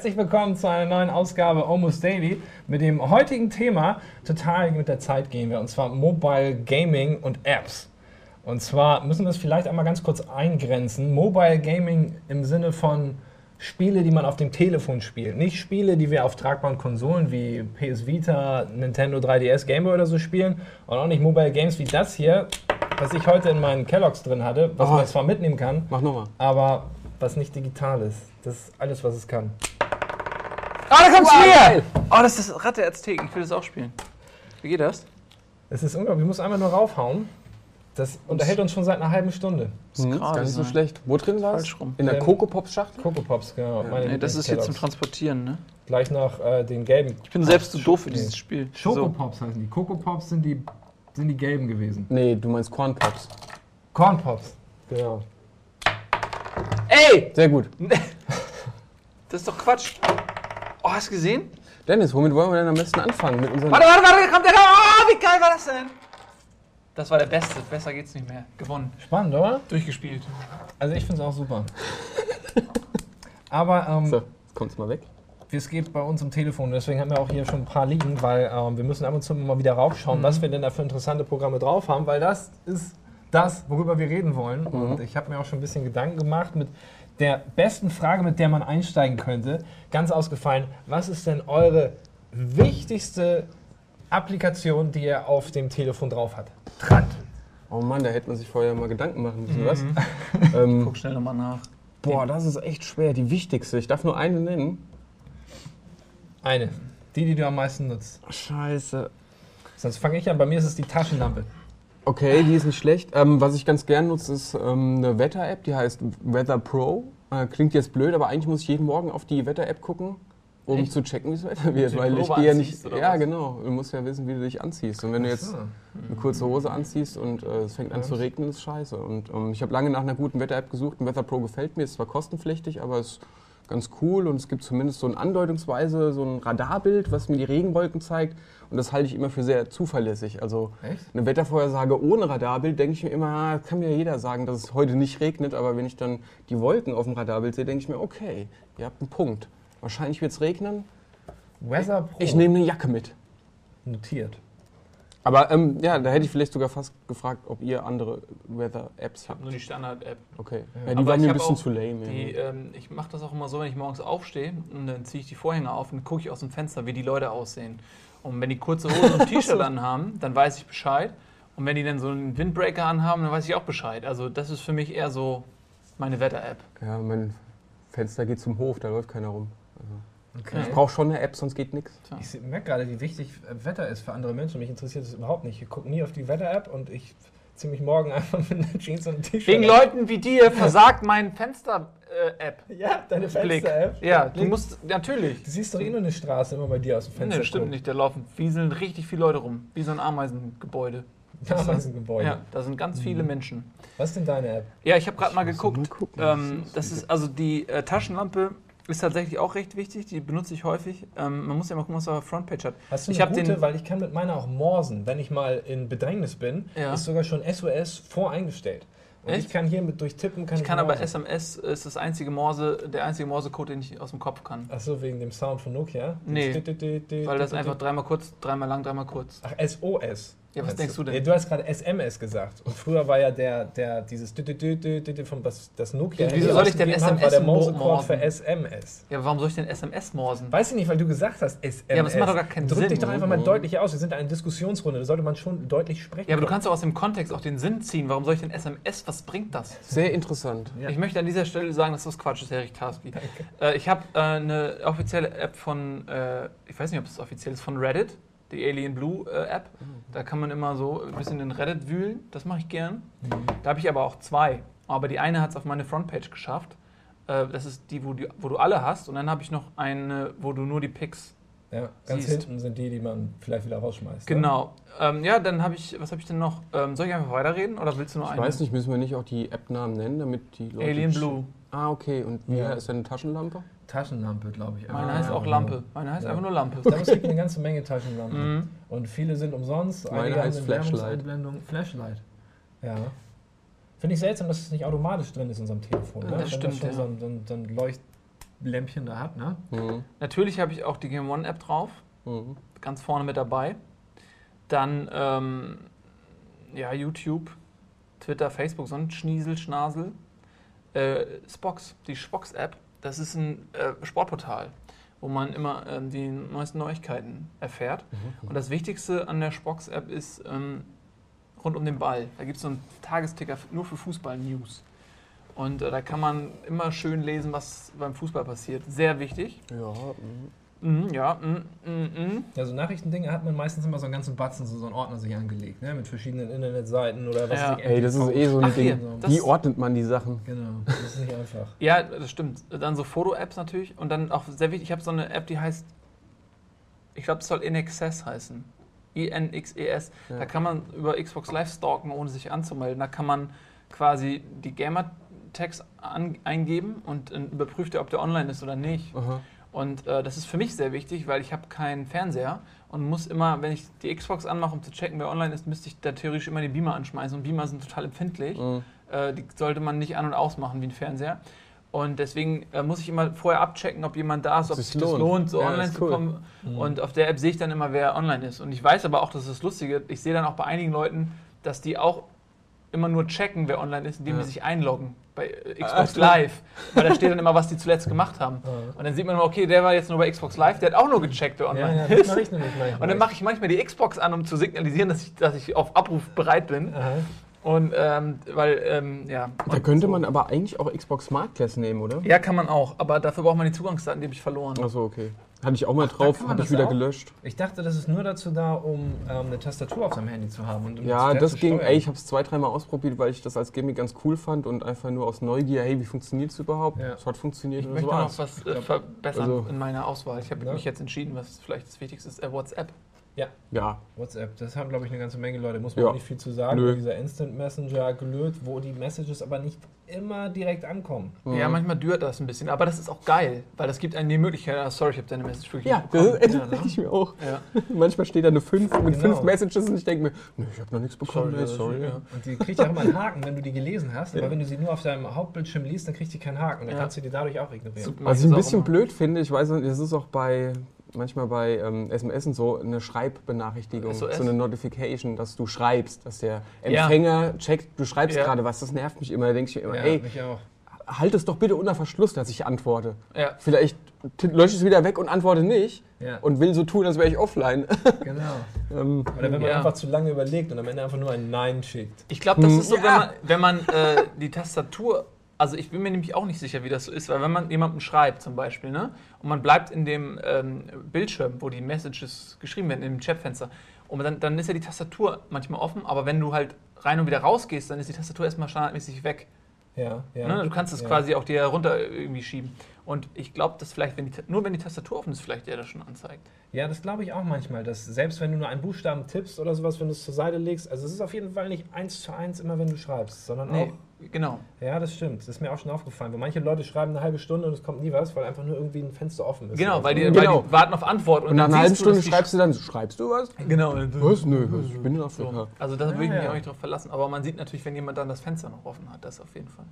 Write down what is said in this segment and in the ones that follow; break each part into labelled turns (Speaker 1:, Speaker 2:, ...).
Speaker 1: Herzlich willkommen zu einer neuen Ausgabe Almost Daily. Mit dem heutigen Thema total mit der Zeit gehen wir, und zwar Mobile Gaming und Apps. Und zwar müssen wir es vielleicht einmal ganz kurz eingrenzen. Mobile Gaming im Sinne von Spiele, die man auf dem Telefon spielt. Nicht Spiele, die wir auf tragbaren Konsolen wie PS Vita, Nintendo 3DS, Game Boy oder so spielen. Und auch nicht Mobile Games wie das hier, was ich heute in meinen Kelloggs drin hatte, was
Speaker 2: Oh.
Speaker 1: man zwar mitnehmen kann,
Speaker 2: Mach nochmal.
Speaker 1: aber was nicht digital ist. Das ist alles, was es kann.
Speaker 3: Ah, da kommt's
Speaker 2: Wow, geil.
Speaker 3: Oh, das ist das Ratte Azteken. Ich will das auch spielen. Wie geht das?
Speaker 1: Es ist unglaublich. Ich muss einmal nur raufhauen. Das unterhält uns schon seit einer halben Stunde.
Speaker 2: Mhm,
Speaker 3: gerade
Speaker 2: gar nicht so schlecht. Wo drin war es? In der
Speaker 1: Ähm,
Speaker 2: Coco Pops Schachtel?
Speaker 1: Coco Pops, genau. meine
Speaker 3: Nee, das ist jetzt zum. Transportieren, ne?
Speaker 1: Gleich nach äh, den gelben.
Speaker 3: Ich bin selbst zu doof für
Speaker 1: Nee.
Speaker 3: dieses Spiel.
Speaker 1: Schoko
Speaker 3: So.
Speaker 1: Pops heißen die. Coco Pops sind die, sind die gelben gewesen.
Speaker 2: Nee, du meinst Corn Pops.
Speaker 1: Corn Pops. Genau.
Speaker 3: Ey!
Speaker 2: Sehr gut.
Speaker 3: Das ist doch Quatsch. Oh, hast du gesehen?
Speaker 2: Dennis, womit wollen wir denn am besten anfangen? Mit unseren
Speaker 3: Warte, warte, warte, kommt der da. Oh, wie geil war das denn? Das war der Beste. Besser geht's nicht mehr. Gewonnen.
Speaker 1: Spannend, oder?
Speaker 3: Durchgespielt.
Speaker 1: Also ich finde es auch super. Aber ähm,
Speaker 2: So, jetzt kommt's mal weg.
Speaker 1: es geht bei uns im Telefon. Deswegen haben wir auch hier schon ein paar liegen, weil ähm, wir müssen ab und zu mal wieder raufschauen, was wir denn da für interessante Programme drauf haben, weil das ist das, worüber wir reden wollen. Und ich habe mir auch schon ein bisschen Gedanken gemacht mit der besten Frage, mit der man einsteigen könnte. Ganz ausgefallen, was ist denn eure wichtigste Applikation, die ihr auf dem Telefon drauf habt? Dran.
Speaker 2: Oh Mann, da hätte man sich vorher mal Gedanken machen müssen, was? ähm,
Speaker 3: Guck schnell nochmal nach.
Speaker 2: boah, das ist echt schwer. Die wichtigste. Ich darf nur eine nennen.
Speaker 1: Eine. Die, die du am meisten nutzt.
Speaker 2: Scheiße.
Speaker 1: Sonst fange ich an. Bei mir ist es die Taschenlampe.
Speaker 2: Okay, die ist nicht schlecht. Ähm, was ich ganz gern nutze, ist ähm, eine Wetter-App, die heißt Weather Pro. Äh, klingt jetzt blöd, aber eigentlich muss ich jeden Morgen auf die Wetter-App gucken, um
Speaker 3: Echt?
Speaker 2: zu checken, wie das Wetter wird. Weil ich gehe ja nicht. Ja,
Speaker 3: was?
Speaker 2: genau. Du musst ja wissen, wie du dich anziehst. Und wenn du jetzt eine kurze Hose anziehst und äh, es fängt an zu regnen, ist scheiße. Und ähm, ich habe lange nach einer guten Wetter-App gesucht. Ein Weather Pro gefällt mir, ist zwar kostenpflichtig, aber ist ganz cool und es gibt zumindest so ein andeutungsweise so ein Radarbild, was mir die Regenwolken zeigt. Und das halte ich immer für sehr zuverlässig. Also
Speaker 1: Echt?
Speaker 2: eine Wettervorhersage ohne Radarbild denke ich mir immer, ah, kann mir ja jeder sagen, dass es heute nicht regnet, aber wenn ich dann die Wolken auf dem Radarbild sehe, denke ich mir, okay, ihr habt einen Punkt. Wahrscheinlich wird es regnen.
Speaker 1: Weather Pro.
Speaker 2: Ich nehme eine Jacke mit.
Speaker 1: Notiert.
Speaker 2: Aber ähm, ja, da hätte ich vielleicht sogar fast gefragt, ob ihr andere Weather-Apps habt.
Speaker 3: nur die Standard-App.
Speaker 2: Okay.
Speaker 1: Ja.
Speaker 2: Ja, die
Speaker 3: ich
Speaker 2: mir ein bisschen zu lame.
Speaker 3: Die,
Speaker 2: ja.
Speaker 3: ähm, ich mache das auch immer so, wenn ich morgens aufstehe und dann ziehe ich die Vorhänge auf und gucke ich aus dem Fenster, wie die Leute aussehen. Und wenn die kurze Hose und T-Shirt anhaben, dann weiß ich Bescheid. Und wenn die dann so einen Windbreaker anhaben, dann weiß ich auch Bescheid. Also das ist für mich eher so meine Wetter-App.
Speaker 2: ja, mein Fenster geht zum Hof, da läuft keiner rum. Also,
Speaker 1: Okay.
Speaker 2: ich brauche schon eine App, sonst geht nichts.
Speaker 1: Ich merke gerade, wie wichtig Wetter ist für andere Menschen. Mich interessiert das überhaupt nicht. Ich gucke nie auf die Wetter-App und ich ziehe mich morgen einfach mit einer Jeans und einem T-Shirt.
Speaker 3: Wegen. Leuten wie dir versagt mein Fenster-App.
Speaker 1: Ja, deine. Fenster-App.
Speaker 3: Ja, du musst, natürlich.
Speaker 1: Du siehst doch eh nur eine Straße immer bei dir aus dem
Speaker 3: Nee,
Speaker 1: Fenster.
Speaker 3: das stimmt nicht. Da laufen, wieseln richtig viele Leute rum. Wie so ein Ameisengebäude.
Speaker 1: Ja, das ist ein Gebäude.
Speaker 3: Ja, da sind ganz viele Menschen.
Speaker 1: Was ist denn deine App?
Speaker 3: Ja, ich habe gerade mal geguckt.
Speaker 2: mal gucken,
Speaker 3: ähm, das ist also die äh, Taschenlampe ist tatsächlich auch recht wichtig. Die benutze ich häufig. Ähm, man muss ja mal gucken, was er auf der Frontpage hat.
Speaker 1: Hast du
Speaker 3: Ich
Speaker 1: eine gute,
Speaker 3: den-
Speaker 1: weil ich kann mit meiner auch morsen. Wenn ich mal in Bedrängnis bin,
Speaker 3: Ja.
Speaker 1: ist sogar schon SOS voreingestellt. Und
Speaker 3: Echt?
Speaker 1: ich kann hier mit durchtippen, kann
Speaker 3: Ich kann aber
Speaker 1: morsen.
Speaker 3: SMS ist das einzige Morse, der einzige Morsecode, den ich aus dem Kopf kann.
Speaker 1: Ach so, wegen dem Sound von Nokia?
Speaker 3: Nee, Weil das einfach dreimal kurz, dreimal lang, dreimal kurz.
Speaker 1: Ach, SOS.
Speaker 3: Ja, was denkst du denn?
Speaker 1: Ja, du hast gerade SMS gesagt. Und früher war ja der, der dieses von das, das Nokia.
Speaker 3: Wieso soll ich denn SMS
Speaker 1: war der
Speaker 3: mo-
Speaker 1: Morsecode
Speaker 3: morsen?
Speaker 1: für SMS.
Speaker 3: Ja, warum soll ich denn SMS morsen?
Speaker 1: Weiß ich nicht, weil du gesagt hast SMS.
Speaker 3: Ja, aber das macht doch gar keinen
Speaker 1: Drück
Speaker 3: Sinn.
Speaker 1: dich doch einfach mal
Speaker 2: Mhm.
Speaker 1: deutlich aus. Wir sind eine Diskussionsrunde. Da sollte man schon deutlich sprechen.
Speaker 3: Ja, aber du kannst doch aus dem Kontext auch den Sinn ziehen. Warum soll ich denn SMS? Was bringt das?
Speaker 2: Sehr interessant.
Speaker 1: Ja.
Speaker 3: Ich möchte an dieser Stelle sagen, dass das Quatsch ist, Herr Richtarski. Äh, ich habe äh, eine offizielle App von, äh, ich weiß nicht, ob es offiziell ist, von Reddit, die Alien Blue äh, App. Da kann man immer so ein bisschen in Reddit wühlen. Das mache ich gern. Da habe ich aber auch zwei. Aber die eine hat es auf meine Frontpage geschafft. Äh, das ist die wo, die, wo du alle hast. Und dann habe ich noch eine, wo du nur die Pics.
Speaker 1: Ja, ganz
Speaker 3: Siehst.
Speaker 1: hinten sind die, die man vielleicht wieder rausschmeißt.
Speaker 3: Genau. Ähm, ja, dann habe ich, was habe ich denn noch? Ähm, soll ich einfach weiterreden oder willst du nur
Speaker 2: Ich
Speaker 3: eine?
Speaker 2: weiß nicht, müssen wir nicht auch die App-Namen nennen, damit die Leute.
Speaker 3: Alien Blue.
Speaker 2: Ah, okay. Und wie
Speaker 1: Ja.
Speaker 2: ist deine Taschenlampe?
Speaker 1: Taschenlampe, glaube ich.
Speaker 3: Meine heißt auch. Lampe. Meine heißt
Speaker 1: Ja.
Speaker 3: einfach nur Lampe.
Speaker 1: Da es gibt eine ganze Menge Taschenlampen.
Speaker 3: Mhm.
Speaker 1: Und viele sind umsonst.
Speaker 2: Meine
Speaker 1: Einige
Speaker 2: heißt Flashlight.
Speaker 1: Flashlight. Ja. Finde ich seltsam, dass es nicht automatisch drin ist in unserem Telefon. Ne?
Speaker 3: Das
Speaker 1: Wenn
Speaker 3: stimmt,
Speaker 1: schon
Speaker 3: ja.
Speaker 1: so ein, so ein, so ein Leucht Lämpchen da hat, ne?
Speaker 2: Mhm.
Speaker 3: Natürlich habe ich auch die Game One App drauf,
Speaker 2: Mhm.
Speaker 3: ganz vorne mit dabei. Dann ähm, ja, YouTube, Twitter, Facebook, so ein Schniesel, Schnasel. Äh, Spox, die Spox App, das ist ein äh, Sportportal, wo man immer ähm, die neuesten Neuigkeiten erfährt. Und das Wichtigste an der Spox App ist ähm, rund um den Ball. Da gibt es so einen Tagesticker nur für Fußball-News. Und äh, da kann man immer schön lesen, was beim Fußball passiert. Sehr wichtig.
Speaker 2: Ja, mhm.
Speaker 3: Ja, mhm, mhm, mhm.
Speaker 1: Ja, so Nachrichtendinge hat man meistens immer so einen ganzen Batzen, so, so einen Ordner sich angelegt, ne? Mit verschiedenen Internetseiten oder was
Speaker 3: Ja.
Speaker 1: ich,
Speaker 2: Ey, das ist eh so ein
Speaker 3: Ach, hier,
Speaker 2: Ding.
Speaker 3: das-
Speaker 2: Wie ordnet man die Sachen?
Speaker 1: Genau, das ist nicht einfach.
Speaker 3: Ja, das stimmt. Dann so Foto-Apps natürlich. Und dann auch sehr wichtig, ich habe so eine App, die heißt, ich glaube, es soll InXS heißen. I-N-X-E-S.
Speaker 2: Ja.
Speaker 3: Da kann man über Xbox Live stalken, ohne sich anzumelden. Da kann man quasi die Gamer-Tags eingeben und überprüft er, ob der online ist oder nicht.
Speaker 2: Aha.
Speaker 3: Und äh, das ist für mich sehr wichtig, weil ich habe keinen Fernseher und muss immer, wenn ich die Xbox anmache, um zu checken, wer online ist, müsste ich da theoretisch immer den Beamer anschmeißen. Und Beamer sind total empfindlich.
Speaker 2: Mhm.
Speaker 3: Äh, die sollte man nicht an- und ausmachen wie ein Fernseher. Und deswegen äh, muss ich immer vorher abchecken, ob jemand da ist, ob
Speaker 2: Ob
Speaker 3: sich
Speaker 2: sich's
Speaker 3: das
Speaker 2: lohnt.
Speaker 3: lohnt, so
Speaker 2: Ja,
Speaker 3: online zu
Speaker 2: cool.
Speaker 3: kommen.
Speaker 1: Mhm.
Speaker 3: Und auf der App sehe ich dann immer, wer online ist. Und ich weiß aber auch, das ist das Lustige, ich sehe dann auch bei einigen Leuten, dass die auch immer nur checken, wer online ist, indem
Speaker 2: Ja.
Speaker 3: die sich einloggen bei äh, Xbox
Speaker 2: Ah.
Speaker 3: Live. Weil da steht dann immer, was die zuletzt gemacht haben.
Speaker 1: Ja.
Speaker 3: Und dann sieht man immer, okay, der war jetzt nur bei Xbox Live, der hat auch nur gecheckt, wer online
Speaker 1: ja, das
Speaker 3: ist.
Speaker 1: mache ich nämlich manchmal.
Speaker 3: Und dann mache ich manchmal die Xbox an, um zu signalisieren, dass ich, dass ich auf Abruf bereit bin.
Speaker 1: Aha.
Speaker 3: Und ähm, weil, ähm, ja.
Speaker 2: Da könnte
Speaker 3: so.
Speaker 2: man aber eigentlich auch Xbox Smart Class nehmen, oder?
Speaker 3: Ja, kann man auch, aber dafür braucht man die Zugangsdaten, die habe ich verloren.
Speaker 2: Achso, okay. Hatte ich auch mal drauf,
Speaker 1: kann man
Speaker 2: habe ich
Speaker 1: das
Speaker 2: wieder
Speaker 1: auch?
Speaker 2: gelöscht.
Speaker 1: Ich dachte, das ist nur dazu da, um ähm, eine Tastatur auf seinem Handy zu haben. Und um
Speaker 2: Ja, das
Speaker 1: zu
Speaker 2: ging,
Speaker 1: steuern.
Speaker 2: ey, ich habe es zwei, dreimal ausprobiert, weil ich das als Gimmick ganz cool fand und einfach nur aus Neugier, hey, wie funktioniert es überhaupt?
Speaker 1: Ja.
Speaker 2: Es hat funktioniert
Speaker 3: Ich möchte
Speaker 2: so
Speaker 3: noch
Speaker 2: war's.
Speaker 3: was äh, verbessern
Speaker 2: also-
Speaker 3: in meiner Auswahl. Ich habe
Speaker 1: Ja.
Speaker 3: mich jetzt entschieden, was vielleicht das Wichtigste ist, äh, WhatsApp.
Speaker 2: Ja,
Speaker 1: WhatsApp, das haben, glaube ich, eine ganze Menge Leute. Muss man
Speaker 2: Ja.
Speaker 1: auch nicht viel zu sagen.
Speaker 2: Nö.
Speaker 1: Dieser Instant Messenger gelöt, wo die Messages aber nicht immer direkt ankommen.
Speaker 3: Ja,
Speaker 2: Mhm.
Speaker 3: manchmal dürt das ein bisschen, aber das ist auch geil, weil das gibt einem die Möglichkeit, ah, sorry, ich habe deine Message wirklich
Speaker 2: ja
Speaker 3: nicht
Speaker 2: das
Speaker 3: bekommen.
Speaker 2: ist,
Speaker 1: Ja, ne?
Speaker 2: denke ich mir auch.
Speaker 3: Ja.
Speaker 2: Manchmal steht da eine 5 mit
Speaker 1: Genau.
Speaker 2: fünf Messages und ich denke mir, nö, ich habe noch nichts bekommen.
Speaker 3: Sorry,
Speaker 2: nee, sorry.
Speaker 3: ja.
Speaker 2: ja.
Speaker 1: Und die kriegt ja auch immer einen Haken, wenn du die gelesen hast.
Speaker 2: Ja.
Speaker 1: Aber wenn du sie nur auf deinem Hauptbildschirm liest, dann kriegt die keinen Haken. Dann
Speaker 3: Ja.
Speaker 1: kannst du die dadurch auch ignorieren.
Speaker 2: Was ich ein bisschen blöd finde, ich weiß nicht, das ist auch bei manchmal bei ähm, SMS und so eine Schreibbenachrichtigung,
Speaker 3: SOS?
Speaker 2: so eine Notification, dass du schreibst, dass der
Speaker 3: Ja.
Speaker 2: Empfänger checkt, du schreibst
Speaker 3: Ja.
Speaker 2: gerade was, das nervt mich immer. Da denke ich mir immer,
Speaker 1: Ja,
Speaker 2: ey, halt es doch bitte unter Verschluss, dass ich antworte.
Speaker 3: Ja.
Speaker 2: Vielleicht lösche ich es wieder weg und antworte nicht
Speaker 1: Ja,
Speaker 2: und will so tun, als wäre ich offline.
Speaker 1: genau.
Speaker 2: ähm,
Speaker 1: Oder wenn man
Speaker 3: Ja.
Speaker 1: einfach zu lange überlegt und am Ende einfach nur ein Nein schickt.
Speaker 3: Ich glaube, das
Speaker 2: Hm,
Speaker 3: ist so,
Speaker 2: ja.
Speaker 3: wenn man, wenn man äh, die Tastatur, also ich bin mir nämlich auch nicht sicher, wie das so ist, weil wenn man jemandem schreibt zum Beispiel, ne, und man bleibt in dem ähm, Bildschirm, wo die Messages geschrieben werden, in dem Chatfenster, und dann, dann ist ja die Tastatur manchmal offen, aber wenn du halt rein und wieder rausgehst, dann ist die Tastatur erstmal standardmäßig weg.
Speaker 1: Ja, ja.
Speaker 3: Ne? Du kannst es
Speaker 1: ja.
Speaker 3: quasi auch dir runter irgendwie schieben. Und ich glaube, dass vielleicht, wenn die, nur wenn die Tastatur offen ist, vielleicht der das schon anzeigt.
Speaker 1: Ja, das glaube ich auch manchmal, dass selbst wenn du nur einen Buchstaben tippst oder sowas, wenn du es zur Seite legst, also es ist auf jeden Fall nicht eins zu eins immer, wenn du schreibst, sondern
Speaker 3: Nee,
Speaker 1: auch,
Speaker 3: genau.
Speaker 1: ja, das stimmt, das ist mir auch schon aufgefallen, wo manche Leute schreiben eine halbe Stunde und es kommt nie was, weil einfach nur irgendwie ein Fenster offen ist.
Speaker 3: Genau, weil die,
Speaker 2: Genau.
Speaker 3: weil die warten auf Antwort.
Speaker 2: und nach
Speaker 3: dann
Speaker 2: einer halben Stunde schreibst du dann, schreibst du was?
Speaker 3: Genau.
Speaker 2: Was? Nö, was? ich bin in Afrika.
Speaker 3: So. Also da würde ich
Speaker 1: Ja,
Speaker 3: mich
Speaker 1: ja.
Speaker 3: auch nicht drauf verlassen. Aber man sieht natürlich, wenn jemand dann das Fenster noch offen hat, das auf jeden Fall.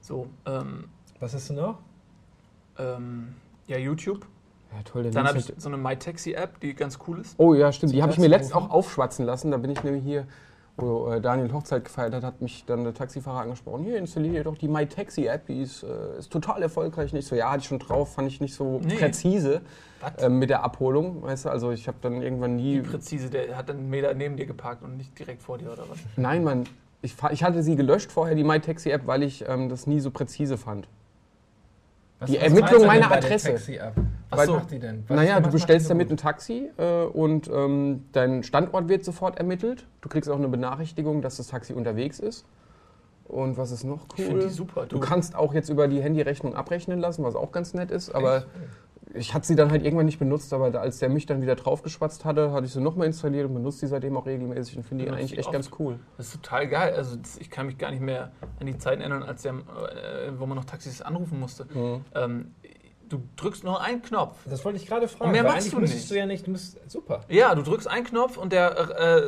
Speaker 3: So, ähm,
Speaker 1: Was hast du noch?
Speaker 3: ähm, ja, YouTube.
Speaker 2: Ja, toll.
Speaker 3: Dann habe ich so eine MyTaxi-App, die ganz cool ist.
Speaker 2: Oh ja, stimmt. Die habe ich mir letztens auch aufschwatzen lassen. Da bin ich nämlich hier, wo äh, Daniel Hochzeit gefeiert hat, hat mich dann der Taxifahrer angesprochen. Hier, installiere doch die MyTaxi-App, die ist, äh, ist total erfolgreich. Nicht so, ja, hatte ich schon drauf, fand ich nicht so
Speaker 3: Nee.
Speaker 2: präzise ähm, mit der Abholung. Weißt du, also ich habe dann irgendwann nie.
Speaker 3: Präzise, der hat dann einen Meter neben dir geparkt und nicht direkt vor dir oder was?
Speaker 2: Nein, Mann. Ich, ich hatte sie gelöscht vorher, die MyTaxi-App, weil ich ähm, das nie so präzise fand.
Speaker 1: Was,
Speaker 2: Die
Speaker 1: was
Speaker 2: Ermittlung meiner Adresse.
Speaker 1: Was
Speaker 2: Weil-
Speaker 1: macht die denn? Was
Speaker 2: naja, du bestellst
Speaker 1: so
Speaker 2: damit ein Taxi äh, und ähm, dein Standort wird sofort ermittelt. Du kriegst auch eine Benachrichtigung, dass das Taxi unterwegs ist. Und was ist noch cool?
Speaker 3: Ich finde die super.
Speaker 2: Du kannst auch jetzt über die Handyrechnung abrechnen lassen, was auch ganz nett ist. Aber ich hatte sie dann halt irgendwann nicht benutzt, aber da, als der mich dann wieder draufgeschwatzt hatte, hatte ich sie nochmal installiert und benutze die seitdem auch regelmäßig und finde die eigentlich echt
Speaker 3: oft?
Speaker 2: ganz cool.
Speaker 3: Das ist total geil. Also das, ich kann mich gar nicht mehr an die Zeiten erinnern, als der, äh, wo man noch Taxis anrufen musste.
Speaker 2: Mhm.
Speaker 3: Ähm, Du drückst nur einen Knopf.
Speaker 1: Das wollte ich gerade fragen.
Speaker 3: Und mehr machst du nicht.
Speaker 1: du ja nicht. Du musst, super.
Speaker 3: Ja, du drückst einen Knopf und der, äh,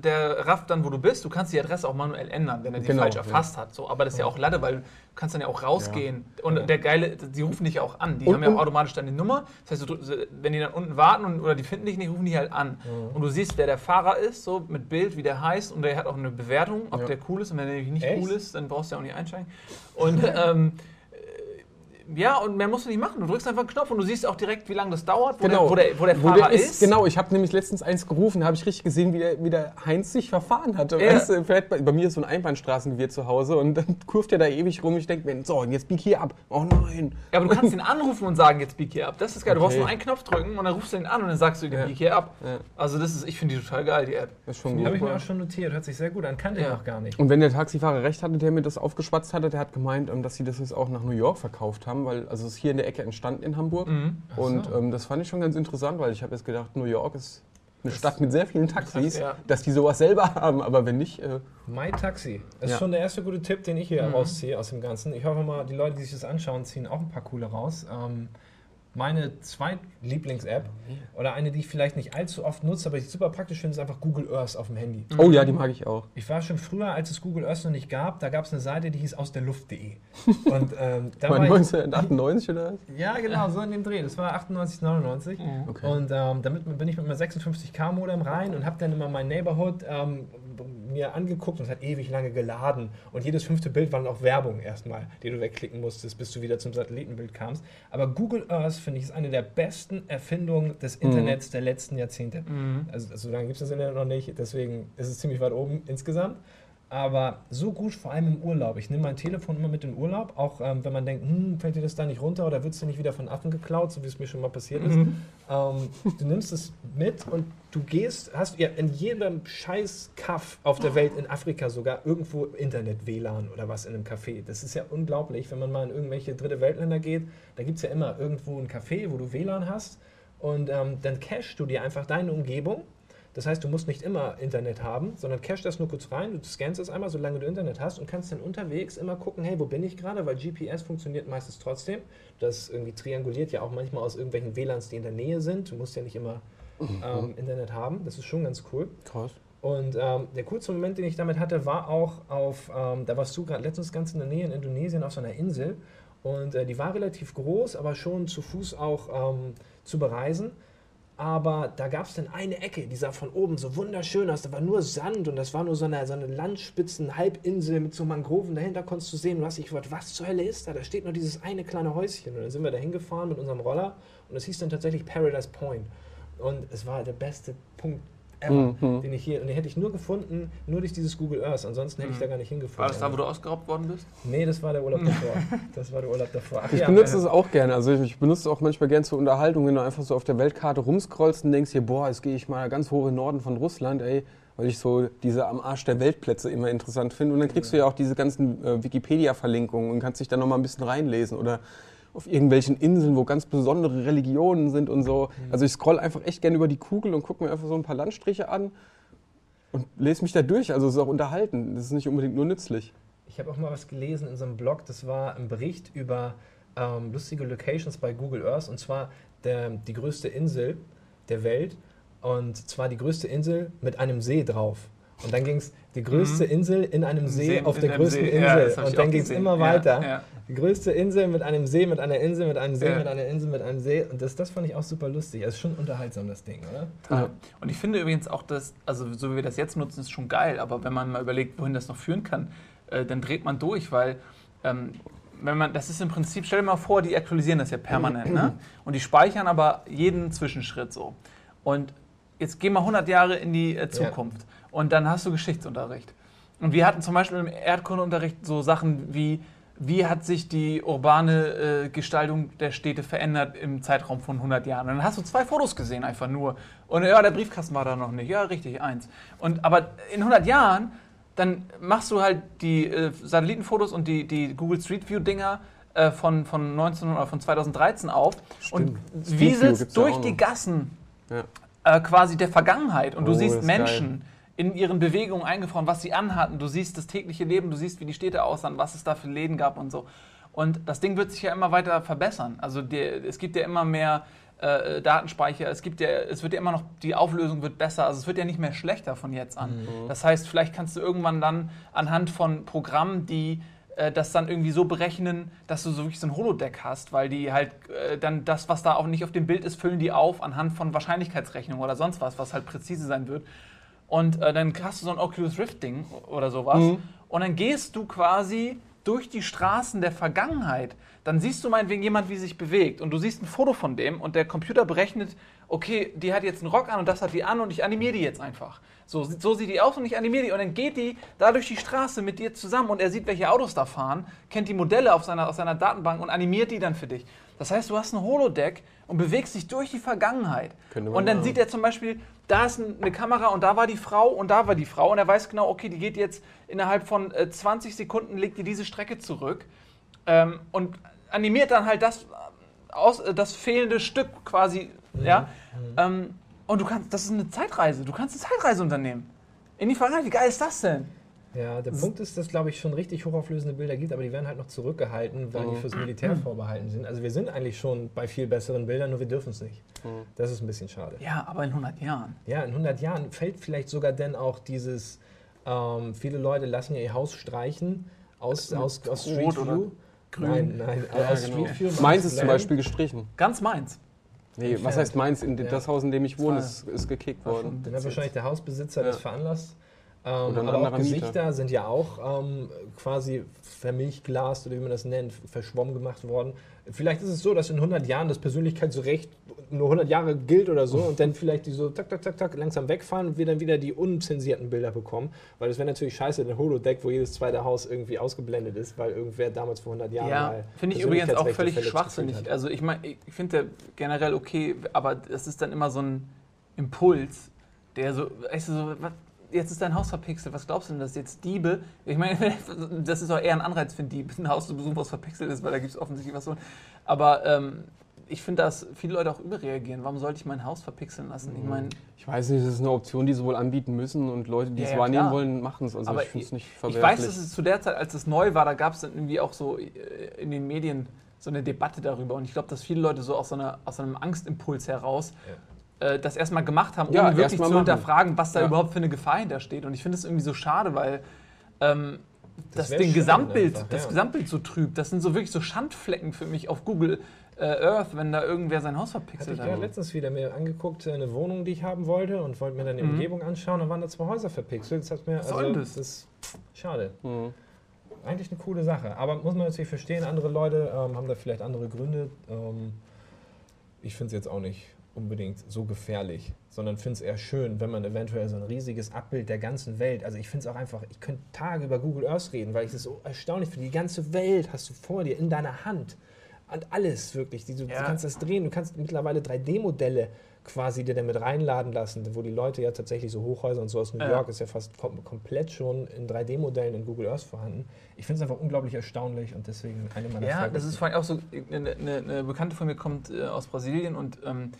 Speaker 3: der rafft dann, wo du bist. Du kannst die Adresse auch manuell ändern, wenn er die
Speaker 2: Genau,
Speaker 3: falsch
Speaker 2: ja.
Speaker 3: erfasst hat. So, aber das ist ja auch Latte, weil du kannst dann ja auch rausgehen. Und
Speaker 1: Ja.
Speaker 3: der geile, die rufen dich ja auch an. Die
Speaker 2: Und-
Speaker 3: haben ja auch
Speaker 2: und-
Speaker 3: automatisch deine Nummer. Das heißt, du, drück- wenn die dann unten warten und, oder die finden dich nicht, rufen die halt an. Und du siehst, wer der Fahrer ist, so mit Bild, wie der heißt. Und der hat auch eine Bewertung, ob
Speaker 2: Ja.
Speaker 3: der cool ist. Und wenn der nämlich nicht
Speaker 1: Echt?
Speaker 3: cool ist, dann brauchst du ja auch nicht einsteigen. Und ähm, ja, und mehr musst du nicht machen. Du drückst einfach einen Knopf und du siehst auch direkt, wie lange das dauert, wo, der, wo, der, wo der Fahrer ist.
Speaker 2: Genau, ich habe nämlich letztens eins gerufen, da habe ich richtig gesehen, wie der, wie der Heinz sich verfahren hatte.
Speaker 3: Ja.
Speaker 2: Weißt vielleicht bei, bei mir ist so ein Einbahnstraßengewirr zu Hause und dann kurft er da ewig rum. Ich denke mir, so, und jetzt bieg hier ab. Oh nein.
Speaker 3: Ja, aber du kannst ihn anrufen und sagen, jetzt bieg hier ab. Das ist geil. Du brauchst nur einen Knopf drücken und dann rufst du ihn an und dann sagst du,
Speaker 2: Ja.
Speaker 3: bieg hier ab.
Speaker 2: Ja.
Speaker 3: Also das ist, ich finde die total geil, die App.
Speaker 2: Das ist schon
Speaker 1: Die habe
Speaker 2: gut.
Speaker 1: ich mir auch schon notiert. Hört sich sehr gut an. Kannte ich
Speaker 3: Ja.
Speaker 1: noch gar nicht.
Speaker 2: Und wenn der Taxifahrer recht hatte, der mir das aufgeschwatzt hatte, der hat gemeint, ähm, dass sie das jetzt auch nach New York verkauft haben, weil also es ist hier in der Ecke entstanden in Hamburg.
Speaker 3: Mhm.
Speaker 1: Ach
Speaker 2: Und
Speaker 1: so.
Speaker 2: ähm, das fand ich schon ganz interessant, weil ich habe jetzt gedacht, New York ist eine Stadt mit sehr vielen Taxis,
Speaker 3: Ja.
Speaker 2: dass die sowas selber haben, aber wenn nicht, äh,
Speaker 1: My Taxi. Das ist
Speaker 2: Ja.
Speaker 1: schon der erste gute Tipp, den ich hier
Speaker 3: Mhm.
Speaker 1: rausziehe aus dem Ganzen. Ich hoffe mal, die Leute, die sich das anschauen, ziehen auch ein paar coole raus. Ähm, meine Zweitlieblings-App oder eine, die ich vielleicht nicht allzu oft nutze, aber die ich super praktisch finde, ist einfach Google Earth auf dem Handy.
Speaker 2: oh ja, die mag ich auch.
Speaker 1: Ich war schon früher, als es Google Earth noch nicht gab, da gab es eine Seite, die hieß ausderluft.de. Und ähm, da
Speaker 2: War
Speaker 1: war ich,
Speaker 2: 1998 oder was?
Speaker 1: Ja, genau, so in dem Dreh. Das war 98, 99.
Speaker 3: Mhm.
Speaker 2: Okay.
Speaker 1: Und ähm, damit bin ich mit meinem 56K-Modem rein und habe dann immer mein Neighborhood ähm, mir angeguckt und es hat ewig lange geladen. Und jedes fünfte Bild war dann auch Werbung erstmal, die du wegklicken musstest, bis du wieder zum Satellitenbild kamst. Aber Google Earth, finde ich, ist eine der besten Erfindungen des Internets der letzten Jahrzehnte.
Speaker 3: Mhm.
Speaker 1: Also so lange gibt es das Internet noch nicht, deswegen ist es ziemlich weit oben insgesamt. Aber so gut, vor allem im Urlaub. Ich nehme mein Telefon immer mit in Urlaub, auch ähm, wenn man denkt, hm, fällt dir das da nicht runter oder wird es dir nicht wieder von Affen geklaut, so wie es mir schon mal passiert ist.
Speaker 3: Mhm.
Speaker 1: Ähm, du nimmst es mit und du gehst, hast ja in jedem scheiß Kaff auf der Welt, in Afrika sogar, irgendwo Internet-WLAN oder was in einem Café. Das ist ja unglaublich, wenn man mal in irgendwelche dritte Weltländer geht, da gibt es ja immer irgendwo ein Café, wo du WLAN hast und ähm, dann cachest du dir einfach deine Umgebung. Das heißt, du musst nicht immer Internet haben, sondern cache das nur kurz rein, du scannst es einmal, solange du Internet hast und kannst dann unterwegs immer gucken, hey, wo bin ich gerade, weil GPS funktioniert meistens trotzdem. Das irgendwie trianguliert ja auch manchmal aus irgendwelchen WLANs, die in der Nähe sind. Du musst ja nicht immer ähm, Internet haben. Das ist schon ganz cool.
Speaker 2: Krass.
Speaker 1: Und ähm, der coolste Moment, den ich damit hatte, war auch auf, ähm, da warst du gerade letztens ganz in der Nähe in Indonesien auf so einer Insel. Und äh, die war relativ groß, aber schon zu Fuß auch ähm, zu bereisen. Aber da gab es dann eine Ecke, die sah von oben so wunderschön aus. Da war nur Sand und das war nur so eine, so eine Landspitzen-Halbinsel mit so Mangroven. Dahinter konntest du sehen, hast dich gefragt, was zur Hölle ist da? Da steht nur dieses eine kleine Häuschen. Und dann sind wir da hingefahren mit unserem Roller und es hieß dann tatsächlich Paradise Point. Und es war der beste Punkt ever,
Speaker 2: Mhm.
Speaker 1: den ich hier, und den hätte ich nur gefunden, nur durch dieses Google Earth. Ansonsten hätte ich
Speaker 3: Mhm.
Speaker 1: da gar nicht hingefunden.
Speaker 3: War das da, wo du ausgeraubt worden bist?
Speaker 1: Nee, das war der Urlaub davor. Das war der Urlaub davor. Ach
Speaker 2: Ich
Speaker 1: ja,
Speaker 2: benutze es auch gerne. Also ich, ich benutze es auch manchmal gerne zur Unterhaltung, wenn du einfach so auf der Weltkarte rumscrollst und denkst hier, boah, jetzt gehe ich mal ganz hoch in den Norden von Russland, ey, weil ich so diese am Arsch der Weltplätze immer interessant finde. Und dann kriegst du ja auch diese ganzen äh, Wikipedia-Verlinkungen und kannst dich da nochmal ein bisschen reinlesen oder auf irgendwelchen Inseln, wo ganz besondere Religionen sind und so. Also ich scroll einfach echt gerne über die Kugel und gucke mir einfach so ein paar Landstriche an und lese mich da durch. Also es ist auch unterhalten. Das ist nicht unbedingt nur nützlich.
Speaker 1: Ich habe auch mal was gelesen in so einem Blog, das war ein Bericht über ähm, lustige Locations bei Google Earth und zwar der, die größte Insel der Welt und zwar die größte Insel mit einem See drauf. Und dann ging es die größte
Speaker 3: Mhm.
Speaker 1: Insel in einem See, auf
Speaker 3: in
Speaker 1: der größten
Speaker 3: See.
Speaker 1: Insel.
Speaker 3: Ja, das
Speaker 1: und dann ging es immer
Speaker 3: Ja,
Speaker 1: weiter.
Speaker 3: ja.
Speaker 1: Die größte Insel mit einem See, mit einer Insel, mit einem See,
Speaker 3: Ja.
Speaker 1: mit einer Insel, mit einem See. Und das, das fand ich auch super lustig. Es ist schon unterhaltsam, das Ding, oder?
Speaker 3: Total. Und ich finde übrigens auch, dass, also so wie wir das jetzt nutzen, ist schon geil, aber wenn man mal überlegt, wohin das noch führen kann, äh, dann dreht man durch, weil ähm, wenn man, das ist im Prinzip, stell dir mal vor, die aktualisieren das ja permanent, ne? Und die speichern aber jeden Zwischenschritt so. Und jetzt geh mal 100 Jahre in die äh, Zukunft und dann hast du Geschichtsunterricht. Und wir hatten zum Beispiel im Erdkundeunterricht so Sachen wie, wie hat sich die urbane äh, Gestaltung der Städte verändert im Zeitraum von 100 Jahren. Und dann hast du zwei Fotos gesehen einfach nur. Und ja, der Briefkasten war da noch nicht. Ja, richtig, eins. Und, aber in 100 Jahren, dann machst du halt die äh, Satellitenfotos und die, die Google Street View Dinger äh, von, von, 19, oder von 2013 auf und
Speaker 2: Stimmt. View
Speaker 3: wieselst durch die. Gassen
Speaker 2: Ja.
Speaker 3: äh, quasi der Vergangenheit und du
Speaker 2: Oh,
Speaker 3: siehst
Speaker 2: das ist
Speaker 3: Menschen in ihren Bewegungen eingefroren, was sie anhatten, du siehst das tägliche Leben, du siehst, wie die Städte aussahen, was es da für Läden gab und so. Und das Ding wird sich ja immer weiter verbessern. Also der, es gibt ja immer mehr äh, Datenspeicher, es gibt ja, es wird ja immer noch, die Auflösung wird besser, also es wird ja nicht mehr schlechter von jetzt an.
Speaker 2: Mhm.
Speaker 3: Das heißt, vielleicht kannst du irgendwann dann anhand von Programmen, die äh, das dann irgendwie so berechnen, dass du so wirklich so ein Holodeck hast, weil die halt äh, dann das, was da auch nicht auf dem Bild ist, füllen die auf anhand von Wahrscheinlichkeitsrechnung oder sonst was, was halt präzise sein wird. Und äh, dann hast du so ein Oculus Rift Ding oder sowas
Speaker 2: Mhm.
Speaker 3: und dann gehst du quasi durch die Straßen der Vergangenheit. Dann siehst du meinetwegen jemand, wie sich bewegt und du siehst ein Foto von dem und der Computer berechnet, okay, die hat jetzt einen Rock an und das hat die an und ich animiere die jetzt einfach. So, so sieht die aus und ich animiere die und dann geht die da durch die Straße mit dir zusammen und er sieht, welche Autos da fahren, kennt die Modelle auf seiner, aus seiner Datenbank und animiert die dann für dich. Das heißt, du hast ein Holodeck und bewegst dich durch die Vergangenheit. Und dann
Speaker 2: machen.
Speaker 3: sieht er zum Beispiel, da ist ein- eine Kamera und da war die Frau und da war die Frau und er weiß genau, okay, die geht jetzt innerhalb von äh, 20 Sekunden, legt die diese Strecke zurück ähm, und animiert dann halt das, äh, aus, äh, das fehlende Stück quasi, ja. Ähm, und du kannst, das ist eine Zeitreise, du kannst eine Zeitreise unternehmen. In die Vergangenheit, wie geil ist das denn?
Speaker 1: Ja, der Punkt ist, dass glaube ich schon richtig hochauflösende Bilder gibt, aber die werden halt noch zurückgehalten, weil die fürs Militär vorbehalten sind. Also wir sind eigentlich schon bei viel besseren Bildern, nur wir dürfen es nicht. Das ist ein bisschen schade.
Speaker 3: Ja, aber in 100 Jahren.
Speaker 1: Ja, in 100 Jahren fällt vielleicht sogar denn auch dieses, ähm, viele Leute lassen ja ihr Haus streichen aus, aus, aus Street
Speaker 3: Rot oder
Speaker 1: View.
Speaker 3: grün.
Speaker 1: Nein, nein,
Speaker 2: Ja,
Speaker 1: aus
Speaker 2: genau.
Speaker 1: Street View.
Speaker 2: Meins ist zum. Beispiel gestrichen.
Speaker 3: Ganz meins.
Speaker 2: Nee,
Speaker 1: Entfernt.
Speaker 2: was heißt meins? In
Speaker 1: Ja.
Speaker 2: das Haus, in dem ich wohne,
Speaker 3: Zwei.
Speaker 2: ist, ist gekickt worden.
Speaker 1: Dann hat wahrscheinlich der Hausbesitzer
Speaker 2: Ja.
Speaker 1: das veranlasst. Ähm, aber auch
Speaker 2: anderer Mieter.
Speaker 1: Gesichter sind ja auch ähm, quasi vermilchglast oder wie man das nennt, verschwommen gemacht worden. Vielleicht ist es so, dass in 100 Jahren das Persönlichkeitsrecht nur 100 Jahre gilt oder so und dann vielleicht die so tak, tak, tak, tak langsam wegfahren und wir dann wieder die unzensierten Bilder bekommen. Weil das wäre natürlich scheiße, ein Holodeck, wo jedes zweite Haus irgendwie ausgeblendet ist, weil irgendwer damals vor 100 Jahren
Speaker 3: Ja, finde ich übrigens auch völlig schwachsinnig. Also ich meine, ich finde generell okay, aber das ist dann immer so ein Impuls, der so, weißt du, so, was, jetzt ist dein Haus verpixelt, was glaubst du denn, dass jetzt Diebe, ich meine, das ist auch eher ein Anreiz für einen Dieb, ein Haus zu besuchen, was verpixelt ist, weil da gibt es offensichtlich was so. Aber ähm, ich finde, dass viele Leute auch überreagieren. Warum sollte ich mein Haus verpixeln lassen? Ich meine,
Speaker 2: Ich weiß nicht, das ist eine Option, die sie wohl anbieten müssen und Leute, die
Speaker 3: Ja,
Speaker 2: es
Speaker 3: ja,
Speaker 2: wahrnehmen
Speaker 3: klar.
Speaker 2: wollen, machen es. Also
Speaker 3: Aber
Speaker 2: ich finde es nicht
Speaker 3: Ich
Speaker 2: verwerflich.
Speaker 3: weiß, dass es zu der Zeit, als es neu war, da gab es dann irgendwie auch so äh, in den Medien so eine Debatte darüber. Und ich glaube, dass viele Leute so aus, so einer, aus einem Angstimpuls heraus äh, das erstmal gemacht haben, ohne
Speaker 2: Ja,
Speaker 3: wirklich zu
Speaker 2: machen.
Speaker 3: hinterfragen, was da
Speaker 2: Ja.
Speaker 3: überhaupt für eine Gefahr hintersteht. Und ich finde es irgendwie so schade, weil ähm,
Speaker 1: Das
Speaker 3: das, den Gesamtbild,
Speaker 1: einfach,
Speaker 3: das
Speaker 1: ja.
Speaker 3: Gesamtbild so trübt. Das sind so wirklich so Schandflecken für mich auf Google äh, Earth, wenn da irgendwer sein Haus verpixelt
Speaker 1: ich
Speaker 3: hat.
Speaker 1: gerade letztens wieder mir angeguckt, eine Wohnung, die ich haben wollte und wollte mir dann die
Speaker 3: Mhm.
Speaker 1: Umgebung anschauen. Da waren da zwei Häuser verpixelt. Das hat mir,
Speaker 3: Was denn das?
Speaker 1: ist schade.
Speaker 2: Mhm.
Speaker 1: Eigentlich eine coole Sache. Aber muss man natürlich verstehen, andere Leute ähm, haben da vielleicht andere Gründe. Ähm, ich finde es jetzt auch nicht unbedingt so gefährlich, sondern finde es eher schön, wenn man eventuell so ein riesiges Abbild der ganzen Welt, also ich finde es auch einfach, ich könnte Tage über Google Earth reden, weil ich es so erstaunlich finde. Die ganze Welt hast du vor dir, in deiner Hand. Und alles wirklich. Du,
Speaker 3: Ja.
Speaker 1: du kannst das drehen, du kannst mittlerweile 3D-Modelle quasi dir damit reinladen lassen, wo die Leute ja tatsächlich so Hochhäuser und so aus New
Speaker 3: Ja.
Speaker 1: York ist ja fast kom komplett schon in 3D-Modellen in Google Earth vorhanden. Ich finde es einfach unglaublich erstaunlich und deswegen eine meiner
Speaker 3: Ja, das
Speaker 1: Favoriten.
Speaker 3: ist vor allem auch so, eine, eine, eine Bekannte von mir kommt äh, aus Brasilien und ähm,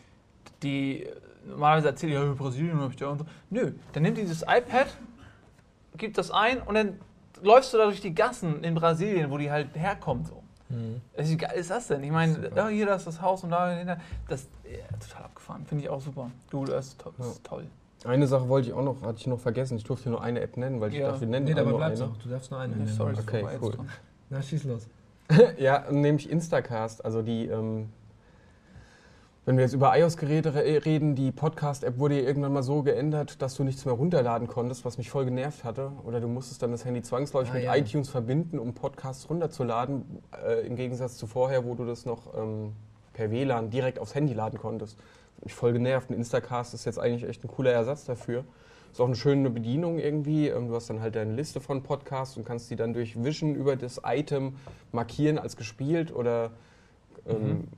Speaker 3: die normalerweise erzählt, ja, Brasilien habe ich da und so. Nö, dann nimmt die dieses iPad, gibt das ein und dann läufst du da durch die Gassen in Brasilien, wo die halt herkommt. So.
Speaker 1: Mhm.
Speaker 3: Wie geil ist das denn? Ich meine, da, hier, da ist das Haus und da, hinter. das ja, total abgefahren. Finde ich auch super. Google Earth ist, to
Speaker 2: Ja.
Speaker 3: ist toll.
Speaker 2: Eine Sache wollte ich auch noch, hatte ich noch vergessen. Ich durfte nur eine App nennen, weil ich
Speaker 3: Ja.
Speaker 2: dachte, wir nennen
Speaker 1: Nee, dabei
Speaker 2: nur
Speaker 1: bleibst
Speaker 2: eine.
Speaker 1: du. Du darfst nur eine
Speaker 3: Nee,
Speaker 1: nennen.
Speaker 3: sorry,
Speaker 2: Okay, cool.
Speaker 1: Na, schieß los.
Speaker 2: Ja, nämlich Instacast, also die, ähm, wenn wir jetzt über iOS-Geräte re- reden, die Podcast-App wurde ja irgendwann mal so geändert, dass du nichts mehr runterladen konntest, was mich voll genervt hatte. Oder du musstest dann das Handy zwangsläufig
Speaker 1: Ah,
Speaker 2: mit
Speaker 1: ja.
Speaker 2: iTunes verbinden, um Podcasts runterzuladen, äh, im Gegensatz zu vorher, wo du das noch ähm, per WLAN direkt aufs Handy laden konntest. Das hat mich voll genervt. Ein Instacast ist jetzt eigentlich echt ein cooler Ersatz dafür. Ist auch eine schöne Bedienung irgendwie. Ähm, Du hast dann halt deine Liste von Podcasts und kannst die dann durch Wischen über das Item markieren als gespielt oder ähm,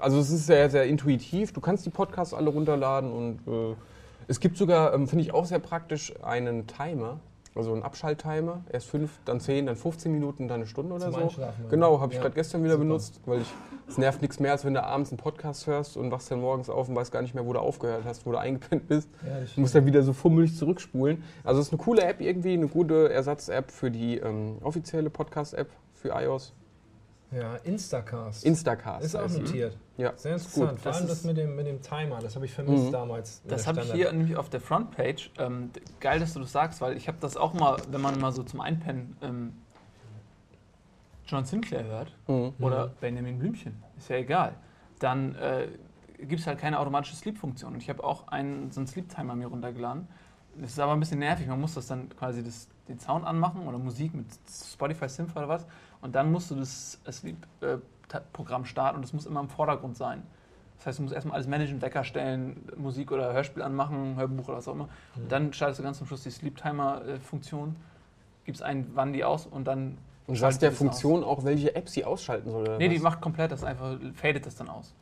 Speaker 2: also es ist sehr, sehr intuitiv. Du kannst die Podcasts alle runterladen und äh, es gibt sogar, ähm, finde ich auch sehr praktisch, einen Timer, also einen Abschalttimer. Erst fünf, dann zehn, dann 15 Minuten, dann eine Stunde oder
Speaker 1: Zum
Speaker 2: so.
Speaker 1: Oder?
Speaker 2: Genau, habe ich
Speaker 1: Ja,
Speaker 2: gerade gestern wieder
Speaker 1: super.
Speaker 2: benutzt, weil ich es nervt nichts mehr, als wenn du abends einen Podcast hörst und wachst dann morgens auf und weißt gar nicht mehr, wo du aufgehört hast, wo du eingepennt bist.
Speaker 1: Ja,
Speaker 2: Du musst dann wieder so fummelig zurückspulen. Also es ist eine coole App irgendwie, eine gute Ersatz-App für die ähm, offizielle Podcast-App für iOS.
Speaker 1: Ja, Instacast.
Speaker 2: Instacast.
Speaker 1: ist auch
Speaker 2: heißt
Speaker 1: notiert.
Speaker 2: Ja,
Speaker 1: Sehr interessant.
Speaker 2: gut.
Speaker 1: Vor allem das mit dem, mit dem Timer, das habe ich vermisst
Speaker 2: Mhm.
Speaker 1: damals.
Speaker 3: Das habe ich hier nämlich auf der Frontpage. Ähm, geil, dass du das sagst, weil ich habe das auch mal, wenn man mal so zum Einpennen ähm, John Sinclair hört
Speaker 2: Mhm.
Speaker 3: oder Benjamin Blümchen, ist ja egal, dann äh, gibt es halt keine automatische Sleep-Funktion. Und ich habe auch einen, so einen Sleep-Timer mir runtergeladen. Das ist aber ein bisschen nervig. Man muss das dann quasi das, den Sound anmachen oder Musik mit Spotify Synth oder was. Und dann musst du das Sleep-Programm starten und das muss immer im Vordergrund sein. Das heißt, du musst erstmal alles managen, Wecker stellen, Musik oder Hörspiel anmachen, Hörbuch oder was auch immer. Und dann schaltest du ganz zum Schluss die Sleep-Timer-Funktion, gibst ein, wann die aus und dann.
Speaker 2: Und sagst der
Speaker 3: die
Speaker 2: Funktion auch, welche App sie ausschalten soll?
Speaker 3: Aus. Nee, die
Speaker 2: was?
Speaker 3: macht komplett das einfach, fadet das dann aus.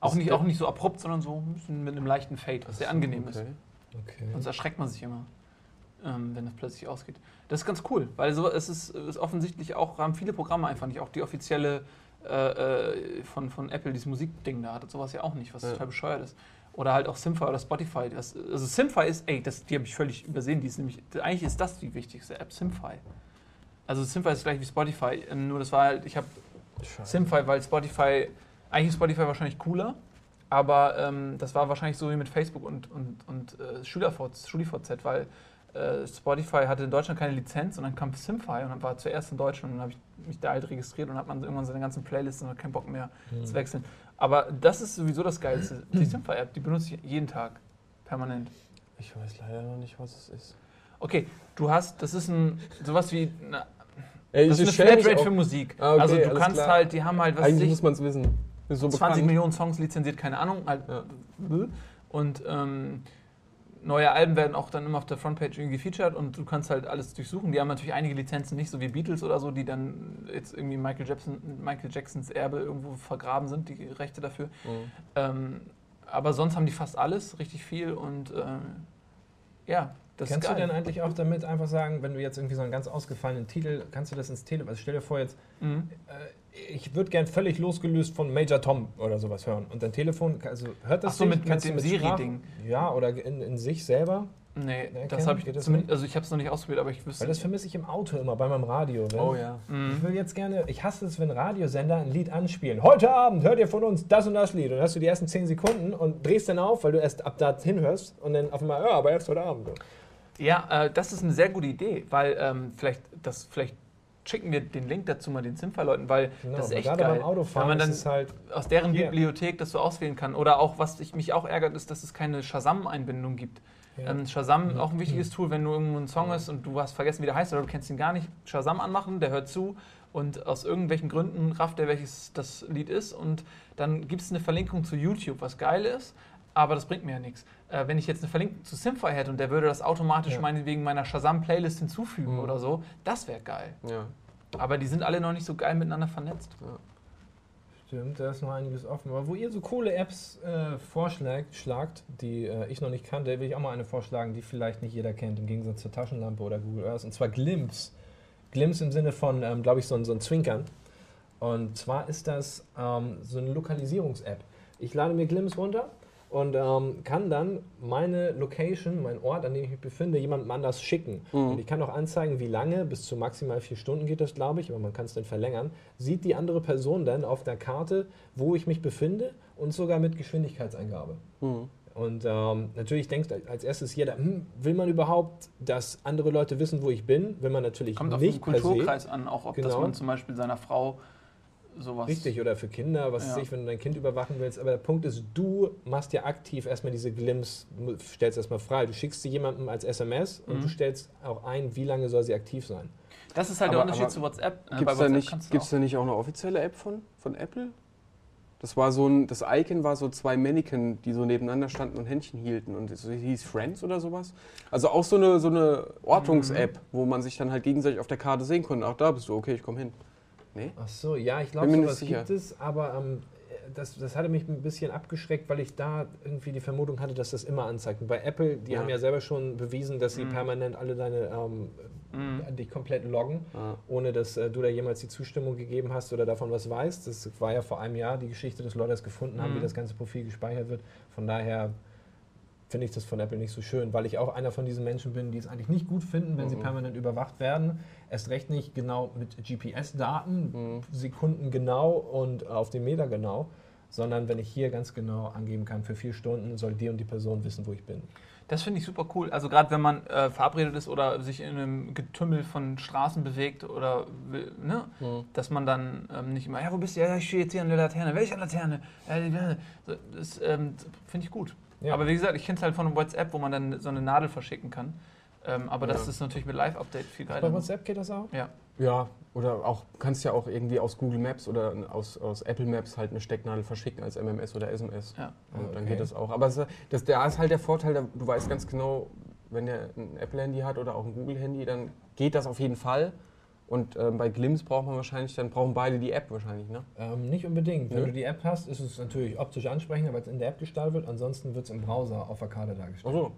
Speaker 3: Auch
Speaker 2: Ist
Speaker 3: nicht, auch nicht so abrupt, sondern so mit einem leichten Fade, was sehr angenehm ist.
Speaker 2: Okay.
Speaker 1: Okay.
Speaker 3: Sonst erschreckt man sich immer, ähm, wenn das plötzlich ausgeht. Das ist ganz cool, weil so, es ist, ist offensichtlich auch, haben viele Programme einfach nicht. Auch die offizielle äh, äh, von, von Apple, dieses Musikding da, hat sowas ja auch nicht, was
Speaker 2: Ja.
Speaker 3: total bescheuert ist. Oder halt auch Simfy oder Spotify. Das, also Simfy ist, ey, das, die habe ich völlig übersehen. Die ist nämlich, eigentlich ist das die wichtigste App, Simfy. Also Simfy ist gleich wie Spotify, ähm, nur das war halt, ich habe. Simfy, weil Spotify, eigentlich ist Spotify wahrscheinlich cooler, aber ähm, das war wahrscheinlich so wie mit Facebook und, und, und äh, SchülerVZ, StudiVZ, weil Spotify hatte in Deutschland keine Lizenz und dann kam Simfy und dann war zuerst in Deutschland und dann habe ich mich da halt registriert und hat man irgendwann seine ganzen Playlists und hat keinen Bock mehr
Speaker 1: Mhm.
Speaker 3: zu wechseln. Aber das ist sowieso das Geilste. Die Simfy-App, die benutze ich jeden Tag. Permanent.
Speaker 2: Ich weiß leider noch nicht, was es ist.
Speaker 3: Okay, du hast, das ist ein, sowas wie, eine,
Speaker 2: Ey,
Speaker 3: das ist eine Flatrate für Musik.
Speaker 2: Ah, okay,
Speaker 3: also du kannst
Speaker 2: klar.
Speaker 3: halt, die haben halt, was
Speaker 2: Eigentlich
Speaker 3: ich,
Speaker 2: muss man es wissen. So
Speaker 3: 20
Speaker 2: bekannt.
Speaker 3: Millionen Songs lizenziert, keine Ahnung. Halt,
Speaker 2: Ja.
Speaker 3: Und ähm, neue Alben werden auch dann immer auf der Frontpage irgendwie gefeatured und du kannst halt alles durchsuchen. Die haben natürlich einige Lizenzen nicht, so wie Beatles oder so, die dann jetzt irgendwie Michael, Jackson, Michael Jacksons Erbe irgendwo vergraben sind, die Rechte dafür.
Speaker 2: Mhm.
Speaker 3: Ähm, aber sonst haben die fast alles, richtig viel und ähm, ja, das
Speaker 1: kannst du denn eigentlich auch damit einfach sagen, wenn du jetzt irgendwie so einen ganz ausgefallenen Titel, kannst du das ins Telefon, also stell dir vor jetzt,
Speaker 3: Mhm.
Speaker 1: äh, ich würde gern völlig losgelöst von Major Tom oder sowas hören und dein Telefon, also hört das
Speaker 3: Ach so,
Speaker 1: dich?
Speaker 3: mit- mit
Speaker 1: Kannst du
Speaker 3: dem Siri-Ding.
Speaker 1: Ja, oder in, in sich selber,
Speaker 3: Nee,
Speaker 1: Erkennen?
Speaker 3: das habe ich
Speaker 1: das
Speaker 3: zumindest,
Speaker 1: nicht?
Speaker 3: also ich habe es noch nicht ausprobiert, aber ich wüsste.
Speaker 1: weil das vermisse ich im Auto immer, bei meinem Radio. Wenn,
Speaker 2: Oh ja.
Speaker 1: Ich
Speaker 3: Mhm.
Speaker 1: will jetzt gerne, ich hasse es, wenn Radiosender ein Lied anspielen. Heute Abend hört ihr von uns das und das Lied. Und dann hast du die ersten 10 Sekunden und drehst dann auf, weil du erst ab da hinhörst und dann auf einmal, ja, aber erst heute Abend.
Speaker 3: Ja, äh, das ist eine sehr gute Idee, weil ähm, vielleicht, das, vielleicht schicken wir den Link dazu mal den Simfer-Leuten, weil
Speaker 1: Genau,
Speaker 3: das ist echt
Speaker 1: gerade
Speaker 3: geil.
Speaker 1: beim Autofahren
Speaker 3: Weil man
Speaker 1: ist
Speaker 3: dann
Speaker 1: es halt,
Speaker 3: aus deren
Speaker 1: hier.
Speaker 3: Bibliothek das so auswählen kann. Oder auch, was ich, mich auch ärgert, ist, dass es keine Shazam-Einbindung gibt.
Speaker 1: ja.
Speaker 3: Ähm, Shazam auch ein wichtiges Tool, wenn du irgendwo einen Song hast und du hast vergessen, wie der heißt oder du kennst ihn gar nicht. Shazam anmachen, der hört zu und aus irgendwelchen Gründen rafft er, welches das Lied ist und dann gibt es eine Verlinkung zu YouTube, was geil ist. Aber das bringt mir ja nichts. Äh, wenn ich jetzt eine Verlinkung zu Simfy hätte und der würde das automatisch
Speaker 1: Ja.
Speaker 3: meinetwegen meiner Shazam-Playlist hinzufügen
Speaker 1: Mhm.
Speaker 3: oder so, das wäre geil.
Speaker 2: Ja.
Speaker 3: Aber die sind alle noch nicht so geil miteinander vernetzt.
Speaker 1: Stimmt, da ist noch einiges offen. Aber wo ihr so coole Apps äh, vorschlagt, schlagt, die äh, ich noch nicht kannte, will ich auch mal eine vorschlagen, die vielleicht nicht jeder kennt, im Gegensatz zur Taschenlampe oder Google Earth. Und zwar Glimpse. Glimpse im Sinne von, ähm, glaube ich, so ein, so ein Zwinkern. Und zwar ist das ähm, so eine Lokalisierungs-App. Ich lade mir Glimpse runter und ähm, kann dann meine Location, meinen Ort, an dem ich mich befinde, jemandem anders schicken.
Speaker 2: Mhm.
Speaker 1: Und ich kann auch anzeigen, wie lange, bis zu maximal vier Stunden geht das, glaube ich, aber man kann es dann verlängern. Sieht die andere Person dann auf der Karte, wo ich mich befinde und sogar mit Geschwindigkeitseingabe.
Speaker 2: Mhm.
Speaker 1: Und ähm, natürlich denkt als erstes jeder, hm, will man überhaupt, dass andere Leute wissen, wo ich bin? Will man natürlich
Speaker 3: Kommt auf den
Speaker 1: nicht per se.
Speaker 3: Kulturkreis an, auch ob das
Speaker 1: Genau.
Speaker 3: man zum Beispiel seiner Frau sowas.
Speaker 1: Richtig, oder für Kinder, was
Speaker 3: Ja.
Speaker 1: weiß ich, wenn du dein Kind überwachen willst. Aber der Punkt ist, du machst ja aktiv erstmal diese Glimps, stellst erstmal frei. Du schickst sie jemandem als SMS und
Speaker 3: Mhm.
Speaker 1: du stellst auch ein, wie lange soll sie aktiv sein.
Speaker 3: Das ist halt der
Speaker 2: Aber-
Speaker 3: Unterschied
Speaker 2: aber
Speaker 3: zu WhatsApp. Äh,
Speaker 2: Gibt es da, nicht- da nicht auch eine offizielle App von, von Apple? Das war so ein, das Icon war so zwei Mannequin, die so nebeneinander standen und Händchen hielten und es hieß Friends oder sowas. Also auch so eine, so eine Ortungs-App,
Speaker 3: Mhm.
Speaker 2: wo man sich dann halt gegenseitig auf der Karte sehen konnte. Ach, da bist du, okay, ich komme hin. Nee?
Speaker 1: Ach so, ja, ich glaube, sowas
Speaker 2: sicher.
Speaker 1: gibt es, aber ähm, das, das hatte mich ein bisschen abgeschreckt, weil ich da irgendwie die Vermutung hatte, dass das immer anzeigt. Und bei Apple, die
Speaker 2: Ja.
Speaker 1: haben ja selber schon bewiesen, dass sie
Speaker 3: Mhm.
Speaker 1: permanent alle deine, ähm,
Speaker 3: Mhm.
Speaker 1: dich komplett loggen,
Speaker 2: Ah.
Speaker 1: ohne dass äh, du da jemals die Zustimmung gegeben hast oder davon was weißt. Das war ja vor einem Jahr die Geschichte, dass Leute das gefunden haben,
Speaker 3: Mhm.
Speaker 1: wie das ganze Profil gespeichert wird. Von daher, finde ich das von Apple nicht so schön, weil ich auch einer von diesen Menschen bin, die es eigentlich nicht gut finden, wenn sie
Speaker 2: Mhm.
Speaker 1: permanent überwacht werden. Erst recht nicht genau mit GPS-Daten,
Speaker 2: Mhm.
Speaker 1: Sekunden genau und auf den Meter genau, sondern wenn ich hier ganz genau angeben kann, für vier Stunden soll die und die Person wissen, wo ich bin.
Speaker 3: Das finde ich super cool. Also gerade wenn man äh, verabredet ist oder sich in einem Getümmel von Straßen bewegt oder ne,
Speaker 2: Mhm.
Speaker 3: dass man dann ähm, nicht immer, ja, wo bist du? Ja, ich stehe jetzt hier an der Laterne. Welche Laterne? So, Das ähm, finde ich gut.
Speaker 1: Ja.
Speaker 3: Aber wie gesagt, ich kenne es halt von WhatsApp, wo man dann so eine Nadel verschicken kann. Ähm, aber das
Speaker 2: Ja.
Speaker 3: ist natürlich mit Live-Update viel
Speaker 1: Bei
Speaker 3: geiler.
Speaker 1: WhatsApp geht das auch?
Speaker 3: Ja.
Speaker 2: Ja, oder auch, kannst ja auch irgendwie aus Google Maps oder aus, aus Apple Maps halt eine Stecknadel verschicken als MMS oder SMS.
Speaker 3: Ja.
Speaker 2: Und
Speaker 1: Ah,
Speaker 2: dann
Speaker 1: okay.
Speaker 2: geht das auch. Aber das, da ist halt der Vorteil, da- du weißt ganz genau, wenn der ein Apple-Handy hat oder auch ein Google-Handy, dann geht das auf jeden Fall. Und ähm, bei Glimpse braucht man wahrscheinlich, dann brauchen beide die App wahrscheinlich, ne?
Speaker 1: Ähm, nicht unbedingt. Wenn du die App hast, ist es natürlich optisch ansprechender, weil es in der App gestaltet wird. Ansonsten wird es im Browser auf der Karte dargestellt.
Speaker 2: Achso.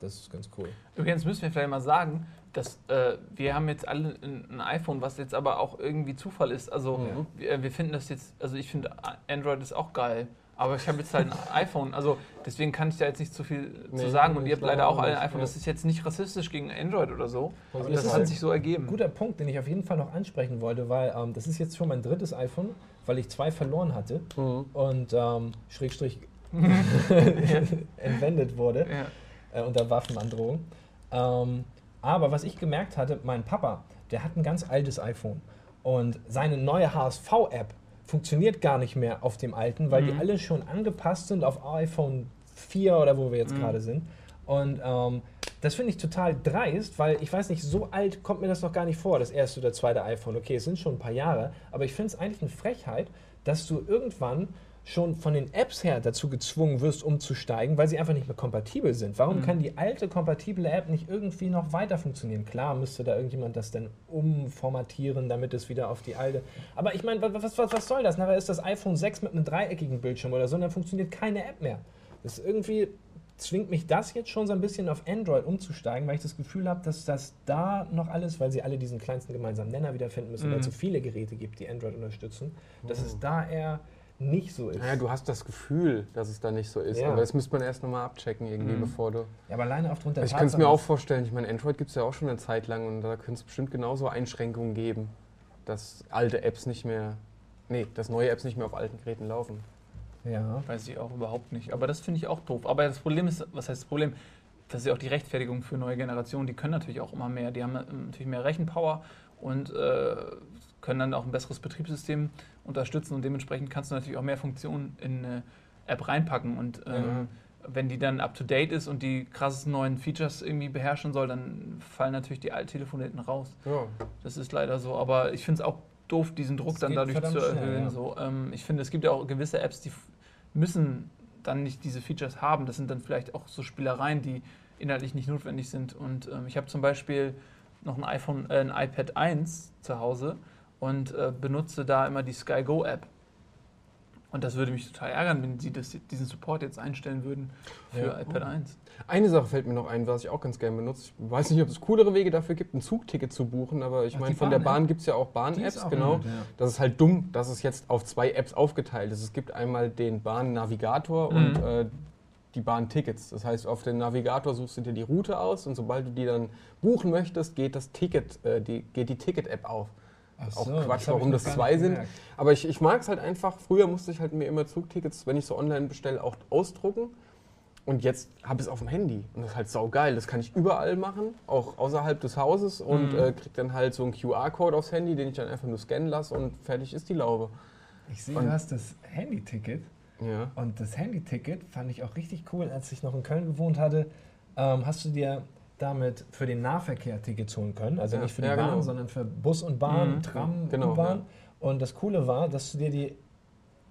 Speaker 1: Das ist ganz cool.
Speaker 3: Übrigens müssen wir vielleicht mal sagen, dass äh, wir haben jetzt alle ein, ein iPhone, was jetzt aber auch irgendwie Zufall ist. Also
Speaker 2: Mhm.
Speaker 3: wir, wir finden das jetzt, also ich finde Android ist auch geil. Aber ich habe jetzt halt ein iPhone, also deswegen kann ich da jetzt nicht zu viel zu
Speaker 2: Nee,
Speaker 3: sagen. Und ihr habt leider auch alle ein iPhone. Das ist jetzt nicht rassistisch gegen Android oder so.
Speaker 1: Aber
Speaker 3: das,
Speaker 1: das
Speaker 3: hat sich so ergeben.
Speaker 1: Guter Punkt, den ich auf jeden Fall noch ansprechen wollte, weil ähm, das ist jetzt schon mein drittes iPhone, weil ich zwei verloren hatte
Speaker 2: Mhm.
Speaker 1: und ähm, Schrägstrich entwendet wurde
Speaker 3: Ja.
Speaker 1: äh, unter Waffenandrohung. Ähm, aber was ich gemerkt hatte, mein Papa, der hat ein ganz altes iPhone und seine neue HSV-App funktioniert gar nicht mehr auf dem alten, weil die
Speaker 3: Mhm.
Speaker 1: alle schon angepasst sind auf iPhone 4 oder wo wir jetzt
Speaker 3: Mhm.
Speaker 1: gerade sind. Und ähm, das finde ich total dreist, weil ich weiß nicht, so alt kommt mir das noch gar nicht vor, das erste oder zweite iPhone. Okay, es sind schon ein paar Jahre, aber ich finde es eigentlich eine Frechheit, dass du irgendwann schon von den Apps her dazu gezwungen wirst, umzusteigen, weil sie einfach nicht mehr kompatibel sind. Warum
Speaker 3: Mhm.
Speaker 1: kann die alte kompatible App nicht irgendwie noch weiter funktionieren? Klar, müsste da irgendjemand das dann umformatieren, damit es wieder auf die alte. Aber ich meine, was, was, was soll das? Nachher ist das iPhone 6 mit einem dreieckigen Bildschirm oder so, und dann funktioniert keine App mehr. Das ist irgendwie zwingt mich das jetzt schon so ein bisschen auf Android umzusteigen, weil ich das Gefühl habe, dass das da noch alles, weil sie alle diesen kleinsten gemeinsamen Nenner wiederfinden müssen, weil
Speaker 3: Mhm.
Speaker 1: es so viele Geräte gibt, die Android unterstützen, dass
Speaker 2: Mhm.
Speaker 1: es da eher nicht so ist.
Speaker 2: Naja, du hast das Gefühl, dass es da nicht so ist.
Speaker 1: Ja.
Speaker 2: Aber das müsste man erst nochmal abchecken, irgendwie,
Speaker 3: Mhm.
Speaker 2: bevor du.
Speaker 1: Ja, aber alleine aufgrund der
Speaker 2: ich könnte es mir auch vorstellen, ich meine, Android gibt es ja auch schon eine Zeit lang und da könnte es bestimmt genauso Einschränkungen geben, dass alte Apps nicht mehr. Nee, dass neue Apps nicht mehr auf alten Geräten laufen.
Speaker 1: Ja.
Speaker 3: Weiß ich auch überhaupt nicht. Aber das finde ich auch doof. Aber das Problem ist, was heißt das Problem? Das ist ja auch die Rechtfertigung für neue Generationen. Die können natürlich auch immer mehr. Die haben ähm, natürlich mehr Rechenpower und äh, können dann auch ein besseres Betriebssystem unterstützen. Und dementsprechend kannst du natürlich auch mehr Funktionen in eine App reinpacken. Und ähm, wenn die dann up to date ist und die krassesten neuen Features irgendwie beherrschen soll, dann fallen natürlich die alten Telefone hinten raus.
Speaker 2: Ja.
Speaker 3: Das ist leider so. Aber ich finde es auch doof, diesen Druck
Speaker 1: Es
Speaker 3: dann dadurch zu
Speaker 1: schnell,
Speaker 3: erhöhen.
Speaker 1: ja.
Speaker 3: So, ähm, ich finde, es gibt ja auch gewisse Apps, die müssen dann nicht diese Features haben. Das sind dann vielleicht auch so Spielereien, die inhaltlich nicht notwendig sind. Und ähm, ich habe zum Beispiel noch ein iPhone, äh, ein iPad 1 zu Hause und äh, benutze da immer die Sky Go App. Und das würde mich total ärgern, wenn sie das, diesen Support jetzt einstellen würden für
Speaker 1: Ja.
Speaker 3: iPad 1.
Speaker 2: Eine Sache fällt mir noch ein, was ich auch ganz gerne benutze. Ich weiß nicht, ob es coolere Wege dafür gibt, ein Zugticket zu buchen, aber ich meine, von der? Bahn gibt es ja auch Bahn-Apps, genau.
Speaker 1: gut, ja.
Speaker 2: Das ist halt dumm, dass es jetzt auf zwei Apps aufgeteilt ist. Es gibt einmal den Bahn-Navigator
Speaker 3: Mhm.
Speaker 2: und äh, die Bahn-Tickets. Das heißt, auf dem Navigator suchst du dir die Route aus und sobald du die dann buchen möchtest, geht das Ticket, äh, die, geht die Ticket-App auf.
Speaker 1: Ach
Speaker 2: Auch
Speaker 1: so,
Speaker 2: Quatsch, warum das zwei sind. Aber ich, ich mag es halt einfach. Früher musste ich halt mir immer Zugtickets, wenn ich so online bestelle, auch ausdrucken. Und jetzt habe ich es auf dem Handy. Und das ist halt saugeil. Das kann ich überall machen, auch außerhalb des Hauses. Und
Speaker 3: Mhm.
Speaker 2: äh, krieg dann halt so einen QR-Code aufs Handy, den ich dann einfach nur scannen lasse und fertig ist die Laube.
Speaker 1: Ich sehe, du hast das Handy-Ticket.
Speaker 2: Ja.
Speaker 1: Und das Handy-Ticket fand ich auch richtig cool, als ich noch in Köln gewohnt hatte. Ähm, hast du dir damit für den Nahverkehr Tickets holen können? Also
Speaker 2: Ja,
Speaker 1: nicht für die
Speaker 2: ja,
Speaker 1: Bahn,
Speaker 2: genau.
Speaker 1: sondern für Bus und Bahn,
Speaker 3: Mhm.
Speaker 1: Tram,
Speaker 2: Genau,
Speaker 1: U-Bahn.
Speaker 2: ja.
Speaker 1: Und das Coole war, dass du dir die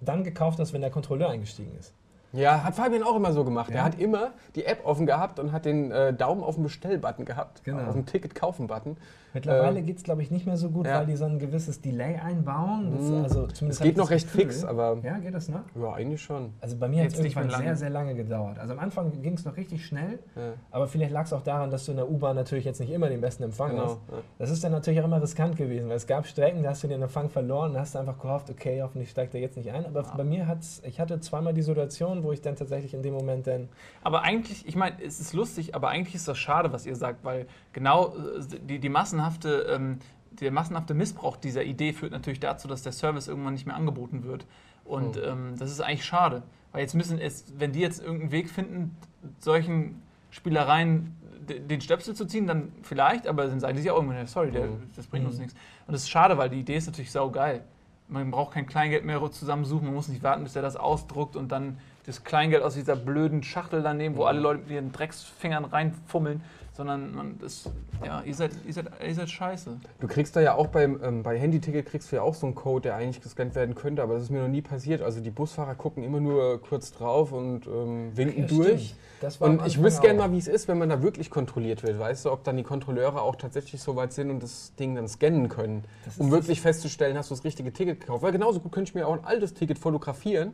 Speaker 1: dann gekauft hast, wenn der Kontrolleur eingestiegen ist.
Speaker 2: Ja, hat Fabian auch immer so gemacht.
Speaker 1: Ja.
Speaker 2: Er hat immer die App offen gehabt und hat den äh, Daumen auf den Bestell-Button gehabt.
Speaker 1: Genau.
Speaker 2: Auf dem Ticket-Kaufen-Button.
Speaker 1: Mittlerweile
Speaker 2: Äh,
Speaker 1: geht es, glaube ich, nicht mehr so gut,
Speaker 2: ja.
Speaker 1: weil die so ein gewisses Delay einbauen. Das,
Speaker 2: Mhm.
Speaker 1: also,
Speaker 2: Es geht noch
Speaker 1: das
Speaker 2: recht
Speaker 1: Gefühl.
Speaker 2: fix, aber
Speaker 1: Ja, geht das noch?
Speaker 2: ja, eigentlich schon.
Speaker 1: Also bei mir hat es irgendwann sehr, sehr lange gedauert. Also am Anfang ging es noch richtig schnell,
Speaker 2: Ja,
Speaker 1: aber vielleicht lag es auch daran, dass du in der U-Bahn natürlich jetzt nicht immer den besten Empfang hast.
Speaker 2: genau. Ja.
Speaker 1: Das ist dann natürlich auch immer riskant gewesen, weil es gab Strecken, da hast du den Empfang verloren und hast einfach gehofft, okay, hoffentlich steigt er jetzt nicht ein. Aber bei mir hat ich hatte zweimal die Situation, wo ich dann tatsächlich in dem Moment dann.
Speaker 3: Aber eigentlich, ich meine, es ist lustig, aber eigentlich ist das schade, was ihr sagt, weil genau äh, die, die massenhafte, ähm, der massenhafte Missbrauch dieser Idee führt natürlich dazu, dass der Service irgendwann nicht mehr angeboten wird. Und
Speaker 2: Oh.
Speaker 3: ähm, das ist eigentlich schade. Weil jetzt müssen es, wenn die jetzt irgendeinen Weg finden, solchen Spielereien den Stöpsel zu ziehen, dann vielleicht, aber dann sagen die sich auch irgendwann, sorry, der,
Speaker 2: Mhm.
Speaker 3: das bringt uns
Speaker 1: Mhm.
Speaker 3: nichts. Und das ist schade, weil die Idee ist natürlich saugeil. Man braucht kein Kleingeld mehr zusammensuchen, man muss nicht warten, bis er das ausdruckt und dann das Kleingeld aus dieser blöden Schachtel dann nehmen, wo alle Leute mit ihren Drecksfingern reinfummeln, sondern man das, ja, ihr seid, ihr seid, ihr seid scheiße.
Speaker 2: Du kriegst da ja auch beim, ähm, bei Handyticket kriegst du ja auch so einen Code, der eigentlich gescannt werden könnte, aber das ist mir noch nie passiert. Also die Busfahrer gucken immer nur kurz drauf und ähm, winken
Speaker 1: Ja,
Speaker 2: durch. Und ich wüsste gerne mal, wie es ist, wenn man da wirklich kontrolliert wird. Weißt du, ob dann die Kontrolleure auch tatsächlich so weit sind und das Ding dann scannen können,
Speaker 1: ist
Speaker 2: um wirklich festzustellen, hast du das richtige Ticket gekauft. Weil genauso gut könnte ich mir auch ein altes Ticket fotografieren,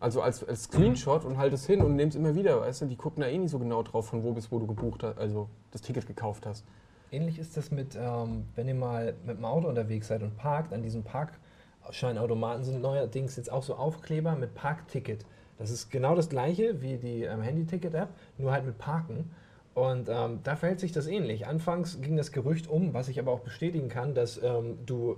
Speaker 2: also als, als Screenshot und halte es hin und nehme es immer wieder. Weißt du, die gucken da eh nicht so genau drauf, von wo bis wo du gebucht hast, also das Ticket gekauft hast.
Speaker 1: Ähnlich ist das mit, ähm, wenn ihr mal mit dem Auto unterwegs seid und parkt, an diesem Parkscheinautomaten sind neuerdings jetzt auch so Aufkleber mit Parkticket. Das ist genau das gleiche wie die ähm, Handy-Ticket-App, nur halt mit Parken. Und ähm, da verhält sich das ähnlich. Anfangs ging das Gerücht um, was ich aber auch bestätigen kann, dass ähm, du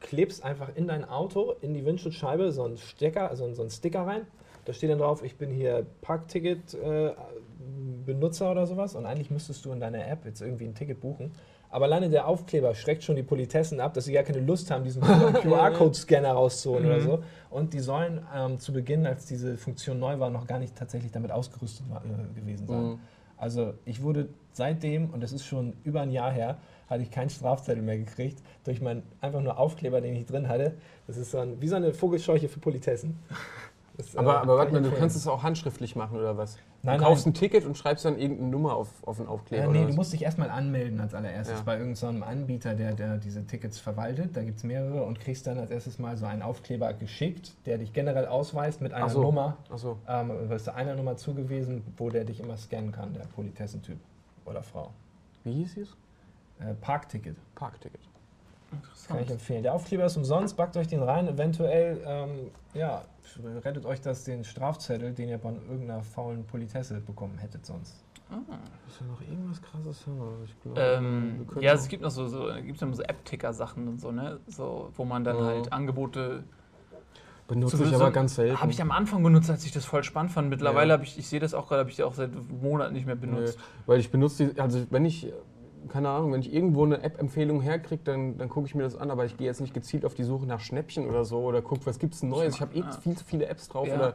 Speaker 1: klebst einfach in dein Auto, in die Windschutzscheibe, so einen Stecker, also so einen Sticker rein. Da steht dann drauf, ich bin hier Parkticket-Benutzer oder sowas. Und eigentlich müsstest du in deiner App jetzt irgendwie ein Ticket buchen. Aber alleine der Aufkleber schreckt schon die Politessen ab, dass sie gar keine Lust haben, diesen QR-Code-Scanner rauszuholen oder
Speaker 3: Mhm.
Speaker 1: so. Und die sollen ähm, zu Beginn, als diese Funktion neu war, noch gar nicht tatsächlich damit ausgerüstet war, äh, gewesen sein.
Speaker 2: Mhm.
Speaker 1: Also ich wurde seitdem, und das ist schon über ein Jahr her, hatte ich keinen Strafzettel mehr gekriegt, durch meinen einfach nur Aufkleber, den ich drin hatte. Das ist so ein, wie so eine Vogelscheuche für Politessen. Das, äh,
Speaker 2: Aber, aber
Speaker 1: kann
Speaker 2: warte mal, du kannst es auch handschriftlich machen oder was?
Speaker 1: Nein,
Speaker 2: du kaufst
Speaker 1: nein.
Speaker 2: ein Ticket und schreibst dann irgendeine Nummer auf, auf den Aufkleber.
Speaker 1: Ja, nee, du musst dich erstmal anmelden als allererstes
Speaker 2: Ja.
Speaker 1: bei irgendeinem Anbieter, der, der diese Tickets verwaltet. Da gibt es mehrere und kriegst dann als erstes mal so einen Aufkleber geschickt, der dich generell ausweist mit einer
Speaker 2: Ach so.
Speaker 1: Nummer.
Speaker 2: Achso.
Speaker 1: Ähm, wirst du einer Nummer zugewiesen, wo der dich immer scannen kann, der Politessentyp oder Frau.
Speaker 2: Wie hieß es?
Speaker 1: Äh, Parkticket.
Speaker 2: Parkticket.
Speaker 1: Kann ich
Speaker 3: Interessant.
Speaker 1: empfehlen. Der Aufkleber ist umsonst, backt euch den rein. Eventuell ähm, ja, rettet euch das den Strafzettel, den ihr von irgendeiner faulen Politesse bekommen hättet sonst.
Speaker 3: Ah.
Speaker 2: Ist da noch irgendwas krasses? Ich glaube,
Speaker 3: Ähm, ja, es gibt noch so, so, gibt's immer so App-Ticker-Sachen und so, ne? So, wo man dann
Speaker 2: Mhm.
Speaker 3: halt Angebote.
Speaker 2: benutze ich aber ganz selten.
Speaker 3: Habe ich am Anfang benutzt, als ich das voll spannend fand. Mittlerweile
Speaker 2: Ja.
Speaker 3: habe ich, ich sehe das auch gerade, habe ich auch seit Monaten nicht mehr benutzt.
Speaker 2: Nö, weil ich benutze die, also wenn ich, keine Ahnung, wenn ich irgendwo eine App-Empfehlung herkriege, dann, dann gucke ich mir das an, aber ich gehe jetzt nicht gezielt auf die Suche nach Schnäppchen oder so oder gucke, was gibt es Neues. Ich habe eh
Speaker 3: Ja.
Speaker 2: viel zu viele Apps drauf
Speaker 3: Ja.
Speaker 2: oder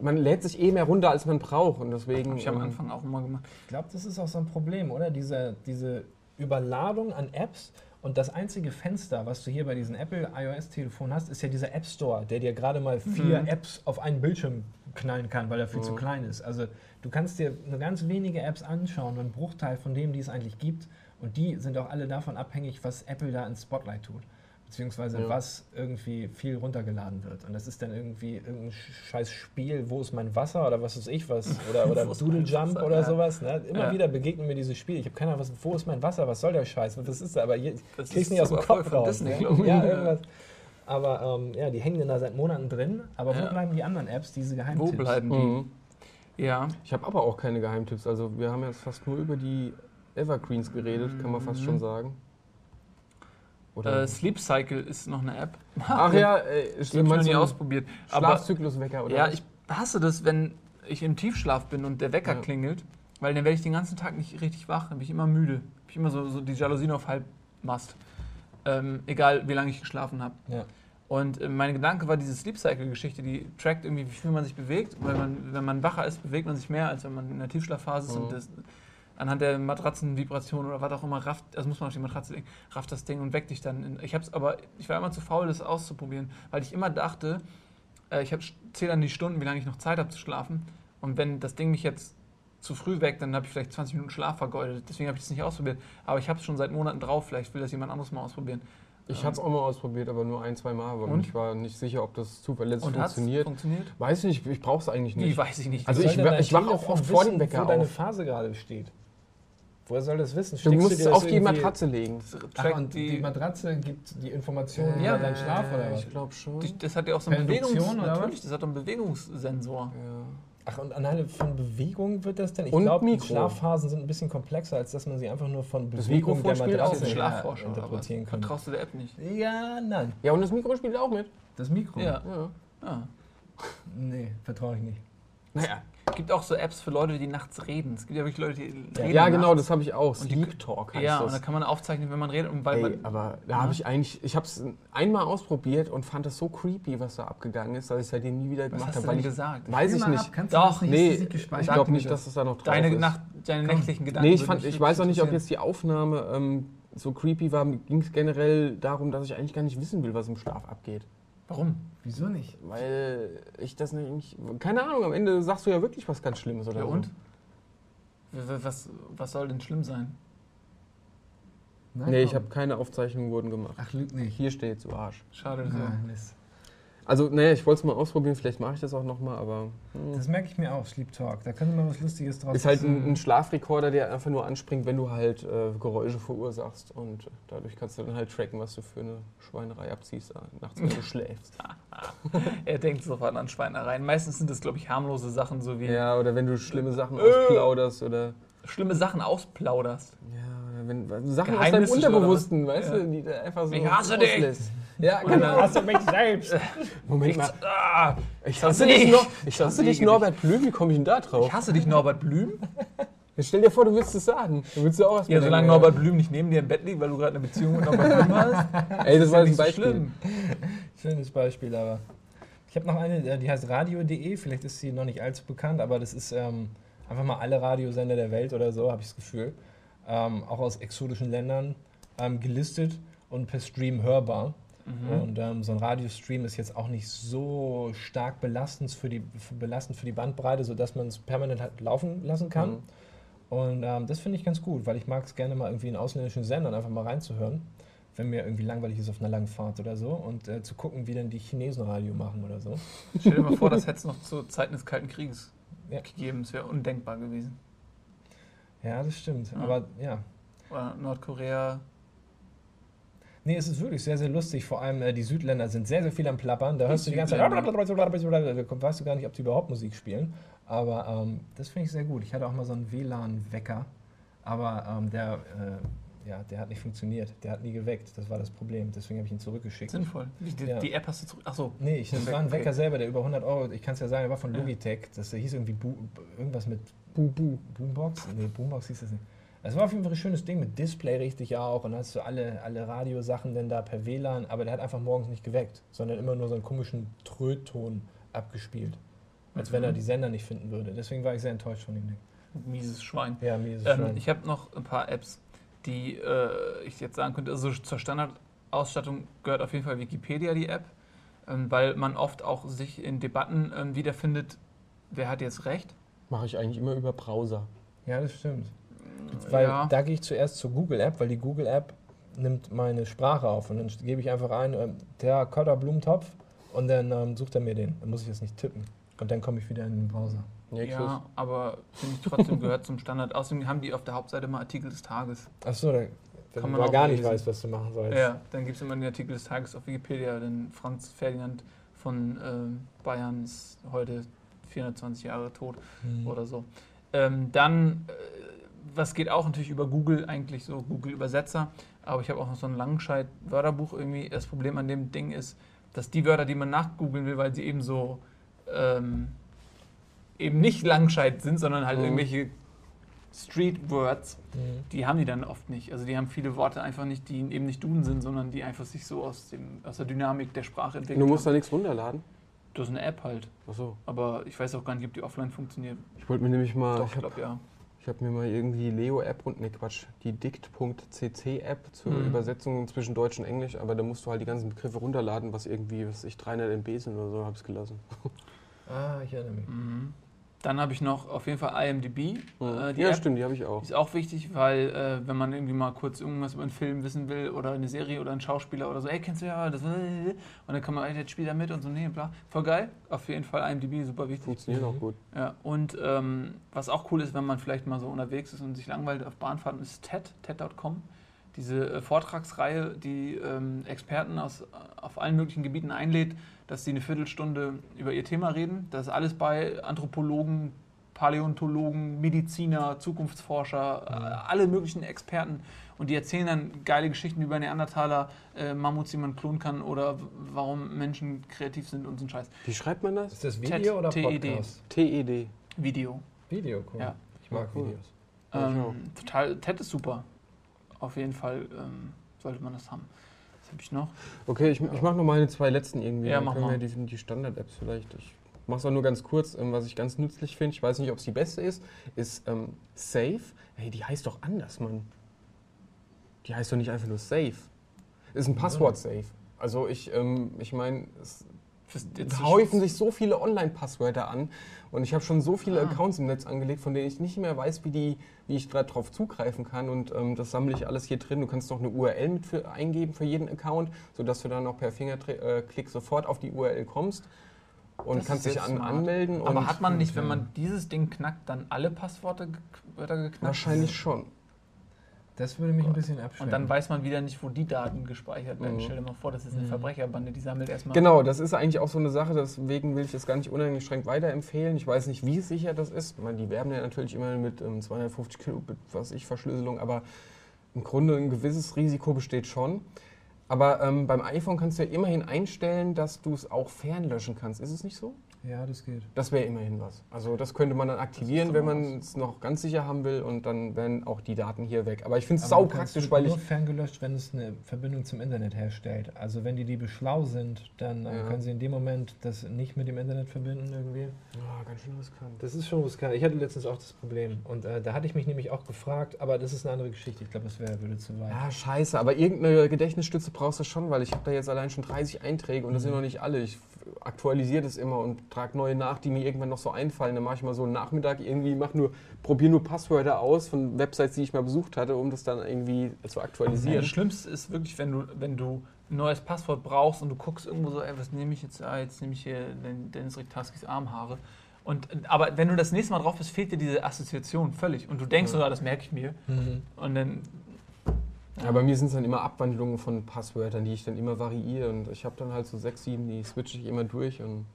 Speaker 2: man lädt sich eh mehr runter, als man braucht und deswegen...
Speaker 3: Habe ich am
Speaker 2: ähm,
Speaker 3: Anfang auch immer gemacht.
Speaker 1: Ich glaube, das ist auch so ein Problem, oder? Diese, diese Überladung an Apps und das einzige Fenster, was du hier bei diesem Apple iOS-Telefon hast, ist ja dieser App Store, der dir gerade mal vier
Speaker 3: Mhm.
Speaker 1: Apps auf einen Bildschirm knallen kann, weil er viel zu
Speaker 2: Mhm.
Speaker 1: klein ist. Also du kannst dir nur ganz wenige Apps anschauen, nur einen Bruchteil von dem, die es eigentlich gibt. Und die sind auch alle davon abhängig, was Apple da ins Spotlight tut. Beziehungsweise
Speaker 2: Ja.
Speaker 1: was irgendwie viel runtergeladen wird. Und das ist dann irgendwie irgendein scheiß Spiel, wo ist mein Wasser oder was weiß ich was. Oder, oder
Speaker 3: Wo ist
Speaker 1: Doodle Jump
Speaker 3: Wasser?
Speaker 1: oder
Speaker 3: Ja.
Speaker 1: sowas. Ne? Immer
Speaker 3: Ja.
Speaker 1: wieder begegnen mir diese Spiele. Ich habe keine Ahnung, was, wo ist mein Wasser, was soll der Scheiß? Was ist da? Aber je,
Speaker 3: Das
Speaker 1: krieg's
Speaker 3: ist
Speaker 1: nicht aus dem Kopf raus.
Speaker 3: Disney,
Speaker 1: ne? Ja, irgendwas. Aber ähm, ja, die hängen dann da seit Monaten drin. Aber wo
Speaker 3: Ja.
Speaker 1: bleiben die anderen Apps, diese
Speaker 3: Wo
Speaker 1: Geheimtipps?
Speaker 3: bleiben die?
Speaker 2: mhm.
Speaker 3: Ja.
Speaker 2: Ich habe aber auch keine Geheimtipps. Also wir haben jetzt fast nur über die Evergreens geredet, kann man fast
Speaker 3: Mhm.
Speaker 2: schon sagen. Oder?
Speaker 3: Äh, Sleep Cycle ist noch eine App.
Speaker 2: Ach ja, äh,
Speaker 3: Die habe ich noch nie ausprobiert.
Speaker 2: Schlafzykluswecker oder
Speaker 3: ja,
Speaker 2: was?
Speaker 3: ich hasse das, wenn ich im Tiefschlaf bin und der Wecker
Speaker 2: Ja.
Speaker 3: klingelt, weil dann werde ich den ganzen Tag nicht richtig wach, dann bin ich immer müde. Bin ich immer so, so die Jalousien auf Halbmast. Ähm, egal, wie lange ich geschlafen habe.
Speaker 1: Ja.
Speaker 3: Und äh, mein Gedanke war diese Sleep Cycle-Geschichte, die trackt irgendwie, wie viel man sich bewegt. Weil man, wenn man wacher ist, bewegt man sich mehr, als wenn man in der Tiefschlafphase ist.
Speaker 2: Mhm.
Speaker 3: Das, anhand der Matratzenvibration oder was auch immer, rafft, das muss man auf die Matratze legen, rafft das Ding und weckt dich dann. In, ich hab's aber, ich war immer zu faul, das auszuprobieren, weil ich immer dachte, äh, ich zähle dann die Stunden, wie lange ich noch Zeit habe zu schlafen. Und wenn das Ding mich jetzt zu früh weckt, dann habe ich vielleicht 20 Minuten Schlaf vergeudet. Deswegen habe ich es nicht ausprobiert. Aber ich habe es schon seit Monaten drauf. Vielleicht will das jemand anderes mal ausprobieren.
Speaker 2: Ich hatte es auch mal ausprobiert, aber nur ein, zwei Mal. Aber
Speaker 3: Und?
Speaker 2: ich war nicht sicher, ob das zuverlässig
Speaker 3: Und
Speaker 2: funktioniert.
Speaker 3: funktioniert?
Speaker 2: Weiß nicht, ich brauche es eigentlich
Speaker 3: Wie,
Speaker 2: nicht.
Speaker 3: weiß ich nicht.
Speaker 2: Also ich ich wach auch oft vor dem Wecker
Speaker 1: wo deine. Phase gerade steht. Woher soll das wissen?
Speaker 2: Du
Speaker 1: Steckst
Speaker 2: musst es auf die Matratze legen.
Speaker 1: Ach, und die,
Speaker 3: die,
Speaker 1: Matratze gibt die Informationen
Speaker 3: Ja.
Speaker 1: über deinen Schlaf oder was?
Speaker 2: Ich glaube schon.
Speaker 3: die, das hat ja auch so einen
Speaker 1: Induktion
Speaker 3: Bewegungs... Natürlich, das hat doch einen Bewegungssensor.
Speaker 2: ja.
Speaker 1: Ach, und anhand von Bewegung wird das denn? Ich
Speaker 2: Und
Speaker 1: glaube. Schlafphasen sind ein bisschen komplexer, als dass man sie einfach nur von
Speaker 2: Das
Speaker 1: Bewegung der Matratze
Speaker 3: aber
Speaker 1: interpretieren kann.
Speaker 3: Vertraust du der App nicht?
Speaker 1: Ja, nein.
Speaker 2: ja, und das Mikro spielt auch mit.
Speaker 1: Das Mikro?
Speaker 3: Ja.
Speaker 2: Ja.
Speaker 3: Ah.
Speaker 1: Nee, vertraue ich nicht.
Speaker 2: Naja.
Speaker 3: Es gibt auch so Apps für Leute, die nachts reden. Es gibt ja wirklich Leute, die reden
Speaker 2: Ja, genau,
Speaker 3: nachts.
Speaker 2: das habe ich auch.
Speaker 3: Und die-
Speaker 2: Sleep Talk heißt
Speaker 3: Ja, und
Speaker 2: das.
Speaker 3: da kann man aufzeichnen, wenn man redet. Und weil
Speaker 2: Ey,
Speaker 3: man,
Speaker 2: aber da habe ich eigentlich, ich habe es einmal ausprobiert und fand das so creepy, was da abgegangen ist, dass ich es seitdem nie wieder
Speaker 3: was
Speaker 2: gemacht
Speaker 3: hast
Speaker 2: habe.
Speaker 3: du denn
Speaker 2: ich,
Speaker 3: gesagt?
Speaker 2: Weiß ich nicht.
Speaker 1: Kannst
Speaker 3: Doch,
Speaker 1: nicht?
Speaker 2: Nee, ich glaube nicht, dass
Speaker 3: das.
Speaker 2: es da noch drauf
Speaker 3: Deine,
Speaker 2: ist.
Speaker 3: Nacht, deine
Speaker 1: Komm.
Speaker 3: nächtlichen Gedanken.
Speaker 2: Nee, ich, fand, ich weiß auch nicht, ob jetzt die Aufnahme ähm, so creepy war. Mir ging es generell darum, dass ich eigentlich gar nicht wissen will, was im Schlaf abgeht.
Speaker 3: Warum?
Speaker 1: Wieso nicht?
Speaker 2: Weil ich das nicht. Keine Ahnung, am Ende sagst du ja wirklich was ganz Schlimmes oder
Speaker 3: Ja,
Speaker 2: so.
Speaker 3: und? Was, was soll denn schlimm sein?
Speaker 1: Nein,
Speaker 2: Nee, ich
Speaker 1: warum?
Speaker 2: habe keine Aufzeichnungen wurden gemacht.
Speaker 1: Ach, lüg nicht.
Speaker 2: Hier steht du Arsch.
Speaker 3: Schade. So.
Speaker 1: Ah, Mist.
Speaker 2: Also, naja, ich wollte es mal ausprobieren, vielleicht mache ich das auch nochmal, aber. hm.
Speaker 1: Das merke ich mir auch, Sleep Talk. Da könnte man was Lustiges draus
Speaker 2: Ist halt ein, ein Schlafrekorder, der einfach nur anspringt, wenn du halt äh, Geräusche verursachst. Und dadurch kannst du dann halt tracken, was du für eine Schweinerei abziehst äh, nachts, wenn du schläfst.
Speaker 3: Er denkt sofort an Schweinereien. Meistens sind das, glaube ich, harmlose Sachen, so wie
Speaker 2: Ja, oder wenn du schlimme Sachen
Speaker 3: Äh.
Speaker 2: ausplauderst oder.
Speaker 3: schlimme Sachen ausplauderst.
Speaker 2: Ja, wenn Sachen aus deinem Unterbewussten, weißt
Speaker 3: Ja.
Speaker 2: du, die du einfach so.
Speaker 3: Ich hasse dich.
Speaker 2: auslässt. Ja, genau.
Speaker 1: Hast du mich selbst?
Speaker 2: Moment mal.
Speaker 3: Ah,
Speaker 2: Ich
Speaker 3: hasse
Speaker 2: hasse dich. Nor ich hasse dich Norbert Blüm, wie komme ich denn da drauf?
Speaker 3: ich hasse dich, Norbert Blüm.
Speaker 2: Jetzt stell dir vor, du willst es sagen. Du willst ja auch was
Speaker 3: Ja, solange Norbert Blüm nicht neben dir im Bett liegt, weil du gerade eine Beziehung mit Norbert Blüm hast.
Speaker 2: Ey, das war
Speaker 3: ist
Speaker 2: ein
Speaker 3: ja
Speaker 2: Beispiel.
Speaker 3: schlimm.
Speaker 1: Schönes Beispiel, aber. Ich habe noch eine, die heißt radio.de, vielleicht ist sie noch nicht allzu bekannt, aber das ist ähm, einfach mal alle Radiosender der Welt oder so, habe ich das Gefühl. Ähm, auch aus exotischen Ländern ähm, gelistet und per Stream hörbar.
Speaker 3: Mhm.
Speaker 1: Und ähm, so ein Radiostream ist jetzt auch nicht so stark belastend für die, für, belastend für die Bandbreite, sodass man es permanent halt laufen lassen kann.
Speaker 2: Mhm.
Speaker 1: Und ähm, das finde ich ganz gut, weil ich mag es gerne mal irgendwie in ausländischen Sendern einfach mal reinzuhören, wenn mir irgendwie langweilig ist auf einer langen Fahrt oder so und äh, zu gucken, wie dann die Chinesen Radio machen oder so.
Speaker 3: Stell dir mal vor, das hätte es noch zu Zeiten des Kalten Krieges
Speaker 1: Ja.
Speaker 3: gegeben. Das wäre undenkbar gewesen.
Speaker 1: Ja, das stimmt.
Speaker 3: Ja.
Speaker 1: Aber ja.
Speaker 3: Oder Nordkorea.
Speaker 1: Nee, es ist wirklich sehr, sehr lustig. Vor allem äh, die Südländer sind sehr, sehr viel am Plappern. Da hörst du die ganze. Zeit. Da weißt du gar nicht, ob die überhaupt Musik spielen. Aber ähm, das finde ich sehr gut. Ich hatte auch mal so einen WLAN-Wecker. Aber ähm, der, äh, ja, der hat nicht funktioniert. Der hat nie geweckt. Das war das Problem. Deswegen habe ich ihn zurückgeschickt.
Speaker 3: Sinnvoll. Die, die,
Speaker 1: Ja.
Speaker 3: die App hast du zurück. Achso.
Speaker 1: Nee, ich, das war ein
Speaker 3: Okay.
Speaker 1: Wecker selber, der über 100 Euro, ich kann es ja sagen, der war von. Logitech. Das hieß irgendwie Bu irgendwas mit Bu Bu Boombox? Nee, Boombox hieß das nicht. Es war auf jeden Fall ein schönes Ding mit Display richtig auch und dann hast du alle, alle Radiosachen dann da per WLAN, aber der hat einfach morgens nicht geweckt, sondern immer nur so einen komischen Trötton abgespielt. Als wenn er
Speaker 3: Mhm.
Speaker 1: die Sender nicht finden würde. Deswegen war ich sehr enttäuscht von dem Ding.
Speaker 3: Mieses Schwein.
Speaker 1: Ja, mir ist es
Speaker 3: Ähm,
Speaker 1: schon.
Speaker 3: ich habe noch ein paar Apps, die äh, ich jetzt sagen könnte. Also zur Standardausstattung gehört auf jeden Fall Wikipedia, die App, ähm, weil man oft auch sich in Debatten ähm, wiederfindet, wer hat jetzt recht.
Speaker 2: Mache ich eigentlich immer über Browser.
Speaker 1: Ja, das stimmt. Weil
Speaker 3: ja.
Speaker 1: da gehe ich zuerst zur Google-App, weil die Google-App nimmt meine Sprache auf und dann gebe ich einfach ein, ähm, der Kotter Blumentopf und dann ähm, sucht er mir den. Dann muss ich das nicht tippen. Und dann komme ich wieder in den Browser.
Speaker 2: Nächstes.
Speaker 3: Ja, aber finde ich trotzdem gehört zum Standard. Außerdem haben die auf der Hauptseite mal Artikel des Tages.
Speaker 1: Achso, da, wenn
Speaker 3: Kann man
Speaker 1: mal
Speaker 3: auch
Speaker 1: gar nicht
Speaker 3: lesen.
Speaker 1: weißt, was du machen sollst.
Speaker 3: Ja, dann gibt es immer den Artikel des Tages auf Wikipedia, denn Franz Ferdinand von ähm, Bayern ist heute 420 Jahre tot
Speaker 1: Hm.
Speaker 3: oder so. Ähm, dann, äh, was geht auch natürlich über Google, eigentlich so Google-Übersetzer, aber ich habe auch noch so ein Langscheid-Wörterbuch irgendwie. Das Problem an dem Ding ist, dass die Wörter, die man nachgoogeln will, weil sie eben so ähm, eben nicht Langscheid sind, sondern halt
Speaker 2: Mhm.
Speaker 3: irgendwelche Street Words,
Speaker 1: Mhm.
Speaker 3: die haben die dann oft nicht. Also die haben viele Worte einfach nicht, die eben nicht Duden sind, sondern die einfach sich so aus, dem, aus der Dynamik der Sprache entwickeln.
Speaker 2: Du musst da nichts runterladen.
Speaker 3: Das ist eine App halt.
Speaker 2: Achso.
Speaker 3: Aber ich weiß auch gar nicht, ob die offline funktioniert.
Speaker 2: Ich wollte mir nämlich mal.
Speaker 3: Doch,
Speaker 2: ich
Speaker 3: ich
Speaker 2: habe
Speaker 3: glaube ja.
Speaker 2: hab mir mal irgendwie Leo-App und. Ne, Quatsch. Die dict.cc-App zur
Speaker 3: Mhm.
Speaker 2: Übersetzung zwischen Deutsch und Englisch. Aber da musst du halt die ganzen Begriffe runterladen, was irgendwie, was ich 300 MB sind oder so, habe ich gelassen.
Speaker 1: Ah, ich erinnere mich.
Speaker 3: Mhm. Dann habe ich noch auf jeden Fall IMDb. Äh, die
Speaker 2: ja,
Speaker 3: App.
Speaker 2: stimmt, die habe ich auch.
Speaker 3: Ist auch wichtig, weil äh, wenn man irgendwie mal kurz irgendwas über einen Film wissen will oder eine Serie oder einen Schauspieler oder so, ey, kennst du ja das? Und dann kann man, ey, jetzt spielt er mit und so, nee, bla. Voll geil. Auf jeden Fall IMDb, super wichtig.
Speaker 2: Funktioniert auch gut.
Speaker 3: Ja, und ähm, was auch cool ist, wenn man vielleicht mal so unterwegs ist und sich langweilt auf Bahnfahrten, ist TED, TED.com. Diese äh, Vortragsreihe, die ähm, Experten aus, auf allen möglichen Gebieten einlädt, dass sie eine Viertelstunde über ihr Thema reden. Das ist alles bei Anthropologen, Paläontologen, Mediziner, Zukunftsforscher, äh, alle möglichen Experten. Und die erzählen dann geile Geschichten über Neandertaler, äh, Mammuts, die man klonen kann oder warum Menschen kreativ sind und so ein Scheiß.
Speaker 2: Wie schreibt man das?
Speaker 1: Ist das
Speaker 3: TED,
Speaker 1: Video oder
Speaker 3: TED.
Speaker 1: Podcast?
Speaker 2: TED.
Speaker 3: Video.
Speaker 1: Video, cool.
Speaker 3: Ja.
Speaker 1: Ich mag
Speaker 2: cool.
Speaker 1: Videos.
Speaker 3: Ähm, total, TED ist super. Auf jeden Fall ähm, sollte man das haben. Was habe ich noch?
Speaker 2: Okay, ich, ich mache noch meine zwei letzten irgendwie.
Speaker 3: Ja,
Speaker 2: Dann
Speaker 3: mach
Speaker 2: können
Speaker 3: mal.
Speaker 2: wir die, die Standard-Apps vielleicht. Ich mache es auch nur ganz kurz, ähm, was ich ganz nützlich finde. Ich weiß nicht, ob es die beste ist. Ist ähm, Safe. Hey, die heißt doch anders, Mann. Die heißt doch nicht einfach nur Safe. Ist ein Passwort-Safe. Also ich, ähm, ich meine, es häufen sich so viele Online-Passwörter an und ich habe schon so viele
Speaker 3: Ah.
Speaker 2: Accounts im Netz angelegt, von denen ich nicht mehr weiß, wie, die, wie ich darauf zugreifen kann und ähm, das sammle ich alles hier drin. Du kannst noch eine URL mit für, eingeben für jeden Account, sodass du dann auch per Fingerklick sofort auf die URL kommst und
Speaker 3: Das
Speaker 2: kannst dich an, anmelden.
Speaker 3: Aber hat man nicht, wenn
Speaker 1: ja.
Speaker 3: man dieses Ding knackt, dann alle Passwörter ge Wörter geknackt?
Speaker 2: wahrscheinlich schon.
Speaker 1: Das würde mich ein bisschen abschrecken.
Speaker 3: Und dann weiß man wieder nicht, wo die Daten gespeichert werden.
Speaker 2: Mhm.
Speaker 3: Stell dir mal vor, das ist eine
Speaker 1: Mhm.
Speaker 3: Verbrecherbande, die sammelt erstmal.
Speaker 2: Genau, das ist eigentlich auch so eine Sache, deswegen will ich das gar nicht uneingeschränkt weiterempfehlen. Ich weiß nicht, wie sicher das ist. Ich meine, die werben ja natürlich immer mit ähm, 250 Kilobit, was ich, Verschlüsselung, aber im Grunde ein gewisses Risiko besteht schon. Aber ähm, beim iPhone kannst du ja immerhin einstellen, dass du es auch fernlöschen kannst. Ist es nicht so?
Speaker 1: Ja, das geht.
Speaker 2: Das wäre immerhin was. Also das könnte man dann aktivieren, wenn man es noch ganz sicher haben will und dann wären auch die Daten hier weg. Aber ich finde es sau praktisch,
Speaker 1: nur
Speaker 2: weil ich...
Speaker 1: ferngelöscht, wenn es eine Verbindung zum Internet herstellt. Also wenn die Liebe schlau sind, dann äh,
Speaker 2: Ja.
Speaker 1: können sie in dem Moment das nicht mit dem Internet verbinden irgendwie.
Speaker 2: Oh, ganz schön riskant.
Speaker 1: Das ist schon riskant. Ich hatte letztens auch das Problem. Und äh, da hatte ich mich nämlich auch gefragt, aber das ist eine andere Geschichte. Ich glaube, das wäre würde zu weit.
Speaker 2: Ja, scheiße, aber irgendeine Gedächtnisstütze brauchst du schon, weil ich habe da jetzt allein schon 30 Einträge und das sind
Speaker 1: Mhm.
Speaker 2: noch nicht alle. Ich aktualisiere das immer und trage neue nach, die mir irgendwann noch so einfallen. Dann mache ich mal so einen Nachmittag irgendwie, mach nur, probiere nur Passwörter aus von Websites, die ich mal besucht hatte, um das dann irgendwie zu
Speaker 3: Ja,
Speaker 2: aktualisieren.
Speaker 3: das Schlimmste ist wirklich, wenn du, wenn du ein neues Passwort brauchst und du guckst irgendwo so, ey, was nehme ich jetzt? Ah, jetzt nehme ich hier den Dennis Riktaskis Armhaare. Und, aber wenn du das nächste Mal drauf bist, fehlt dir diese Assoziation völlig. Und du denkst,
Speaker 2: Ja.
Speaker 3: so, ah, das merke ich mir.
Speaker 1: Mhm.
Speaker 3: Und dann.
Speaker 2: Ja, bei mir sind es dann immer Abwandlungen von Passwörtern, die ich dann immer variiere und ich habe dann halt so sechs, sieben, die switche ich immer durch und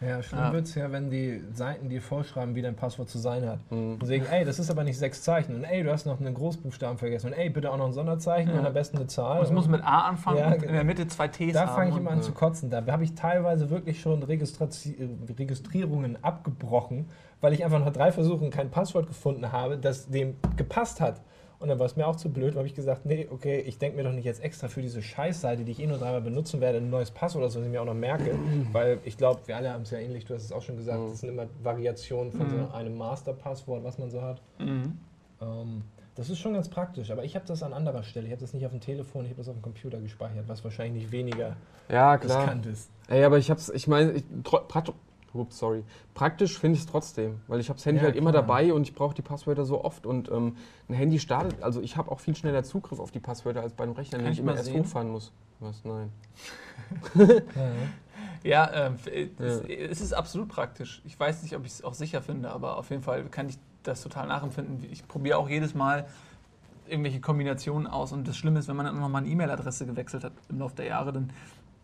Speaker 1: Ja, schlimm
Speaker 3: Ja.
Speaker 1: wird es ja, wenn die Seiten dir vorschreiben, wie dein Passwort zu sein hat.
Speaker 2: mh.
Speaker 1: Und sagen, ey, das ist aber nicht sechs Zeichen. Und ey, du hast noch einen Großbuchstaben vergessen. Und ey, bitte auch noch ein Sonderzeichen
Speaker 3: Ja.
Speaker 1: und am besten eine Zahl.
Speaker 3: Und es muss mit A anfangen
Speaker 1: Ja,
Speaker 3: und in der Mitte zwei Ts
Speaker 1: Da fange ich immer an
Speaker 2: ja.
Speaker 1: zu kotzen. Da habe ich teilweise wirklich schon Registrati- äh, Registrierungen abgebrochen, weil ich einfach nach drei Versuchen kein Passwort gefunden habe, das dem gepasst hat. Und dann war es mir auch zu blöd, habe ich gesagt, nee, okay, ich denke mir doch nicht jetzt extra für diese Scheißseite, die ich eh nur dreimal benutzen werde, ein neues Passwort oder so, das ich mir auch noch merke. weil ich glaube, wir alle haben es ja ähnlich, du hast es auch schon gesagt,
Speaker 2: Mhm.
Speaker 1: das sind immer Variationen von
Speaker 3: Mhm.
Speaker 1: so einem Masterpasswort, was man so hat.
Speaker 3: Mhm.
Speaker 1: Ähm, das ist schon ganz praktisch, aber ich habe das an anderer Stelle. Ich habe das nicht auf dem Telefon, ich habe das auf dem Computer gespeichert, was wahrscheinlich nicht weniger
Speaker 2: Ja, klar.
Speaker 1: riskant ist.
Speaker 2: Ey, aber ich hab's, ich meine, ups, sorry. Praktisch finde ich es trotzdem, weil ich habe das Handy
Speaker 1: Ja,
Speaker 2: halt immer
Speaker 1: klar.
Speaker 2: dabei und ich brauche die Passwörter so oft und ähm, ein Handy startet, also ich habe auch viel schneller Zugriff auf die Passwörter als bei einem Rechner,
Speaker 3: Kann
Speaker 2: den
Speaker 3: ich
Speaker 2: immer erst hochfahren muss. Was? Nein.
Speaker 3: Ja, ähm, es, es ist absolut praktisch. Ich weiß nicht, ob ich es auch sicher finde, aber auf jeden Fall kann ich das total nachempfinden. Ich probiere auch jedes Mal irgendwelche Kombinationen aus. Und das Schlimme ist, wenn man dann noch mal eine E-Mail-Adresse gewechselt hat im Laufe der Jahre, dann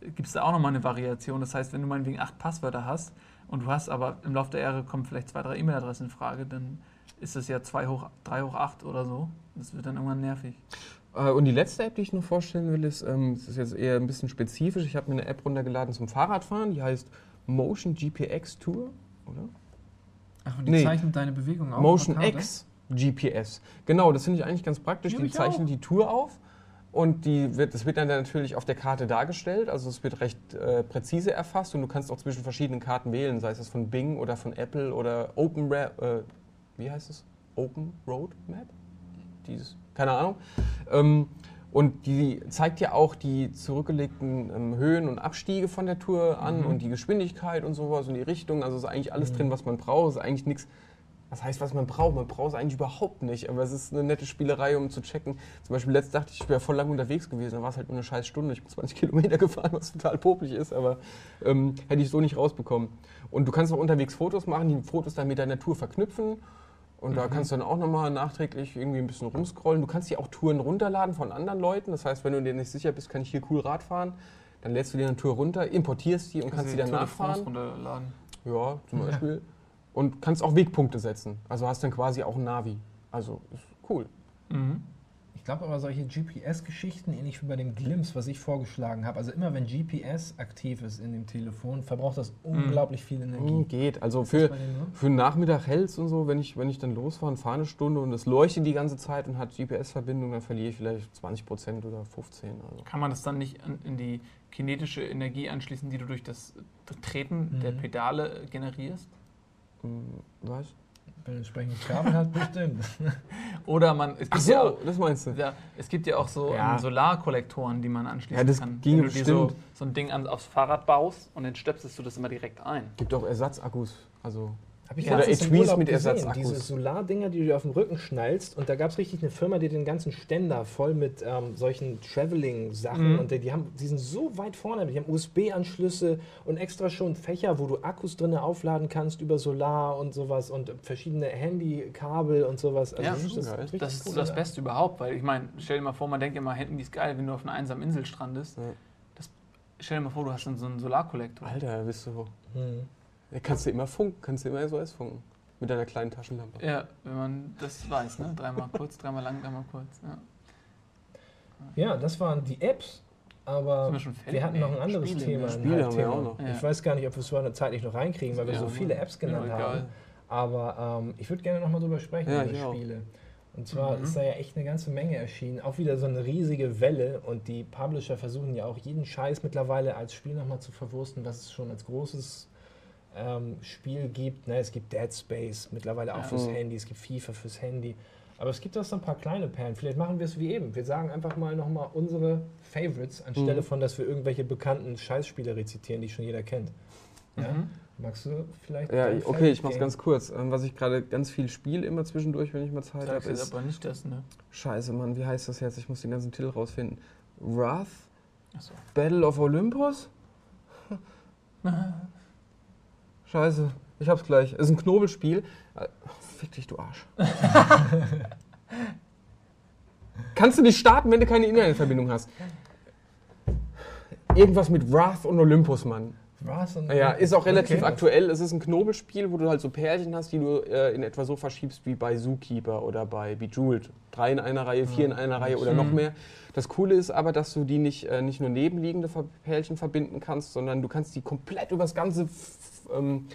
Speaker 3: gibt es da auch noch mal eine Variation. Das heißt, wenn du meinetwegen acht Passwörter hast und du hast aber im Laufe der Jahre kommen vielleicht zwei, drei E-Mail-Adressen in Frage, dann ist das ja 2 hoch, 3 hoch 8 oder so. Das wird dann irgendwann nervig.
Speaker 2: Äh, Und die letzte App, die ich noch vorstellen will, ist, ähm, das ist jetzt eher ein bisschen spezifisch. Ich habe mir eine App runtergeladen zum Fahrradfahren, die heißt Motion GPX Tour, oder?
Speaker 1: Ach, und
Speaker 2: die Nee.
Speaker 1: zeichnet deine Bewegung auf?
Speaker 2: Motion X GPS. Genau, das finde ich eigentlich ganz praktisch.
Speaker 1: Die
Speaker 2: Die, zeichnen die Tour auf und die wird, das wird dann natürlich auf der Karte dargestellt. Also es wird recht äh, präzise erfasst und du kannst auch zwischen verschiedenen Karten wählen, sei es das von Bing oder von Apple oder Open Ra äh, wie heißt es? Open Road Map? Dieses, keine Ahnung. Ähm, Und die zeigt ja auch die zurückgelegten ähm, Höhen und Abstiege von der Tour an
Speaker 3: Mhm.
Speaker 2: und die Geschwindigkeit und sowas und die Richtung. Also ist eigentlich alles drin, was man braucht. Ist eigentlich nichts. Was heißt, was man braucht? Man braucht es eigentlich überhaupt nicht. Aber es ist eine nette Spielerei, um zu checken. Zum Beispiel letzt dachte ich, ich wäre voll lang unterwegs gewesen. Dann war es halt nur eine scheiß Stunde. Ich bin 20 Kilometer gefahren, was total popelig ist. Aber ähm, hätte ich so nicht rausbekommen. Und du kannst auch unterwegs Fotos machen, die Fotos dann mit deiner Tour verknüpfen. Und da kannst du dann auch nochmal nachträglich irgendwie ein bisschen rumscrollen. Du kannst dir auch Touren runterladen von anderen Leuten. Das heißt, wenn du dir nicht sicher bist, kann ich hier cool Rad fahren, dann lädst du dir eine Tour runter, importierst die und kannst die dann
Speaker 3: Tour de France
Speaker 2: nachfahren.
Speaker 3: runterladen.
Speaker 2: Ja, zum Beispiel. Und kannst auch Wegpunkte setzen. Also hast dann quasi auch ein Navi. Also ist cool.
Speaker 3: Mhm.
Speaker 1: Ich glaube aber solche GPS-Geschichten, ähnlich wie bei dem Glimpse, was ich vorgeschlagen habe, also immer wenn GPS aktiv ist in dem Telefon, verbraucht das unglaublich viel Energie.
Speaker 2: Hm, geht. Also für, für einen Nachmittag hält's und so, wenn ich, wenn ich dann losfahre und fahre eine Stunde und es leuchtet die ganze Zeit und hat GPS-Verbindung, dann verliere ich vielleicht 20 Prozent oder 15. Also.
Speaker 3: Kann man das dann nicht in die kinetische Energie anschließen, die du durch das Treten der
Speaker 1: Mhm.
Speaker 3: Pedale generierst?
Speaker 2: Hm, Was?
Speaker 1: Wenn du entsprechendes Kabel hast, bestimmt.
Speaker 3: Oder man, es
Speaker 2: Ach
Speaker 3: gibt, ja,
Speaker 2: so,
Speaker 3: auch,
Speaker 2: das meinst du?
Speaker 3: ja, es gibt ja auch so
Speaker 2: Ja.
Speaker 3: ähm, Solarkollektoren, die man anschließen
Speaker 2: Ja, das
Speaker 3: kann.
Speaker 2: ginge
Speaker 3: Wenn du dir so,
Speaker 2: bestimmt.
Speaker 3: so ein Ding an, aufs Fahrrad baust und dann stöpselst du das immer direkt ein.
Speaker 2: Gibt auch Ersatzakkus. Also
Speaker 1: Habe ich
Speaker 3: Ja,
Speaker 1: im
Speaker 2: Etuis mit
Speaker 1: gesehen,
Speaker 2: Ersatzakkus.
Speaker 1: diese Solardinger, die du dir auf den Rücken schnallst. Und da gab es richtig eine Firma, die den ganzen Ständer voll mit ähm, solchen Traveling-Sachen
Speaker 3: Mhm.
Speaker 1: und die, die, haben, die sind so weit vorne. Die haben USB-Anschlüsse und extra schon Fächer, wo du Akkus drin aufladen kannst über Solar und sowas und verschiedene Handykabel und sowas. Also
Speaker 3: Ja,
Speaker 1: das ist das richtig
Speaker 3: Das ist
Speaker 1: cool,
Speaker 3: das
Speaker 1: ja.
Speaker 3: Beste überhaupt, weil ich meine, stell dir mal vor, man denkt immer, Handy ist geil, wenn du auf einer einsamen Insel strandest.
Speaker 2: Ja.
Speaker 3: Das, stell dir mal vor, du hast dann so einen Solarkollektor.
Speaker 2: Alter, bist du.
Speaker 1: Hm.
Speaker 2: Ja, kannst du immer funken, kannst du immer SOS funken. Mit deiner kleinen Taschenlampe.
Speaker 3: Ja, wenn man das weiß, ne? Dreimal kurz, dreimal lang, dreimal kurz. Ja.
Speaker 1: Ja, das waren die Apps. Aber
Speaker 3: wir schon fertig?
Speaker 1: wir hatten noch ein anderes
Speaker 3: Spiele,
Speaker 1: Thema.
Speaker 2: Spiele haben wir auch noch.
Speaker 3: Ja.
Speaker 1: Ich weiß gar nicht, ob wir es so zeitlich noch reinkriegen, weil wir
Speaker 2: Ja,
Speaker 1: so viele. Apps genannt
Speaker 3: Ja,
Speaker 1: haben. Aber ähm, ich würde gerne nochmal drüber sprechen,
Speaker 2: Ja,
Speaker 1: über
Speaker 2: ich auch.
Speaker 1: Spiele. Und zwar
Speaker 3: Mhm.
Speaker 1: ist da ja echt eine ganze Menge erschienen. Auch wieder so eine riesige Welle. Und die Publisher versuchen ja auch jeden Scheiß mittlerweile als Spiel nochmal zu verwursten, was es schon als großes ähm, Spiel gibt. Ne, es gibt Dead Space mittlerweile auch
Speaker 3: Ja.
Speaker 1: fürs. Handy, es gibt FIFA fürs Handy. Aber es gibt auch so ein paar kleine Perlen. Vielleicht machen wir es wie eben. Wir sagen einfach mal nochmal unsere Favorites, anstelle
Speaker 2: Mhm.
Speaker 1: von, dass wir irgendwelche bekannten Scheißspiele rezitieren, die schon jeder kennt. Ja?
Speaker 3: Mhm.
Speaker 1: Magst du vielleicht?
Speaker 2: Ja, okay,
Speaker 1: Favorite
Speaker 2: ich mach's
Speaker 1: Game?
Speaker 2: ganz kurz. Ähm, Was ich gerade ganz viel spiele, immer zwischendurch, wenn ich mal Zeit habe, ist.
Speaker 3: aber nicht das, ne?
Speaker 2: Scheiße, Mann, wie heißt das jetzt? Ich muss den ganzen Titel rausfinden. Wrath?
Speaker 3: Achso.
Speaker 2: Battle of Olympus? Scheiße, ich hab's gleich. Es ist ein Knobelspiel. Äh, Fick dich, du Arsch. Kannst du nicht starten, wenn du keine Internetverbindung hast? Irgendwas mit Wrath und Olympus, Mann.
Speaker 1: Was? Und
Speaker 2: Ja, ist auch relativ
Speaker 1: Okay.
Speaker 2: aktuell. Es ist ein Knobelspiel, wo du halt so Pärchen hast, die du äh, in etwa so verschiebst wie bei Zookeeper oder bei Bejeweled. Drei in einer Reihe, vier in einer Reihe oder noch mehr. Das Coole ist aber, dass du die nicht, äh, nicht nur nebenliegende Pärchen verbinden kannst, sondern du kannst die komplett übers ganze, ähm,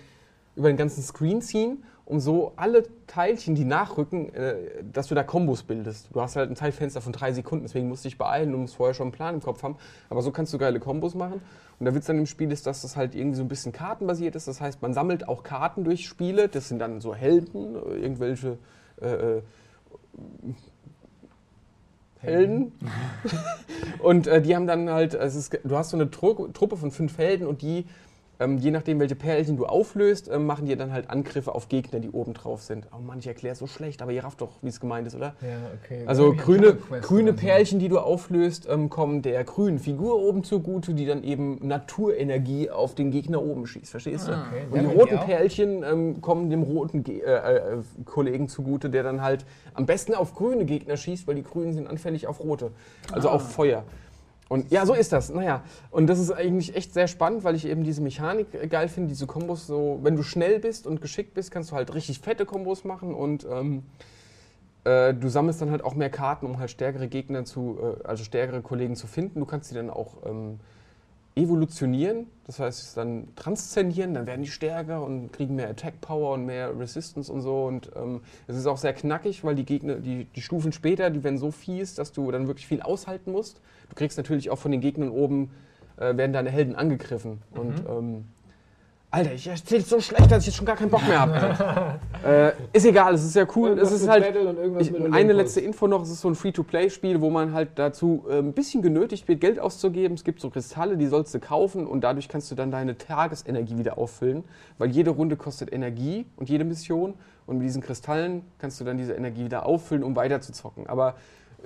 Speaker 2: über den ganzen Screen ziehen, um so alle Teilchen, die nachrücken, äh, dass du da Kombos bildest. Du hast halt ein Zeitfenster von drei Sekunden, deswegen musst du dich beeilen, du musst vorher schon einen Plan im Kopf haben. Aber so kannst du geile Kombos machen. Und der Witz an dem Spiel ist, dass das halt irgendwie so ein bisschen kartenbasiert ist. Das heißt, man sammelt auch Karten durch Spiele. Das sind dann so Helden, irgendwelche äh, äh, Helden. und äh, die haben dann halt, es ist, du hast so eine Tru Truppe von fünf Helden und die, ähm, je nachdem, welche Pärchen du auflöst, ähm, machen dir dann halt Angriffe auf Gegner, die oben drauf sind. Oh Mann, ich erkläre es so schlecht, aber ihr rafft doch, wie es gemeint ist, oder?
Speaker 1: Ja, okay.
Speaker 2: Also grüne, grüne. Pärchen, die du auflöst, ähm, kommen der grünen Figur oben zugute, die dann eben Naturenergie auf den Gegner oben schießt. Verstehst du?
Speaker 3: Ah.
Speaker 1: Okay.
Speaker 2: Und die roten
Speaker 1: auch?
Speaker 2: Pärchen ähm, kommen dem roten Ge äh, äh, Kollegen zugute, der dann halt am besten auf grüne Gegner schießt, weil die Grünen sind anfällig auf rote, also
Speaker 3: Ah.
Speaker 2: auf Feuer. Und ja, so ist das. Naja, und das ist eigentlich echt sehr spannend, weil ich eben diese Mechanik äh, geil finde, diese Kombos so, wenn du schnell bist und geschickt bist, kannst du halt richtig fette Kombos machen und ähm, äh, du sammelst dann halt auch mehr Karten, um halt stärkere Gegner zu, äh, also stärkere Kollegen zu finden. Du kannst sie dann auch ähm, evolutionieren, das heißt dann transzendieren, dann werden die stärker und kriegen mehr Attack Power und mehr Resistance und so. Und ähm, es ist auch sehr knackig, weil die Gegner, die, die Stufen später, die werden so fies, dass du dann wirklich viel aushalten musst. Du kriegst natürlich auch von den Gegnern oben, äh, werden deine Helden angegriffen. Und ähm, Alter, ich erzähle so schlecht, dass ich jetzt schon gar keinen Bock mehr habe. äh, ist egal, es ist ja cool.
Speaker 4: Irgendwas
Speaker 2: Es ist halt. Ich, eine letzte Info noch, es ist so ein Free-to-Play-Spiel, wo man halt dazu äh, ein bisschen genötigt wird, Geld auszugeben. Es gibt so Kristalle, die sollst du kaufen und dadurch kannst du dann deine Tagesenergie wieder auffüllen, weil jede Runde kostet Energie und jede Mission und mit diesen Kristallen kannst du dann diese Energie wieder auffüllen, um weiter zu zocken. Aber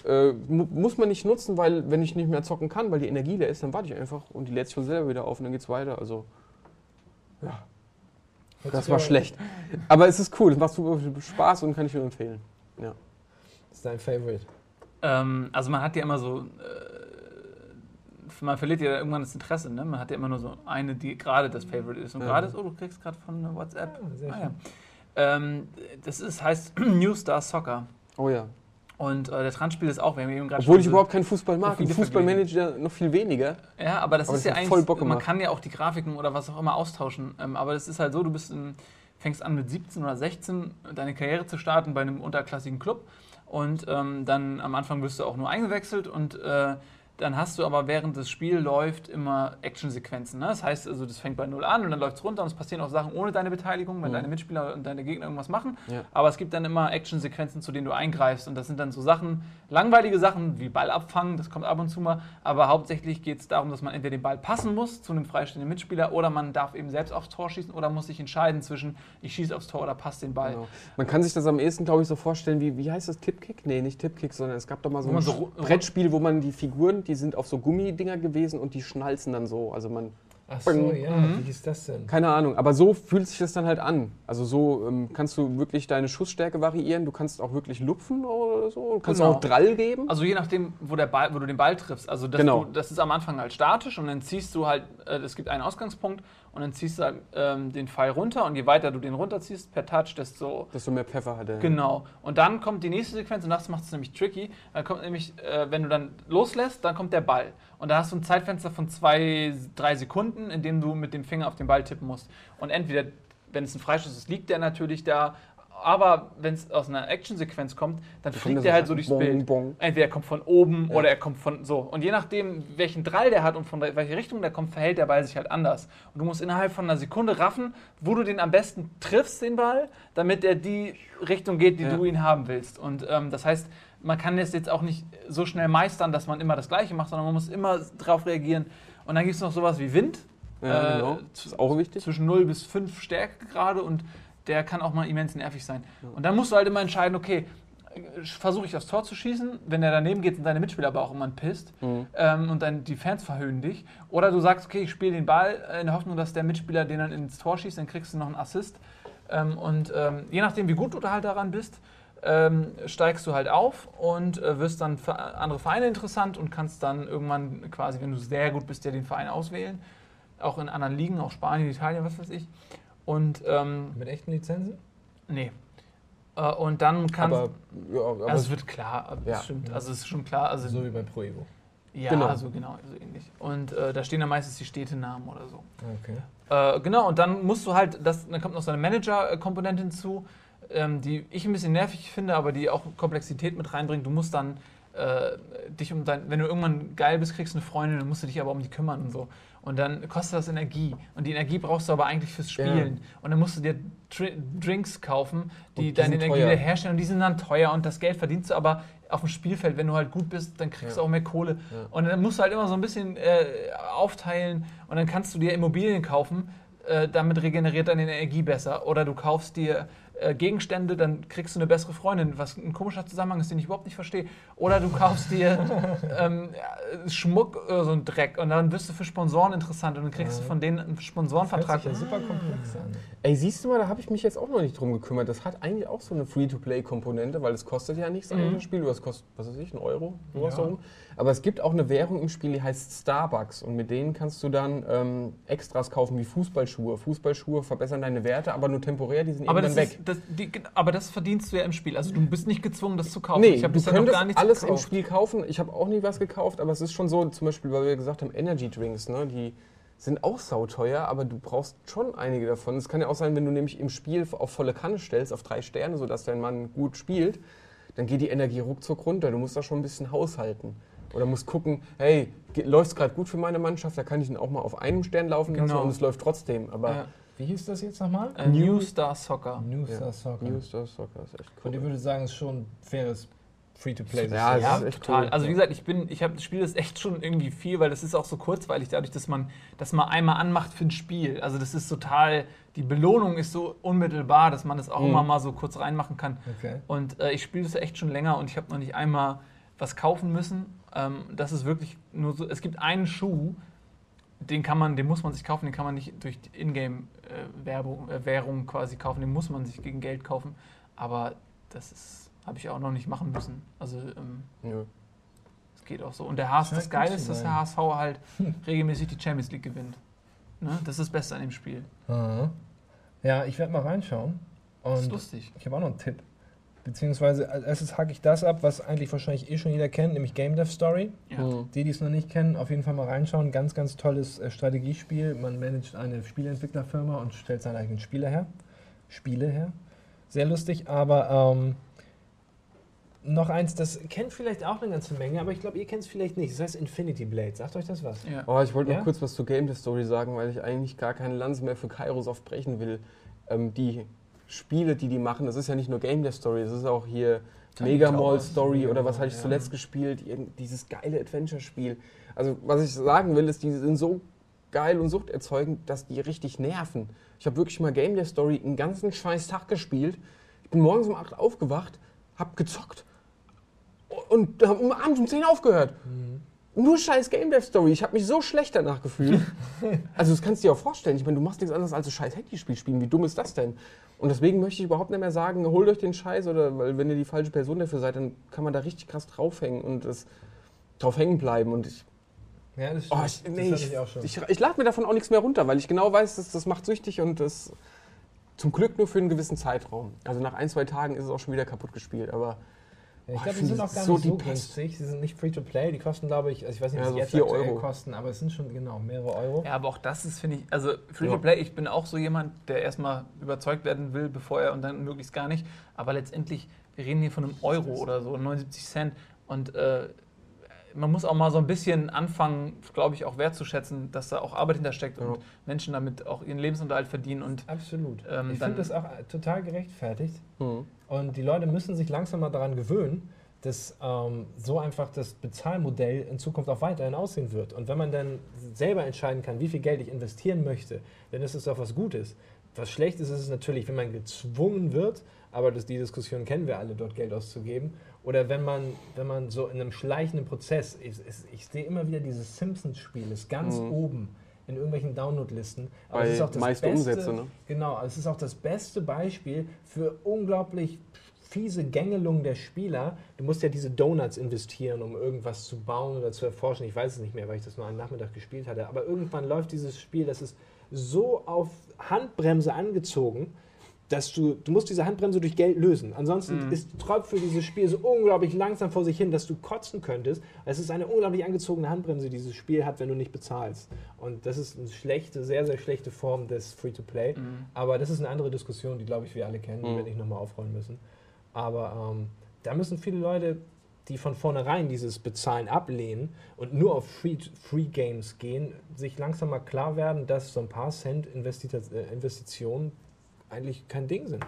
Speaker 2: äh, mu muss man nicht nutzen, weil wenn ich nicht mehr zocken kann, weil die Energie leer ist, dann warte ich einfach und die lädt sich von selber wieder auf und dann geht's weiter. Also das war schlecht. Aber es ist cool, es macht super viel Spaß und kann ich nur empfehlen.
Speaker 4: Das ist dein Favorite.
Speaker 3: Ähm, also man hat ja immer so, äh, man verliert ja irgendwann das Interesse, ne? Man hat ja immer nur so eine, die gerade das Favorite ist. Und
Speaker 2: Ja.
Speaker 3: gerade ist, oh, du kriegst gerade von WhatsApp.
Speaker 4: Ja, sehr
Speaker 3: Ah,
Speaker 4: schön.
Speaker 3: ja. ähm, das ist, heißt New Star Soccer.
Speaker 2: Oh ja.
Speaker 3: Und äh, der Trans-Spiel ist auch, wir haben eben gerade
Speaker 2: Obwohl ich überhaupt keinen Fußball mag. Und Fußballmanager noch viel weniger.
Speaker 3: Ja, aber das
Speaker 2: Aber
Speaker 3: ist
Speaker 2: das
Speaker 3: ja eigentlich,
Speaker 2: voll Bock
Speaker 3: man kann ja auch die Grafiken oder was auch immer austauschen. Ähm, aber das ist halt so, du bist in, fängst an mit 17 oder 16 deine Karriere zu starten bei einem unterklassigen Club und ähm, dann am Anfang wirst du auch nur eingewechselt und äh, dann hast du aber während das Spiel läuft immer Actionsequenzen. Ne? Das heißt also, das fängt bei Null an und dann läuft es runter und es passieren auch Sachen ohne deine Beteiligung, wenn
Speaker 2: Mhm.
Speaker 3: deine Mitspieler und deine Gegner irgendwas machen.
Speaker 2: Ja.
Speaker 3: Aber es gibt dann immer Actionsequenzen, zu denen du eingreifst. Und das sind dann so Sachen, langweilige Sachen wie Ball abfangen, das kommt ab und zu mal. Aber hauptsächlich geht es darum, dass man entweder den Ball passen muss zu einem freistehenden Mitspieler oder man darf eben selbst aufs Tor schießen oder muss sich entscheiden zwischen, ich schieße aufs Tor oder passe den Ball.
Speaker 2: Genau. Man kann sich das am ehesten, glaube ich, so vorstellen, wie, wie heißt das, Tipkick? Nee, nicht Tipkick, sondern es gab doch mal so
Speaker 3: Wo
Speaker 2: ein
Speaker 3: so
Speaker 2: Brettspiel, wo man die Figuren, die sind auf so Gummidinger gewesen und die schnalzen dann so. Also man,
Speaker 4: Ach so,
Speaker 2: Bing.
Speaker 4: ja,
Speaker 3: Mhm.
Speaker 4: wie hieß das denn?
Speaker 2: keine Ahnung, aber so fühlt sich das dann halt an. Also so ähm, kannst du wirklich deine Schussstärke variieren, du kannst auch wirklich lupfen oder so, du kannst
Speaker 3: Genau.
Speaker 2: auch Drall geben.
Speaker 3: Also je nachdem, wo, der Ball, wo du den Ball triffst. Also das,
Speaker 2: Genau.
Speaker 3: du, das ist am Anfang halt statisch und dann ziehst du halt, äh, es gibt einen Ausgangspunkt und dann ziehst du ähm, den Pfeil runter und je weiter du den runterziehst per Touch, desto
Speaker 2: du mehr Pfeffer hatte.
Speaker 3: Genau. Und dann kommt die nächste Sequenz und das macht es nämlich tricky. Dann kommt nämlich, äh, wenn du dann loslässt, dann kommt der Ball. Und da hast du ein Zeitfenster von zwei, drei Sekunden, in dem du mit dem Finger auf den Ball tippen musst. Und entweder, wenn es ein Freischuss ist, liegt der natürlich da. Aber wenn es aus einer Actionsequenz kommt, dann fliegt der halt so durchs
Speaker 2: bong,
Speaker 3: Bild.
Speaker 2: Bong.
Speaker 3: Entweder er kommt von oben
Speaker 2: Ja.
Speaker 3: oder er kommt von so. Und je nachdem, welchen Drall der hat und von welche Richtung der kommt, verhält der Ball sich halt anders. Und du musst innerhalb von einer Sekunde raffen, wo du den am besten triffst, den Ball, damit er die Richtung geht, die
Speaker 2: Ja.
Speaker 3: du ihn haben willst. Und ähm, das heißt, man kann das jetzt auch nicht so schnell meistern, dass man immer das Gleiche macht, sondern man muss immer drauf reagieren. Und dann gibt es noch sowas wie Wind.
Speaker 2: Ja,
Speaker 3: Äh,
Speaker 2: genau. Das ist auch wichtig.
Speaker 3: Zwischen 0 bis 5 Stärke gerade und der kann auch mal immens nervig sein. Und dann musst du halt immer entscheiden, okay, versuche ich aufs Tor zu schießen, wenn er daneben geht, sind deine Mitspieler aber auch immer pisst
Speaker 2: Mhm.
Speaker 3: ähm, und dann die Fans verhöhnen dich. Oder du sagst, okay, ich spiele den Ball in der Hoffnung, dass der Mitspieler den dann ins Tor schießt, dann kriegst du noch einen Assist. Ähm, und ähm, je nachdem, wie gut du da halt daran bist, ähm, steigst du halt auf und äh, wirst dann für andere Vereine interessant und kannst dann irgendwann quasi, wenn du sehr gut bist, ja den Verein auswählen. Auch in anderen Ligen, auch Spanien, Italien, was weiß ich. Und ähm,
Speaker 4: Mit echten Lizenzen?
Speaker 3: nee. Äh, und dann kannst
Speaker 2: Aber, ja, aber
Speaker 3: also es wird klar,
Speaker 2: Ja.
Speaker 3: das stimmt. Also es ist schon klar. Also
Speaker 4: So wie bei Pro Evo.
Speaker 3: ja,
Speaker 2: Genau.
Speaker 3: so genau, so ähnlich. Und äh, da stehen dann meistens die Städtenamen oder so.
Speaker 4: Okay.
Speaker 3: Äh, genau, und dann musst du halt, das, dann kommt noch so eine Manager-Komponente hinzu, ähm, die ich ein bisschen nervig finde, aber die auch Komplexität mit reinbringt. Du musst dann äh, dich um dein, wenn du irgendwann geil bist, kriegst du eine Freundin, dann musst du dich aber um die kümmern und so. Und dann kostet das Energie. Und die Energie brauchst du aber eigentlich fürs Spielen. Und dann musst du dir Dr Drinks kaufen, die,
Speaker 2: die
Speaker 3: deine Energie
Speaker 2: teuer.
Speaker 3: wieder herstellen. Und die sind dann teuer. Und das Geld verdienst du aber auf dem Spielfeld. Wenn du halt gut bist, dann kriegst
Speaker 2: Ja.
Speaker 3: du auch mehr Kohle.
Speaker 2: Ja.
Speaker 3: Und dann musst du halt immer so ein bisschen äh, aufteilen. Und dann kannst du dir Immobilien kaufen. Äh, damit regeneriert deine Energie besser. Oder du kaufst dir Gegenstände, dann kriegst du eine bessere Freundin, was ein komischer Zusammenhang ist, den ich überhaupt nicht verstehe. Oder du kaufst dir ähm, ja, Schmuck, äh, so ein Dreck, und dann wirst du für Sponsoren interessant und dann kriegst du
Speaker 4: Ja.
Speaker 3: von denen einen
Speaker 4: Hört
Speaker 3: Sponsorenvertrag.
Speaker 4: sich ja super komplex an.
Speaker 2: Ey, siehst du mal, da habe ich mich jetzt auch noch nicht drum gekümmert. Das hat eigentlich auch so eine Free-to-Play-Komponente, weil es kostet ja nichts
Speaker 3: Mhm.
Speaker 2: das Spiel. Das kostet, was weiß ich, ein Euro, sowas
Speaker 4: Ja.
Speaker 2: darum. Aber es gibt auch eine Währung im Spiel, die heißt Starbucks. Und mit denen kannst du dann ähm, Extras kaufen, wie Fußballschuhe. Fußballschuhe verbessern deine Werte, aber nur temporär, die sind
Speaker 3: Aber
Speaker 2: eben
Speaker 3: das,
Speaker 2: dann weg.
Speaker 3: ist, das, die, aber das verdienst du ja im Spiel. Also du bist nicht gezwungen, das zu kaufen.
Speaker 2: Nee,
Speaker 3: ich habe bisher noch gar nichts
Speaker 2: alles im
Speaker 3: gekauft.
Speaker 2: Spiel kaufen. Ich habe auch nie was gekauft, aber es ist schon so, zum Beispiel, weil wir gesagt haben, Energy Drinks, ne, die sind auch sauteuer, aber du brauchst schon einige davon. Es kann ja auch sein, wenn du nämlich im Spiel auf volle Kanne stellst, auf drei Sterne, sodass dein Mann gut spielt, dann geht die Energie ruckzuck runter. Du musst da schon ein bisschen haushalten. Oder musst gucken, hey, läuft es gerade gut für meine Mannschaft, da kann ich ihn auch mal auf einem Stern laufen lassen
Speaker 3: Genau.
Speaker 2: und es läuft trotzdem. Aber
Speaker 3: Ja.
Speaker 1: Wie hieß das jetzt nochmal?
Speaker 3: Äh, New Star Soccer.
Speaker 1: New
Speaker 2: Ja.
Speaker 1: Star Soccer.
Speaker 2: New Star Soccer ist echt
Speaker 1: Und
Speaker 2: cool.
Speaker 1: ich würde sagen, es ist schon ein faires Free-to-Play.
Speaker 2: Ja,
Speaker 3: Ja,
Speaker 2: Das ist echt
Speaker 3: total.
Speaker 2: cool.
Speaker 3: Also wie gesagt, ich bin, ich habe das Spiel das echt schon irgendwie viel, weil das ist auch so kurzweilig, dadurch, dass man das mal einmal anmacht für ein Spiel. Also das ist total, die Belohnung ist so unmittelbar, dass man das auch
Speaker 2: Mhm.
Speaker 3: immer mal so kurz reinmachen kann.
Speaker 1: Okay.
Speaker 3: Und äh, ich spiele das echt schon länger und ich habe noch nicht einmal was kaufen müssen. Ähm, das ist wirklich nur so, es gibt einen Schuh, den kann man, den muss man sich kaufen, den kann man nicht durch die Ingame-Werbung, äh, Währung quasi kaufen, den muss man sich gegen Geld kaufen. Aber das ist, habe ich auch noch nicht machen müssen. Also ähm,
Speaker 2: Nö.
Speaker 3: es geht auch so. Und der HSV, das Geile ist, dass der HSV halt regelmäßig die Champions League gewinnt. Ne? Das ist das Beste an dem Spiel.
Speaker 1: Aha. Ja, ich werde mal reinschauen.
Speaker 3: Das ist
Speaker 1: Und
Speaker 3: lustig.
Speaker 1: ich habe auch noch einen Tipp. Beziehungsweise als erstes hacke ich das ab, was eigentlich wahrscheinlich eh schon jeder kennt, nämlich Game Dev Story.
Speaker 3: Ja.
Speaker 2: Mhm.
Speaker 1: Die, die es noch nicht kennen, auf jeden Fall mal reinschauen. Ganz, ganz tolles äh, Strategiespiel. Man managt eine Spieleentwicklerfirma und stellt seine eigenen Spiele her. Spiele her. Sehr lustig, aber ähm, noch eins, das kennt vielleicht auch eine ganze Menge, aber ich glaube, ihr kennt es vielleicht nicht. Das heißt Infinity Blade. Sagt euch das was?
Speaker 3: Ja.
Speaker 2: Oh, ich wollte
Speaker 1: Ja?
Speaker 2: noch kurz was zur Game Story sagen, weil ich eigentlich gar keine Lanze mehr für Kairosoft brechen will. Ähm, die Spiele, die die machen, das ist ja nicht nur Game Story, das ist auch hier Mega Mall Story oder was hatte ich
Speaker 1: ja.
Speaker 2: zuletzt gespielt, dieses geile Adventure-Spiel. Also was ich sagen will, ist, die sind so geil und suchterzeugend, dass die richtig nerven. Ich habe wirklich mal Game Story einen ganzen scheiß Tag gespielt. Ich bin morgens um 8 aufgewacht, hab gezockt und um abends um 10 aufgehört. Nur scheiß Game Dev Story. Ich habe mich so schlecht danach gefühlt. also das kannst du dir auch vorstellen. Ich meine, du machst nichts anderes als ein scheiß Handyspiel spielen. Wie dumm ist das denn? Und deswegen möchte ich überhaupt nicht mehr sagen, holt euch den Scheiß oder weil wenn ihr die falsche Person dafür seid, dann kann man da richtig krass draufhängen und das drauf hängen bleiben. Und ich,
Speaker 1: Ja, das
Speaker 2: oh,
Speaker 1: stimmt.
Speaker 2: ich,
Speaker 1: das
Speaker 2: nee,
Speaker 1: hatte
Speaker 2: ich,
Speaker 1: ich auch schon.
Speaker 2: ich, ich lade mir davon auch nichts mehr runter, weil ich genau weiß, dass das macht süchtig und das zum Glück nur für einen gewissen Zeitraum. Also nach ein, zwei Tagen ist es auch schon wieder kaputt gespielt. Aber
Speaker 1: ich
Speaker 2: Oh,
Speaker 1: glaube, die sind auch gar
Speaker 2: so
Speaker 1: nicht so günstig. Sie sind nicht free to play. Die kosten, glaube ich, also ich weiß nicht,
Speaker 2: Ja,
Speaker 1: was
Speaker 2: so
Speaker 1: die jetzt
Speaker 2: vier
Speaker 1: aktuell
Speaker 2: Euro.
Speaker 1: kosten, aber es sind schon genau mehrere Euro.
Speaker 3: Ja, aber auch das ist, finde ich, also Free-to-Play, ich bin auch so jemand, der erstmal überzeugt werden will, bevor er und dann möglichst gar nicht. Aber letztendlich, wir reden hier von einem Euro oder so, 79 Cent. Und äh, man muss auch mal so ein bisschen anfangen, glaube ich, auch wertzuschätzen, dass da auch Arbeit hintersteckt
Speaker 2: Ja.
Speaker 3: und Menschen damit auch ihren Lebensunterhalt verdienen. Und
Speaker 1: Absolut.
Speaker 3: Ähm,
Speaker 1: ich finde das auch total gerechtfertigt.
Speaker 2: hm.
Speaker 1: Und die Leute müssen sich langsam mal daran gewöhnen, dass ähm, so einfach das Bezahlmodell in Zukunft auch weiterhin aussehen wird. Und wenn man dann selber entscheiden kann, wie viel Geld ich investieren möchte, dann ist es doch was Gutes. Was schlecht ist, ist es natürlich, wenn man gezwungen wird, aber das, die Diskussion kennen wir alle, dort Geld auszugeben. Oder wenn man, wenn man so in einem schleichenden Prozess, ich, ich, ich sehe immer wieder dieses Simpsons-Spiel, ist ganz
Speaker 2: Mhm.
Speaker 1: oben in irgendwelchen Download-Listen. Aber
Speaker 2: Bei
Speaker 1: es ist auch das
Speaker 2: meiste
Speaker 1: beste,
Speaker 2: Umsätze, ne?
Speaker 1: Genau, es ist auch das beste Beispiel für unglaublich fiese Gängelung der Spieler. Du musst ja diese Donuts investieren, um irgendwas zu bauen oder zu erforschen. Ich weiß es nicht mehr, weil ich das nur einen Nachmittag gespielt hatte. Aber irgendwann läuft dieses Spiel, das ist so auf Handbremse angezogen, dass du, du musst diese Handbremse durch Geld lösen. Ansonsten
Speaker 3: Mhm.
Speaker 1: ist für dieses Spiel so unglaublich langsam vor sich hin, dass du kotzen könntest. Es ist eine unglaublich angezogene Handbremse, die dieses Spiel hat, wenn du nicht bezahlst. Und das ist eine schlechte, sehr, sehr schlechte Form des Free-to-Play.
Speaker 3: Mhm.
Speaker 1: Aber das ist eine andere Diskussion, die, glaube ich, wir alle kennen, die
Speaker 2: Mhm.
Speaker 1: wir nicht nochmal aufrollen müssen. Aber ähm, da müssen viele Leute, die von vornherein dieses Bezahlen ablehnen und nur auf Free, Free Games gehen, sich langsam mal klar werden, dass so ein paar Cent äh, Investitionen eigentlich kein Ding sind.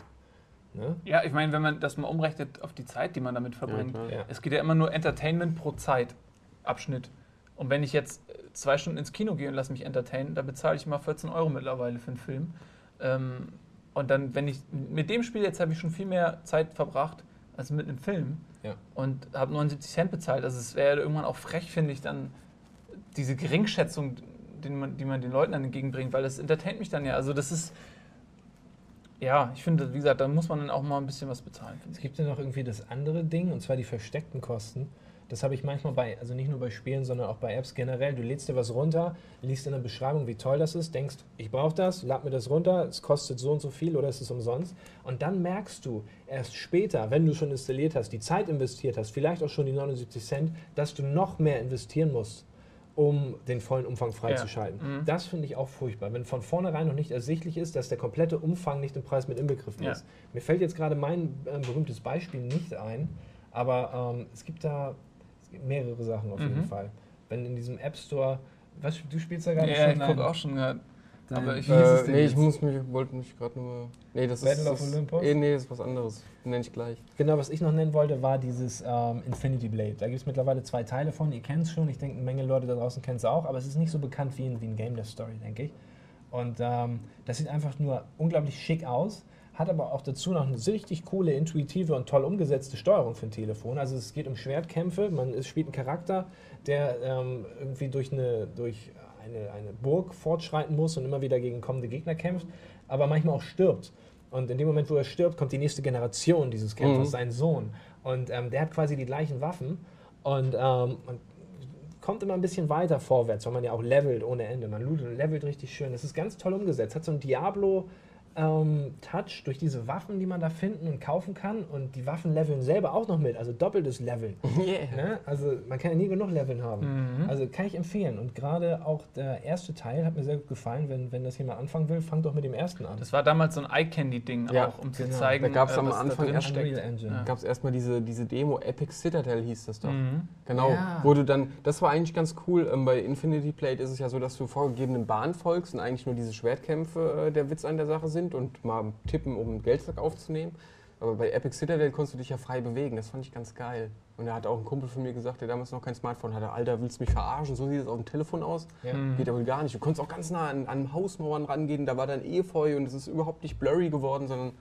Speaker 1: Ne?
Speaker 3: ja, ich meine, wenn man das mal umrechnet auf die Zeit, die man damit verbringt,
Speaker 2: klar.
Speaker 1: Ja.
Speaker 3: Es geht ja immer nur Entertainment pro Zeitabschnitt. Und wenn ich jetzt äh, zwei Stunden ins Kino gehe und lasse mich entertainen, da bezahle ich mal 14 Euro mittlerweile für einen Film. Ähm, und dann, wenn ich mit dem Spiel jetzt habe ich schon viel mehr Zeit verbracht als mit einem Film
Speaker 1: Ja.
Speaker 3: und habe 79 Cent bezahlt. Also es wäre irgendwann auch frech, finde ich, dann diese Geringschätzung, die man, die man den Leuten dann entgegenbringt, weil das entertaint mich dann ja. Also das ist, ja, ich finde, wie gesagt, da muss man dann auch mal ein bisschen was bezahlen.
Speaker 1: Es gibt ja noch irgendwie das andere Ding, und zwar die versteckten Kosten. Das habe ich manchmal bei, also nicht nur bei Spielen, sondern auch bei Apps generell. Du lädst dir was runter, liest in der Beschreibung, wie toll das ist, denkst, ich brauche das, lad mir das runter, es kostet so und so viel oder es ist umsonst. Und dann merkst du erst später, wenn du schon installiert hast, die Zeit investiert hast, vielleicht auch schon die 79 Cent, dass du noch mehr investieren musst, um den vollen Umfang freizuschalten.
Speaker 3: Mhm.
Speaker 1: Das finde ich auch furchtbar, wenn von vornherein noch nicht ersichtlich ist, dass der komplette Umfang nicht im Preis mit inbegriffen
Speaker 3: Ja.
Speaker 1: ist. Mir fällt jetzt gerade mein äh, berühmtes Beispiel nicht ein, aber ähm, es gibt da es gibt mehrere Sachen auf jeden
Speaker 3: Mhm.
Speaker 1: Fall. Wenn in diesem App Store, was, du spielst da gerade
Speaker 3: Ja, ich
Speaker 1: schon
Speaker 3: gucke
Speaker 1: ein-
Speaker 3: auch schon gerade. Aber ich-
Speaker 1: wie hieß es
Speaker 2: Äh,
Speaker 1: denn
Speaker 2: nee, ich muss mich, wollte mich gerade nur. Nee, das
Speaker 1: Battle
Speaker 2: ist.
Speaker 1: of
Speaker 2: das,
Speaker 1: Olympus?
Speaker 2: Eh, nee, das ist was anderes. Nenne ich gleich.
Speaker 1: Genau, was ich noch nennen wollte, war dieses ähm, Infinity Blade. Da gibt es mittlerweile zwei Teile von. Ihr kennt es schon. Ich denke, eine Menge Leute da draußen kennen es auch. Aber es ist nicht so bekannt wie ein, wie ein Game Dev Story, denke ich. Und ähm, das sieht einfach nur unglaublich schick aus. Hat aber auch dazu noch eine richtig coole, intuitive und toll umgesetzte Steuerung für ein Telefon. Also es geht um Schwertkämpfe. Man spielt einen Charakter, der ähm, irgendwie durch eine, durch eine, eine Burg fortschreiten muss und immer wieder gegen kommende Gegner kämpft, aber manchmal auch stirbt. Und in dem Moment, wo er stirbt, kommt die nächste Generation dieses Kämpfers,
Speaker 2: Mhm.
Speaker 1: sein Sohn. Und ähm, der hat quasi die gleichen Waffen und ähm, man kommt immer ein bisschen weiter vorwärts, weil man ja auch levelt ohne Ende. Man lootet und levelt richtig schön. Das ist ganz toll umgesetzt. Hat so ein Diablo. Ähm, Touch durch diese Waffen, die man da finden und kaufen kann. Und die Waffen leveln selber auch noch mit, also doppeltes Leveln.
Speaker 2: Yeah.
Speaker 1: Ne? Also man kann ja nie genug Leveln haben.
Speaker 3: Mhm.
Speaker 1: Also kann ich empfehlen. Und gerade auch der erste Teil hat mir sehr gut gefallen. Wenn, wenn das jemand anfangen will, fangt doch mit dem ersten an.
Speaker 3: Das war damals so ein Eye-Candy-Ding
Speaker 2: Ja,
Speaker 3: auch, um zu
Speaker 1: genau.
Speaker 3: zeigen,
Speaker 2: Da gab's
Speaker 3: äh,
Speaker 2: am
Speaker 3: was da
Speaker 2: Anfang erst.
Speaker 3: Ja.
Speaker 2: Gab es erstmal diese, diese Demo, Epic Citadel hieß das doch.
Speaker 3: Mhm.
Speaker 2: Genau,
Speaker 1: Ja.
Speaker 2: wo du dann, das war eigentlich ganz cool. Ähm, bei Infinity Blade ist es ja so, dass du vorgegebenen Bahnen folgst und eigentlich nur diese Schwertkämpfe äh, der Witz an der Sache sind und mal tippen, um einen Geldsack aufzunehmen. Aber bei Epic Citadel konntest du dich ja frei bewegen. Das fand ich ganz geil. Und da hat auch ein Kumpel von mir gesagt, der damals noch kein Smartphone hatte: Alter, willst du mich verarschen? So sieht es auf dem Telefon aus.
Speaker 1: Ja.
Speaker 3: Mhm.
Speaker 2: Geht aber gar nicht. Du konntest auch ganz nah an, an Hausmauern rangehen. Da war dann Efeu und es ist überhaupt nicht blurry geworden, sondern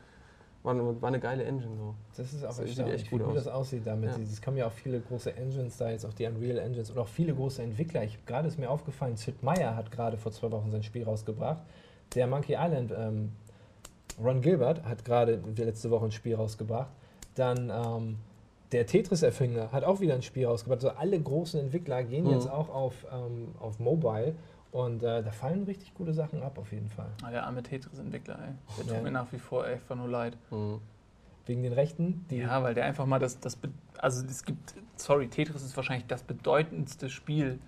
Speaker 2: war, eine- war eine geile Engine. So.
Speaker 1: Das ist auch
Speaker 2: Das sieht echt
Speaker 1: wie
Speaker 2: gut
Speaker 1: gut
Speaker 2: aus.
Speaker 1: das aussieht damit.
Speaker 2: Ja.
Speaker 1: Es kommen ja auch viele große Engines da, jetzt auch die Unreal Engines und auch viele große Entwickler. Ich gerade ist mir aufgefallen, Sid Meier hat gerade vor zwei Wochen sein Spiel rausgebracht. Der Monkey Island, ähm, Ron Gilbert hat gerade letzte Woche ein Spiel rausgebracht. Dann ähm, der Tetris-Erfinder hat auch wieder ein Spiel rausgebracht. Also alle großen Entwickler gehen
Speaker 2: Mhm.
Speaker 1: jetzt auch auf, ähm, auf Mobile und äh, da fallen richtig gute Sachen ab auf jeden Fall.
Speaker 3: Ah, der arme Tetris-Entwickler, ey. Der tut
Speaker 1: Ja.
Speaker 3: mir nach wie vor einfach nur leid.
Speaker 2: Mhm.
Speaker 1: Wegen den Rechten, die
Speaker 3: Ja, weil der einfach mal das, das also es gibt, sorry, Tetris ist wahrscheinlich das bedeutendste Spiel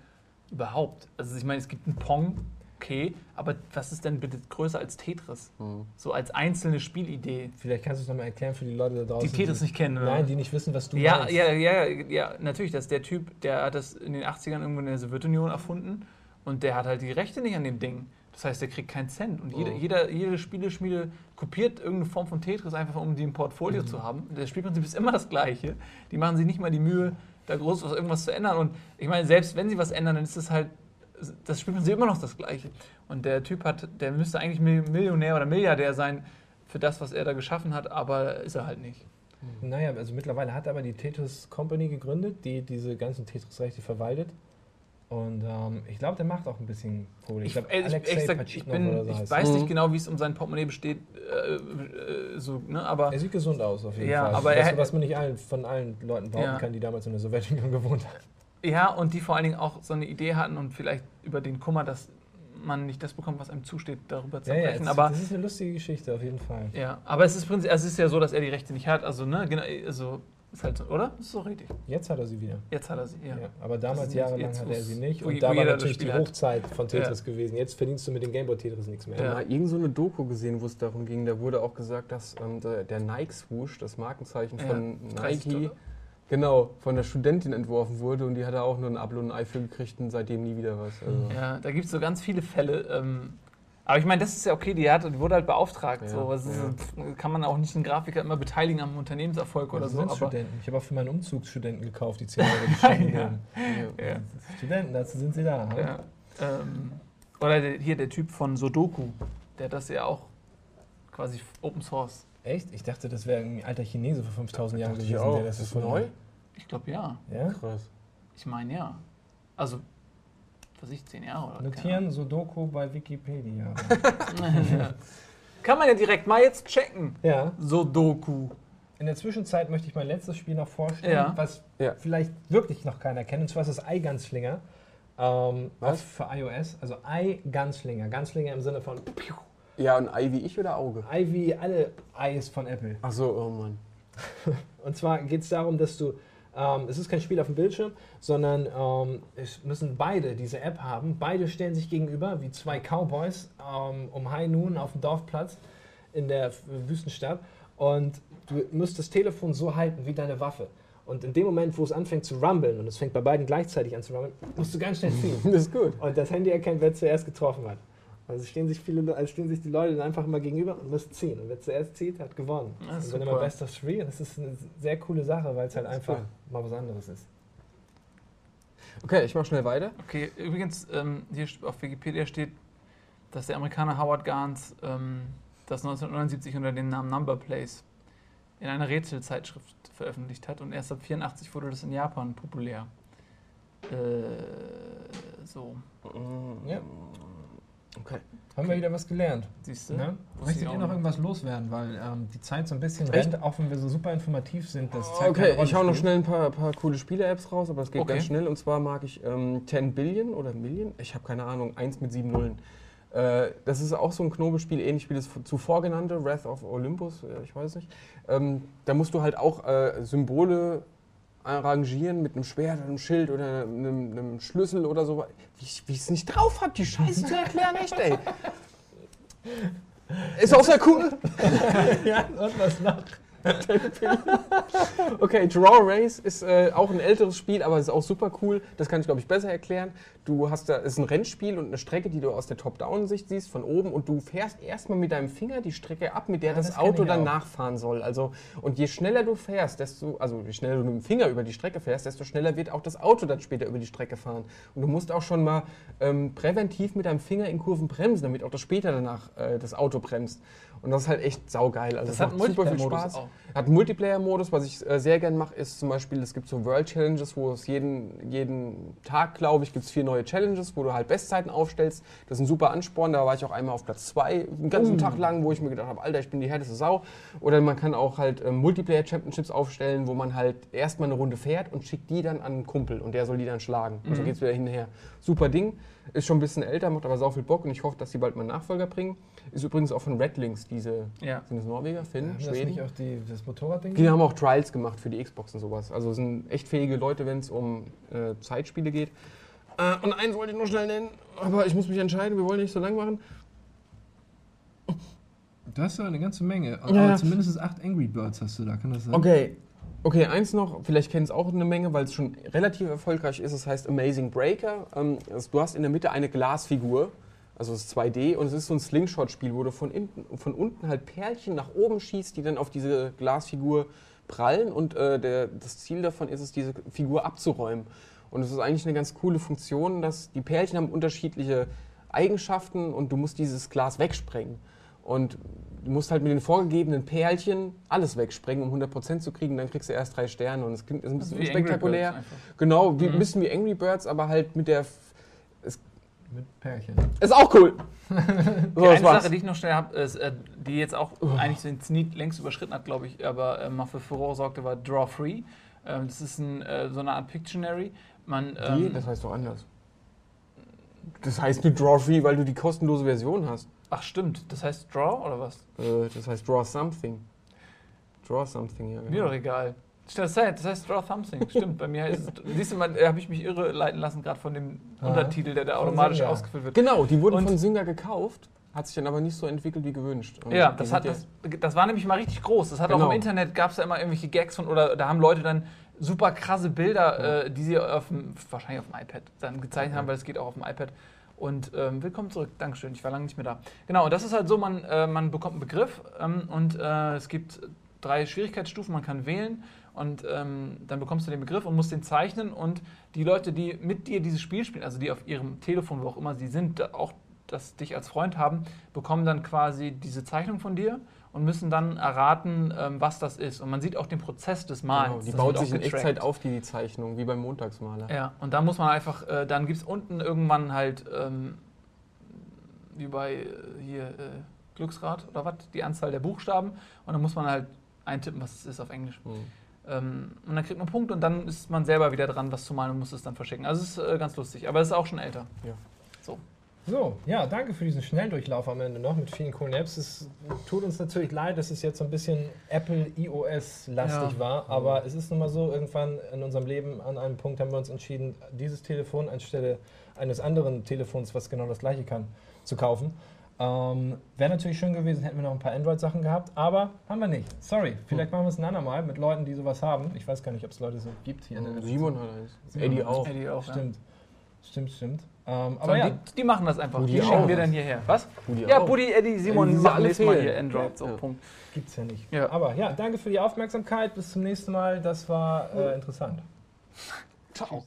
Speaker 3: überhaupt. Also ich meine, es gibt ein Pong, okay, aber was ist denn bitte größer als Tetris?
Speaker 2: Mhm.
Speaker 3: So als einzelne Spielidee.
Speaker 1: Vielleicht kannst du es nochmal erklären für die Leute da draußen.
Speaker 3: Die Tetris nicht kennen, oder?
Speaker 1: Nein, die nicht wissen, was du
Speaker 3: ja,
Speaker 1: meinst.
Speaker 3: ja, ja, ja, natürlich. Das ist der Typ, der hat das in den 80ern irgendwo in der Sowjetunion erfunden und der hat halt die Rechte nicht an dem Ding. Das heißt, der kriegt keinen Cent. Und jede,
Speaker 2: Oh.
Speaker 3: jeder, jede Spieleschmiede kopiert irgendeine Form von Tetris einfach, um die im Portfolio zu haben. Das Spielprinzip ist immer das gleiche. Die machen sich nicht mal die Mühe, da groß was, irgendwas zu ändern. Und ich meine, selbst wenn sie was ändern, dann ist es halt, das Spielprinzip immer noch das gleiche. Und der Typ hat, der müsste eigentlich Mil- Millionär oder Milliardär sein für das, was er da geschaffen hat, aber ist er halt nicht.
Speaker 1: Naja, also mittlerweile hat er aber die Tetris Company gegründet, die diese ganzen Tetris-Rechte verwaltet. Und ähm, ich glaube, der macht auch ein bisschen Kohle. Ich glaube,
Speaker 3: ey,
Speaker 1: Alexei
Speaker 3: ehrlich gesagt, ich, bin,
Speaker 1: oder so
Speaker 3: ich weiß
Speaker 2: Mhm.
Speaker 3: nicht genau, wie es um sein Portemonnaie besteht, äh, äh, so, ne, aber
Speaker 1: er. Sieht gesund aus, auf jeden
Speaker 3: Ja,
Speaker 1: Fall.
Speaker 3: aber
Speaker 1: was,
Speaker 3: er-
Speaker 1: was man nicht allen, von allen Leuten behaupten
Speaker 3: Ja.
Speaker 1: kann, die damals in der Sowjetunion gewohnt haben.
Speaker 3: Ja, und die vor allen Dingen auch so eine Idee hatten und vielleicht über den Kummer, dass man nicht das bekommt, was einem zusteht, darüber zu
Speaker 1: Ja, ja,
Speaker 3: sprechen.
Speaker 1: es,
Speaker 3: aber
Speaker 1: das ist eine lustige Geschichte, auf jeden Fall.
Speaker 3: ja, aber es ist prinzip, also es ist ja so, dass er die Rechte nicht hat, also ne, genau, also ist halt so, oder? Das ist so richtig.
Speaker 1: Jetzt hat er sie wieder.
Speaker 3: Jetzt hat er sie, ja.
Speaker 1: Ja. aber damals jahrelang
Speaker 3: jetzt,
Speaker 1: hatte er sie nicht. Und da war natürlich die
Speaker 3: Spiel hat.
Speaker 1: Hochzeit von Tetris gewesen. Jetzt verdienst du mit dem Gameboy Tetris nichts mehr.
Speaker 2: Ich
Speaker 3: Ja.
Speaker 2: habe mal irgend so eine Doku gesehen, wo es darum ging, da wurde auch gesagt, dass ähm, der, der Nike-Swoosh, das Markenzeichen
Speaker 3: Ja,
Speaker 2: von
Speaker 3: 30
Speaker 2: Nike. Genau, von der Studentin entworfen wurde und die hat da auch nur ein Abo und ein Ei für gekriegt und seitdem nie wieder was. Also.
Speaker 3: Ja, da gibt es so ganz viele Fälle. Ähm, aber ich meine, das ist ja okay, die, hat, die wurde halt beauftragt.
Speaker 2: Ja,
Speaker 3: so. Was ist, Kann man auch nicht einen Grafiker immer beteiligen am Unternehmenserfolg oder so.
Speaker 1: Studenten. Ich habe auch für meinen Umzugsstudenten gekauft, die 10 Euro geschenkt
Speaker 3: Ja.
Speaker 1: haben.
Speaker 2: Ja.
Speaker 3: ja.
Speaker 1: Studenten, dazu sind sie da. ne?
Speaker 3: Ja, ähm, oder der, hier der Typ von Sudoku, der hat das ja auch quasi Open Source.
Speaker 1: Echt? Ich dachte, das wäre ein alter Chinese vor 5000 Jahren gewesen,
Speaker 2: auch.
Speaker 1: der das
Speaker 2: Ist neu?
Speaker 3: Ich glaube ja.
Speaker 1: Ja?
Speaker 2: Krass.
Speaker 3: Ich meine ja. Also, was ich, zehn Jahre oder
Speaker 1: Notieren Sudoku bei Wikipedia.
Speaker 3: Ja. Kann man ja direkt mal jetzt checken.
Speaker 1: ja.
Speaker 3: Sudoku.
Speaker 1: In der Zwischenzeit möchte ich mein letztes Spiel noch vorstellen,
Speaker 3: Ja.
Speaker 1: was
Speaker 2: Ja.
Speaker 1: vielleicht wirklich noch keiner kennt. Und zwar ist das iGunslinger. Ähm,
Speaker 2: Was?
Speaker 1: Für iOS. Also iGunslinger. Gunslinger im Sinne von
Speaker 2: Ja, und Ei wie ich oder Auge?
Speaker 1: i wie alle Eyes von Apple.
Speaker 2: Ach so, oh Mann.
Speaker 1: Und zwar geht es darum, dass du, ähm, es ist kein Spiel auf dem Bildschirm, sondern ähm, es müssen beide diese App haben. Beide stellen sich gegenüber wie zwei Cowboys ähm, um High Noon auf dem Dorfplatz in der Wüstenstadt. Und du musst das Telefon so halten wie deine Waffe. Und in dem Moment, wo es anfängt zu rumbeln, und es fängt bei beiden gleichzeitig an zu rumbeln, musst du ganz schnell ziehen.
Speaker 2: Das ist gut.
Speaker 1: Und das Handy erkennt, wer zuerst getroffen hat. Also stehen sich viele, also stehen sich die Leute dann einfach immer gegenüber und müssen ziehen. Und wer zuerst zieht, hat gewonnen.
Speaker 3: Das ist
Speaker 1: und
Speaker 3: super.
Speaker 1: immer Best of Three, das ist eine sehr coole Sache, weil es halt einfach
Speaker 2: cool.
Speaker 1: mal was anderes ist.
Speaker 2: Okay, ich mach schnell weiter.
Speaker 3: Okay, übrigens, ähm, hier auf Wikipedia steht, dass der Amerikaner Howard Gans ähm, das 1979 unter dem Namen Number Place in einer Rätselzeitschrift veröffentlicht hat und erst ab 84 wurde das in Japan populär. Äh, so,
Speaker 1: Ja.
Speaker 2: Okay.
Speaker 1: Haben wir wieder was gelernt.
Speaker 3: siehst du?
Speaker 1: Ne? Möchtet ihr noch
Speaker 3: nicht.
Speaker 1: irgendwas loswerden? Weil ähm, die Zeit so ein bisschen
Speaker 2: Echt?
Speaker 1: rennt, auch wenn wir so super informativ sind. Das Zeit
Speaker 2: Okay, ich hau noch schnell ein paar, paar coole Spiele-Apps raus, aber es geht
Speaker 3: Okay.
Speaker 2: ganz schnell. Und zwar mag ich ähm, 10 Billion oder Million, ich habe keine Ahnung, eins mit sieben Nullen. Äh, das ist auch so ein Knobelspiel, ähnlich wie das zuvor genannte, Wrath of Olympus, äh, ich weiß nicht. Ähm, da musst du halt auch äh, Symbole arrangieren mit einem Schwert, einem Schild oder einem, einem Schlüssel oder so. Wie ich es nicht drauf habe, die Scheiße zu erklären, echt, ey. Ist auch sehr cool.
Speaker 1: ja, und was noch?
Speaker 2: Okay, Draw Race ist äh, auch ein älteres Spiel, aber ist auch super cool. Das kann ich, glaube ich, besser erklären. Du hast da, es ist ein Rennspiel und eine Strecke, die du aus der Top-Down-Sicht siehst, von oben. Und du fährst erstmal mit deinem Finger die Strecke ab, mit der
Speaker 1: Ah,
Speaker 2: das,
Speaker 1: das
Speaker 2: Auto dann
Speaker 1: auch.
Speaker 2: nachfahren soll. Also, und je schneller du fährst, desto, also je schneller du mit dem Finger über die Strecke fährst, desto schneller wird auch das Auto dann später über die Strecke fahren. Und du musst auch schon mal ähm, präventiv mit deinem Finger in Kurven bremsen, damit auch das später danach äh, das Auto bremst. Und das ist halt echt saugeil. Also,
Speaker 3: Das
Speaker 2: es
Speaker 3: hat
Speaker 2: super viel Spaß.
Speaker 3: auch.
Speaker 2: Hat einen Multiplayer-Modus, was ich äh, sehr gern mache, ist zum Beispiel, es gibt so World Challenges, wo es jeden, jeden Tag, glaube ich, gibt es vier neue Challenges, wo du halt Bestzeiten aufstellst. Das ist ein super Ansporn, da war ich auch einmal auf Platz zwei, einen ganzen Tag lang, wo ich mir gedacht habe, Alter, ich bin die härteste Sau. Oder man kann auch halt ähm, Multiplayer-Championships aufstellen, wo man halt erstmal eine Runde fährt und schickt die dann an einen Kumpel und der soll die dann schlagen. Und so geht's wieder hinterher. Super Ding, ist schon ein bisschen älter, macht aber sau viel Bock und ich hoffe, dass die bald mal einen Nachfolger bringen. Ist übrigens auch von Redlinks, diese,
Speaker 3: Ja.
Speaker 2: sind das Norweger, Finn,
Speaker 1: Haben das
Speaker 2: Schweden?
Speaker 1: nicht auch die, das Motorradding?
Speaker 2: Die haben auch Trials gemacht für die Xbox und sowas. Also sind echt fähige Leute, wenn es um äh, Zeitspiele geht. Äh, und eins wollte ich noch schnell nennen, aber ich muss mich entscheiden, wir wollen nicht so lang machen.
Speaker 1: Du hast ja eine ganze Menge. Aber
Speaker 2: Ja.
Speaker 1: zumindest acht Angry Birds hast du da, kann das sein?
Speaker 2: Okay. Okay, eins noch, vielleicht kennen es auch eine Menge, weil es schon relativ erfolgreich ist. Es heißt Amazing Breaker. Ähm, es- du hast in der Mitte eine Glasfigur, also es ist 2D und es ist so ein Slingshot-Spiel, wo du von, hinten, von unten halt Perlchen nach oben schießt, die dann auf diese Glasfigur prallen und äh, der, das Ziel davon ist es, diese Figur abzuräumen. Und es ist eigentlich eine ganz coole Funktion, dass die Perlchen haben unterschiedliche Eigenschaften und du musst dieses Glas wegsprengen. Und du musst halt mit den vorgegebenen Perlchen alles wegsprengen, um 100% zu kriegen. Dann kriegst du erst drei Sterne und es klingt ist ein bisschen
Speaker 3: Wie Angry
Speaker 2: unspektakulär. Genau,
Speaker 3: Mhm.
Speaker 2: ein bisschen wie Angry Birds, aber halt mit der.
Speaker 1: Mit Pärchen.
Speaker 2: Ist auch cool! so,
Speaker 3: Okay,
Speaker 2: das
Speaker 3: eine
Speaker 2: war's.
Speaker 3: Sache, die ich noch schnell habe, ist, äh, die jetzt auch eigentlich den Zenit längst überschritten hat, glaube ich, aber äh, mal für Furore sorgte, war Draw Free. Ähm, das ist ein, äh, so eine Art Pictionary. Man, ähm,
Speaker 2: Das heißt doch anders. Das heißt nur Draw Free, weil du die kostenlose Version hast.
Speaker 3: ach stimmt, das heißt Draw oder was?
Speaker 2: Äh, das heißt Draw Something. Draw Something, ja.
Speaker 3: Mir
Speaker 2: Genau.
Speaker 3: doch egal. Das heißt, das heißt Draw Something, stimmt. Bei mir heißt es, siehst du mal, habe ich mich irre leiten lassen, gerade von dem
Speaker 1: Ah.
Speaker 3: Untertitel, der da
Speaker 1: Von
Speaker 3: automatisch
Speaker 1: Senja.
Speaker 3: ausgefüllt wird.
Speaker 2: Genau, die wurden
Speaker 3: Und-
Speaker 2: von Synga gekauft, hat sich dann aber nicht so entwickelt wie gewünscht. Und
Speaker 3: Ja, das, hat, das, das war nämlich mal richtig groß. Das hat auch
Speaker 2: Genau.
Speaker 3: im Internet, gab es da immer irgendwelche Gags von, oder da haben Leute dann super krasse Bilder, äh, die sie auf dem, wahrscheinlich auf dem iPad dann gezeichnet haben, weil es geht auch auf dem iPad. Und ähm, willkommen zurück, Dankeschön, ich war lange nicht mehr da. Genau, und das ist halt so, man, äh, man bekommt einen Begriff ähm, und äh, es gibt drei Schwierigkeitsstufen, man kann wählen und ähm, dann bekommst du den Begriff und musst den zeichnen und die Leute, die mit dir dieses Spiel spielen, also die auf ihrem Telefon, wo auch immer sie sind, auch das dich als Freund haben, bekommen dann quasi diese Zeichnung von dir und müssen dann erraten, ähm, was das ist. Und man sieht auch den Prozess des Malens.
Speaker 2: Genau, die
Speaker 3: Das
Speaker 2: baut sich in. Echtzeit auf, die, die Zeichnung, wie beim Montagsmaler.
Speaker 3: Ja, und da muss man einfach, äh, dann gibt es unten irgendwann halt, ähm, wie bei äh, hier äh, Glücksrad oder was, die Anzahl der Buchstaben. Und dann muss man halt eintippen, was es ist auf Englisch.
Speaker 2: Hm.
Speaker 3: Ähm, und dann kriegt man einen Punkt und dann ist man selber wieder dran, was zu malen und muss es dann verschicken. Also es ist äh, ganz lustig, aber es ist auch schon älter.
Speaker 2: Ja.
Speaker 3: So.
Speaker 1: So, ja, danke für diesen Schnelldurchlauf am Ende noch mit vielen coolen Apps. Es tut uns natürlich leid, dass es jetzt so ein bisschen Apple iOS-lastig
Speaker 3: Ja.
Speaker 1: war, aber es ist nun mal so, irgendwann in unserem Leben an einem Punkt haben wir uns entschieden, dieses Telefon anstelle eines anderen Telefons, was genau das gleiche kann, zu kaufen. Ähm, Wäre natürlich schön gewesen, hätten wir noch ein paar Android-Sachen gehabt, aber haben wir nicht. Sorry, vielleicht machen wir es ein andermal mit Leuten, die sowas haben. Ich weiß gar nicht, ob es Leute so gibt hier der
Speaker 2: Simon hat.
Speaker 1: Simon
Speaker 2: Eddie auch.
Speaker 3: Eddie auch,
Speaker 1: Stimmt. Stimmt, stimmt. Ähm, aber ja,
Speaker 3: die, die machen das einfach.
Speaker 2: Buddy
Speaker 3: Die schicken
Speaker 2: auch.
Speaker 3: wir dann hierher. Was?
Speaker 2: Buddy
Speaker 3: Ja. Buddy, Eddie, Simon
Speaker 2: sie
Speaker 3: machen
Speaker 2: alle
Speaker 3: nächstes Mal hier Android. So,
Speaker 2: Ja.
Speaker 3: Punkt.
Speaker 1: gibt's ja nicht.
Speaker 3: Ja.
Speaker 1: Aber ja, danke für die Aufmerksamkeit. Bis zum nächsten Mal. Das war äh, interessant.
Speaker 2: Ciao.